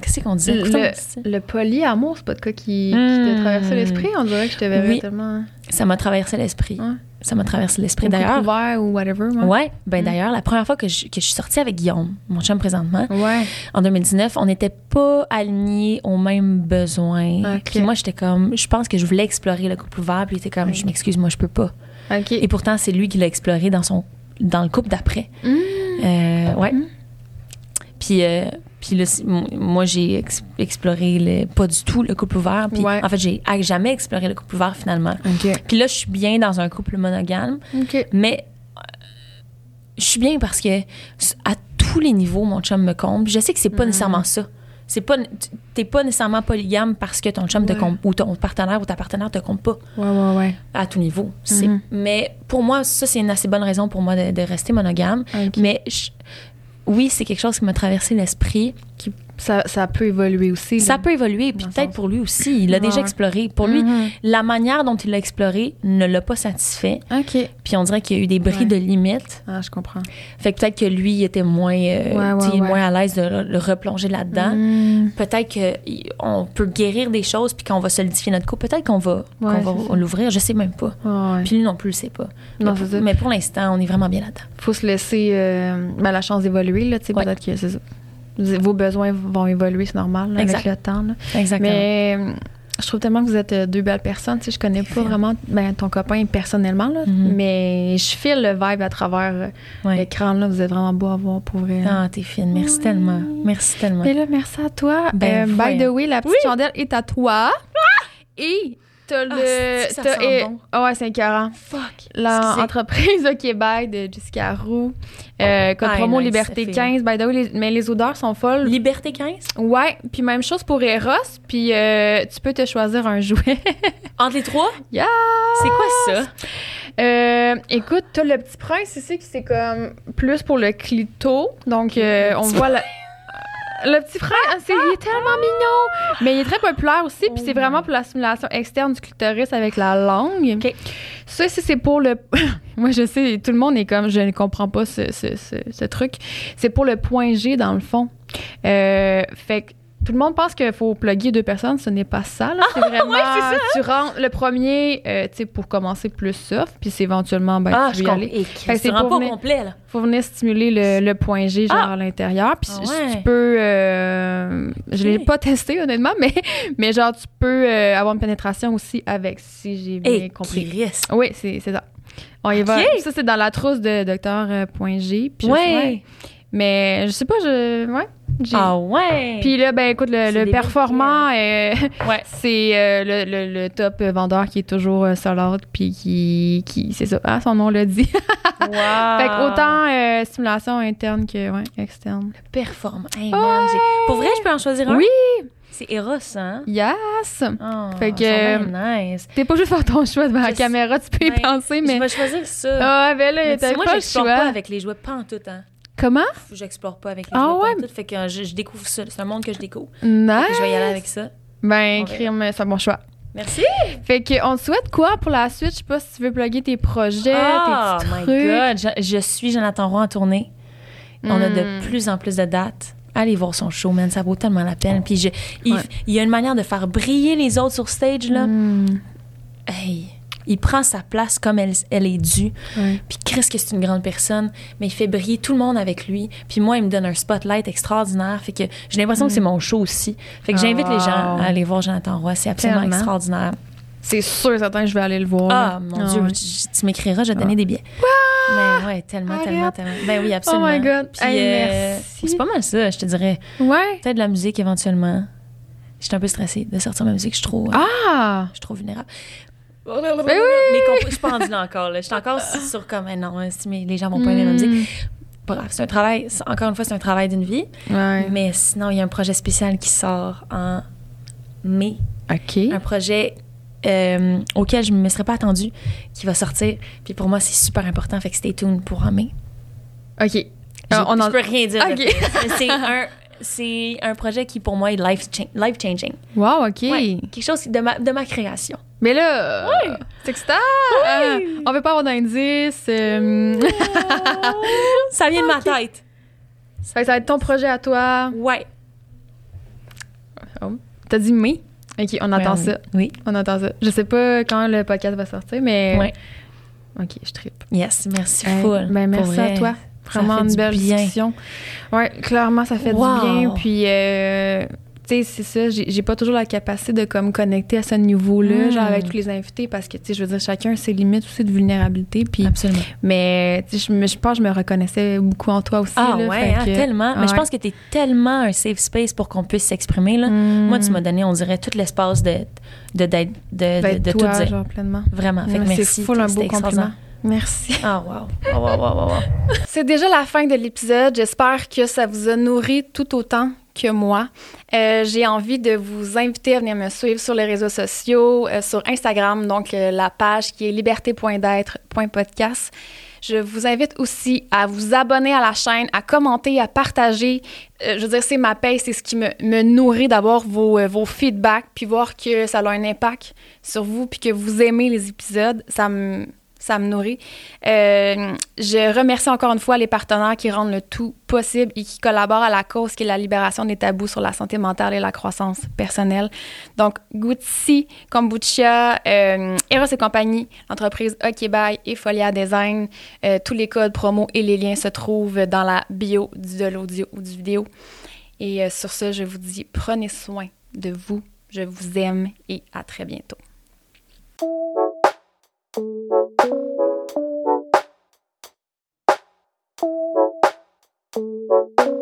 Qu'est-ce qu'on dit? Le, le polyamour, c'est pas de quoi qui, qui Mm. te traversait l'esprit. On dirait que je te verrais Oui. tellement. Ça m'a traversé l'esprit. Ouais. Ça m'a traversé l'esprit. D'ailleurs, ouvert ou whatever. Ouais. ouais, ben Mm. d'ailleurs, la première fois que je, que je suis sortie avec Guillaume, mon chum présentement, Ouais. en 2019, on n'était pas alignés aux mêmes besoins. Ok. Puis moi, j'étais comme, je pense que je voulais explorer le couple ouvert, puis il était comme, je m'excuse, moi, je peux pas. Et pourtant, c'est lui qui l'a exploré dans son, dans le couple d'après. Mm. Euh, ouais. Mm. Puis, euh, puis là, moi, j'ai ex- exploré le, pas du tout le couple ouvert. Puis Ouais. en fait, j'ai a- jamais exploré le couple ouvert finalement. Puis là, je suis bien dans un couple monogame, mais euh, je suis bien parce que à tous les niveaux, mon chum me comble. Je sais que c'est pas Mhm. nécessairement ça. C'est pas, t'es pas nécessairement polygame parce que ton chum te compte ou ton partenaire ou ta partenaire te compte pas Ouais, ouais, ouais. à tout niveau. Mhm. Mais pour moi, ça, c'est une assez bonne raison pour moi de, de rester monogame. Mais je- oui, c'est quelque chose qui m'a traversé l'esprit. Ça, ça peut évoluer aussi. Ça peut évoluer, puis peut-être pour lui aussi. Il l'a Ouais, déjà exploré. Pour lui, Mhm. la manière dont il l'a exploré ne l'a pas satisfait. OK. Puis on dirait qu'il y a eu des bris Ouais. de limites. Ah, je comprends. Fait que peut-être que lui, il était moins, euh, Ouais, moins à l'aise de le- replonger là-dedans. Mm. Peut-être qu'on peut guérir des choses puis qu'on va solidifier notre couple. Peut-être qu'on va, Ouais, va l'ouvrir. Je sais même pas. Puis lui non plus, le sait pas. Non, mais, ça. mais pour l'instant, on est vraiment bien là-dedans. faut se laisser euh, ben, la chance d'évoluer. Là, tu sais, Ouais. Peut-être que c'est ça. Vos besoins vont évoluer, c'est normal, là, avec le temps. là. Exactement. Mais euh, je trouve tellement que vous êtes euh, deux belles personnes. Tu sais, je connais pas vraiment ben, ton copain personnellement, là, Mhm. mais je file le vibe à travers euh, Ouais. l'écran. Vous êtes vraiment beau à voir pour vrai. Ah, t'es fine. Merci Oui. tellement. Merci tellement. Mais là, merci à toi. Ben, Euh, by the way, la petite chandelle est à toi. Et t'as le. Ah, ça et- bon? Ah ouais, c'est écœurant. Fuck. L'entreprise OK Bye de Jessica Roux. Euh, code Ah, promo nice, Liberté ça fait- 15. By the way, les- mais les odeurs sont folles. Liberté 15? Ouais, puis même chose pour Eros. Puis euh, tu peux te choisir un jouet. Entre les trois? Yeah! C'est quoi ça? Euh, écoute, t'as le petit prince ici qui c'est comme plus pour le clito. Donc, euh, on voit la- Le petit ah, c'est, il est tellement mignon! Mais il est très populaire aussi, puis c'est vraiment pour la stimulation externe du clitoris avec la langue. OK. Ça, c'est pour le. Moi, je sais, tout le monde est comme, je ne comprends pas ce, ce, ce- ce truc. C'est pour le point G, dans le fond. Euh, fait que tout le monde pense qu'il faut plugger deux personnes, ce n'est pas ça. là. C'est vraiment, tu rentres le premier, euh, tu sais, pour commencer plus soft, puis c'est éventuellement, ben, Ah, tu je aller. Et Fait que c'est c'est vraiment pour pas venir- complet, là. faut venir stimuler le, le point G, genre Ah! à l'intérieur. Puis Ah tu- ouais. tu peux. euh, je l'ai pas testé, honnêtement, mais, mais genre, tu peux euh, avoir une pénétration aussi avec, si j'ai bien Et compris. Oui, c'est c'est ça. On y va. Ça, c'est dans la trousse de Docteur euh, Point G. puis Ouais. Mais je sais pas, je. Ouais. Ah ouais. Puis là, ben écoute, le, le performant, euh, Ouais. c'est euh, le, le- le top vendeur qui est toujours euh, solide, puis qui, qui c'est ça, hein, son nom le dit. Wow. fait que autant euh, stimulation interne que ouais, externe. Performant. Hey, man, j'ai- Pour vrai, je peux en choisir un? Oui, C'est Eros, hein? yes! Oh, Fait que- bien nice. T'es pas juste faire ton choix devant la Je caméra, tu peux y Ouais. penser, Je mais. vais choisir ça. Ah, ben là, t'as moi, pas le choix. pas avec les jouets pas en tout, hein. Comment? J'explore pas avec les Ah ouais? tout. Fait que je, je découvre ça. C'est un monde que je découvre. Nice! Fait que je vais y aller avec ça. Ben, crime, c'est un bon choix. Merci. Fait que, on te souhaite quoi pour la suite? Je sais pas si tu veux plugger tes projets, Oh tes petits my trucs. God. Je, je suis Jonathan Roy en tournée. On a de Mm. plus en plus de dates. Allez voir son show, man. Ça vaut tellement la peine. Puis je, il, Ouais. il y a une manière de faire briller les autres sur stage, là. Mm. Hey, il prend sa place comme elle, elle est due. Ouais. Puis Chris, que c'est une grande personne, mais il fait briller tout le monde avec lui. Puis moi, il me donne un spotlight extraordinaire. Fait que j'ai l'impression que c'est mon show aussi. Fait que Ah, j'invite les gens à aller voir Jonathan Roy. C'est absolument Tellement. extraordinaire. C'est sûr et certain que je vais aller le voir. Ah, mon Ah, Dieu, tu, tu m'écriras, je vais te donner des billets. Mais ouais, tellement, Arrête. tellement, tellement. Ben oui, Oh absolument. my God. Puis, Hey, euh, merci. c'est pas mal ça, je te dirais. Ouais. Peut-être de la musique éventuellement. J'étais un peu stressée de sortir ma musique. Je suis trop, euh, Ah! je suis trop vulnérable. Oui! Mais comp- je suis pas rendue là encore. Là. Je suis encore sur comme, non, si mes- les gens vont pas aimer ma musique. Mm. Pas grave, c'est un travail. Encore une fois, c'est un travail d'une vie. Ouais. Mais sinon, il y a un projet spécial qui sort en mai. OK. Un projet euh, auquel je ne me serais pas attendue, qui va sortir. Puis pour moi, c'est super important. Fait que stay tuned pour en mai. OK. Je, Euh, on je en- peux rien dire. de Ok. plus. Mais c'est un, c'est un projet qui, pour moi, est life, cha- life changing. Wow, OK. Ouais, quelque chose de ma, de ma création. Mais là, euh, c'est excitant! Euh, on veut pas avoir d'indice. euh, Ça vient de ma tête. ça va être ton projet à toi. Ouais. T'as dit mai? OK, on entend Ouais, ça. Oui. On entend ça. Je sais pas quand le podcast va sortir, mais... Ouais. OK, je trippe. Yes, merci full. ben, merci à toi. Vraiment une belle bien. discussion. Ouais, clairement, ça fait Wow. du bien. Puis, euh, tu sais, c'est ça. J'ai pas toujours la capacité de comme connecter à ce niveau-là, Mm. genre avec tous les invités, parce que, tu sais, je veux dire, chacun a ses limites aussi de vulnérabilité. Puis, Absolument. mais, tu sais, je, je pense que je me reconnaissais beaucoup en toi aussi. Ah là, ouais, hein, que- tellement. Mais je pense que tu es tellement un safe space pour qu'on puisse s'exprimer. là. Mm. Moi, tu m'as donné, on dirait, tout l'espace de, de, d'être- de, de, de toi, tout dire. genre, pleinement. Vraiment. Fait que merci. C'est un beau compliment. Merci. Ah, wow. Oh, wow, wow, wow, wow. C'est déjà la fin de l'épisode. J'espère que ça vous a nourri tout autant que moi. Euh, J'ai envie de vous inviter à venir me suivre sur les réseaux sociaux, euh, sur Instagram, donc euh, la page qui est liberté.d'être.podcast. Je vous invite aussi à vous abonner à la chaîne, à commenter, à partager. Je veux dire, c'est ma paye, c'est ce qui me, me nourrit d'avoir vos, vos feedbacks, puis voir que ça a un impact sur vous, puis que vous aimez les épisodes. Ça me, ça me nourrit. Euh, je remercie encore une fois les partenaires qui rendent le tout possible et qui collaborent à la cause qui est la libération des tabous sur la santé mentale et la croissance personnelle. Donc, Gucci, Kombucha, euh, Eros et compagnie, l'entreprise OK Bye et Folia Design. Euh, tous les codes promo et les liens se trouvent dans la bio de l'audio ou du vidéo. Et euh, sur ce, je vous dis prenez soin de vous. Je vous aime et à très bientôt. Thank you.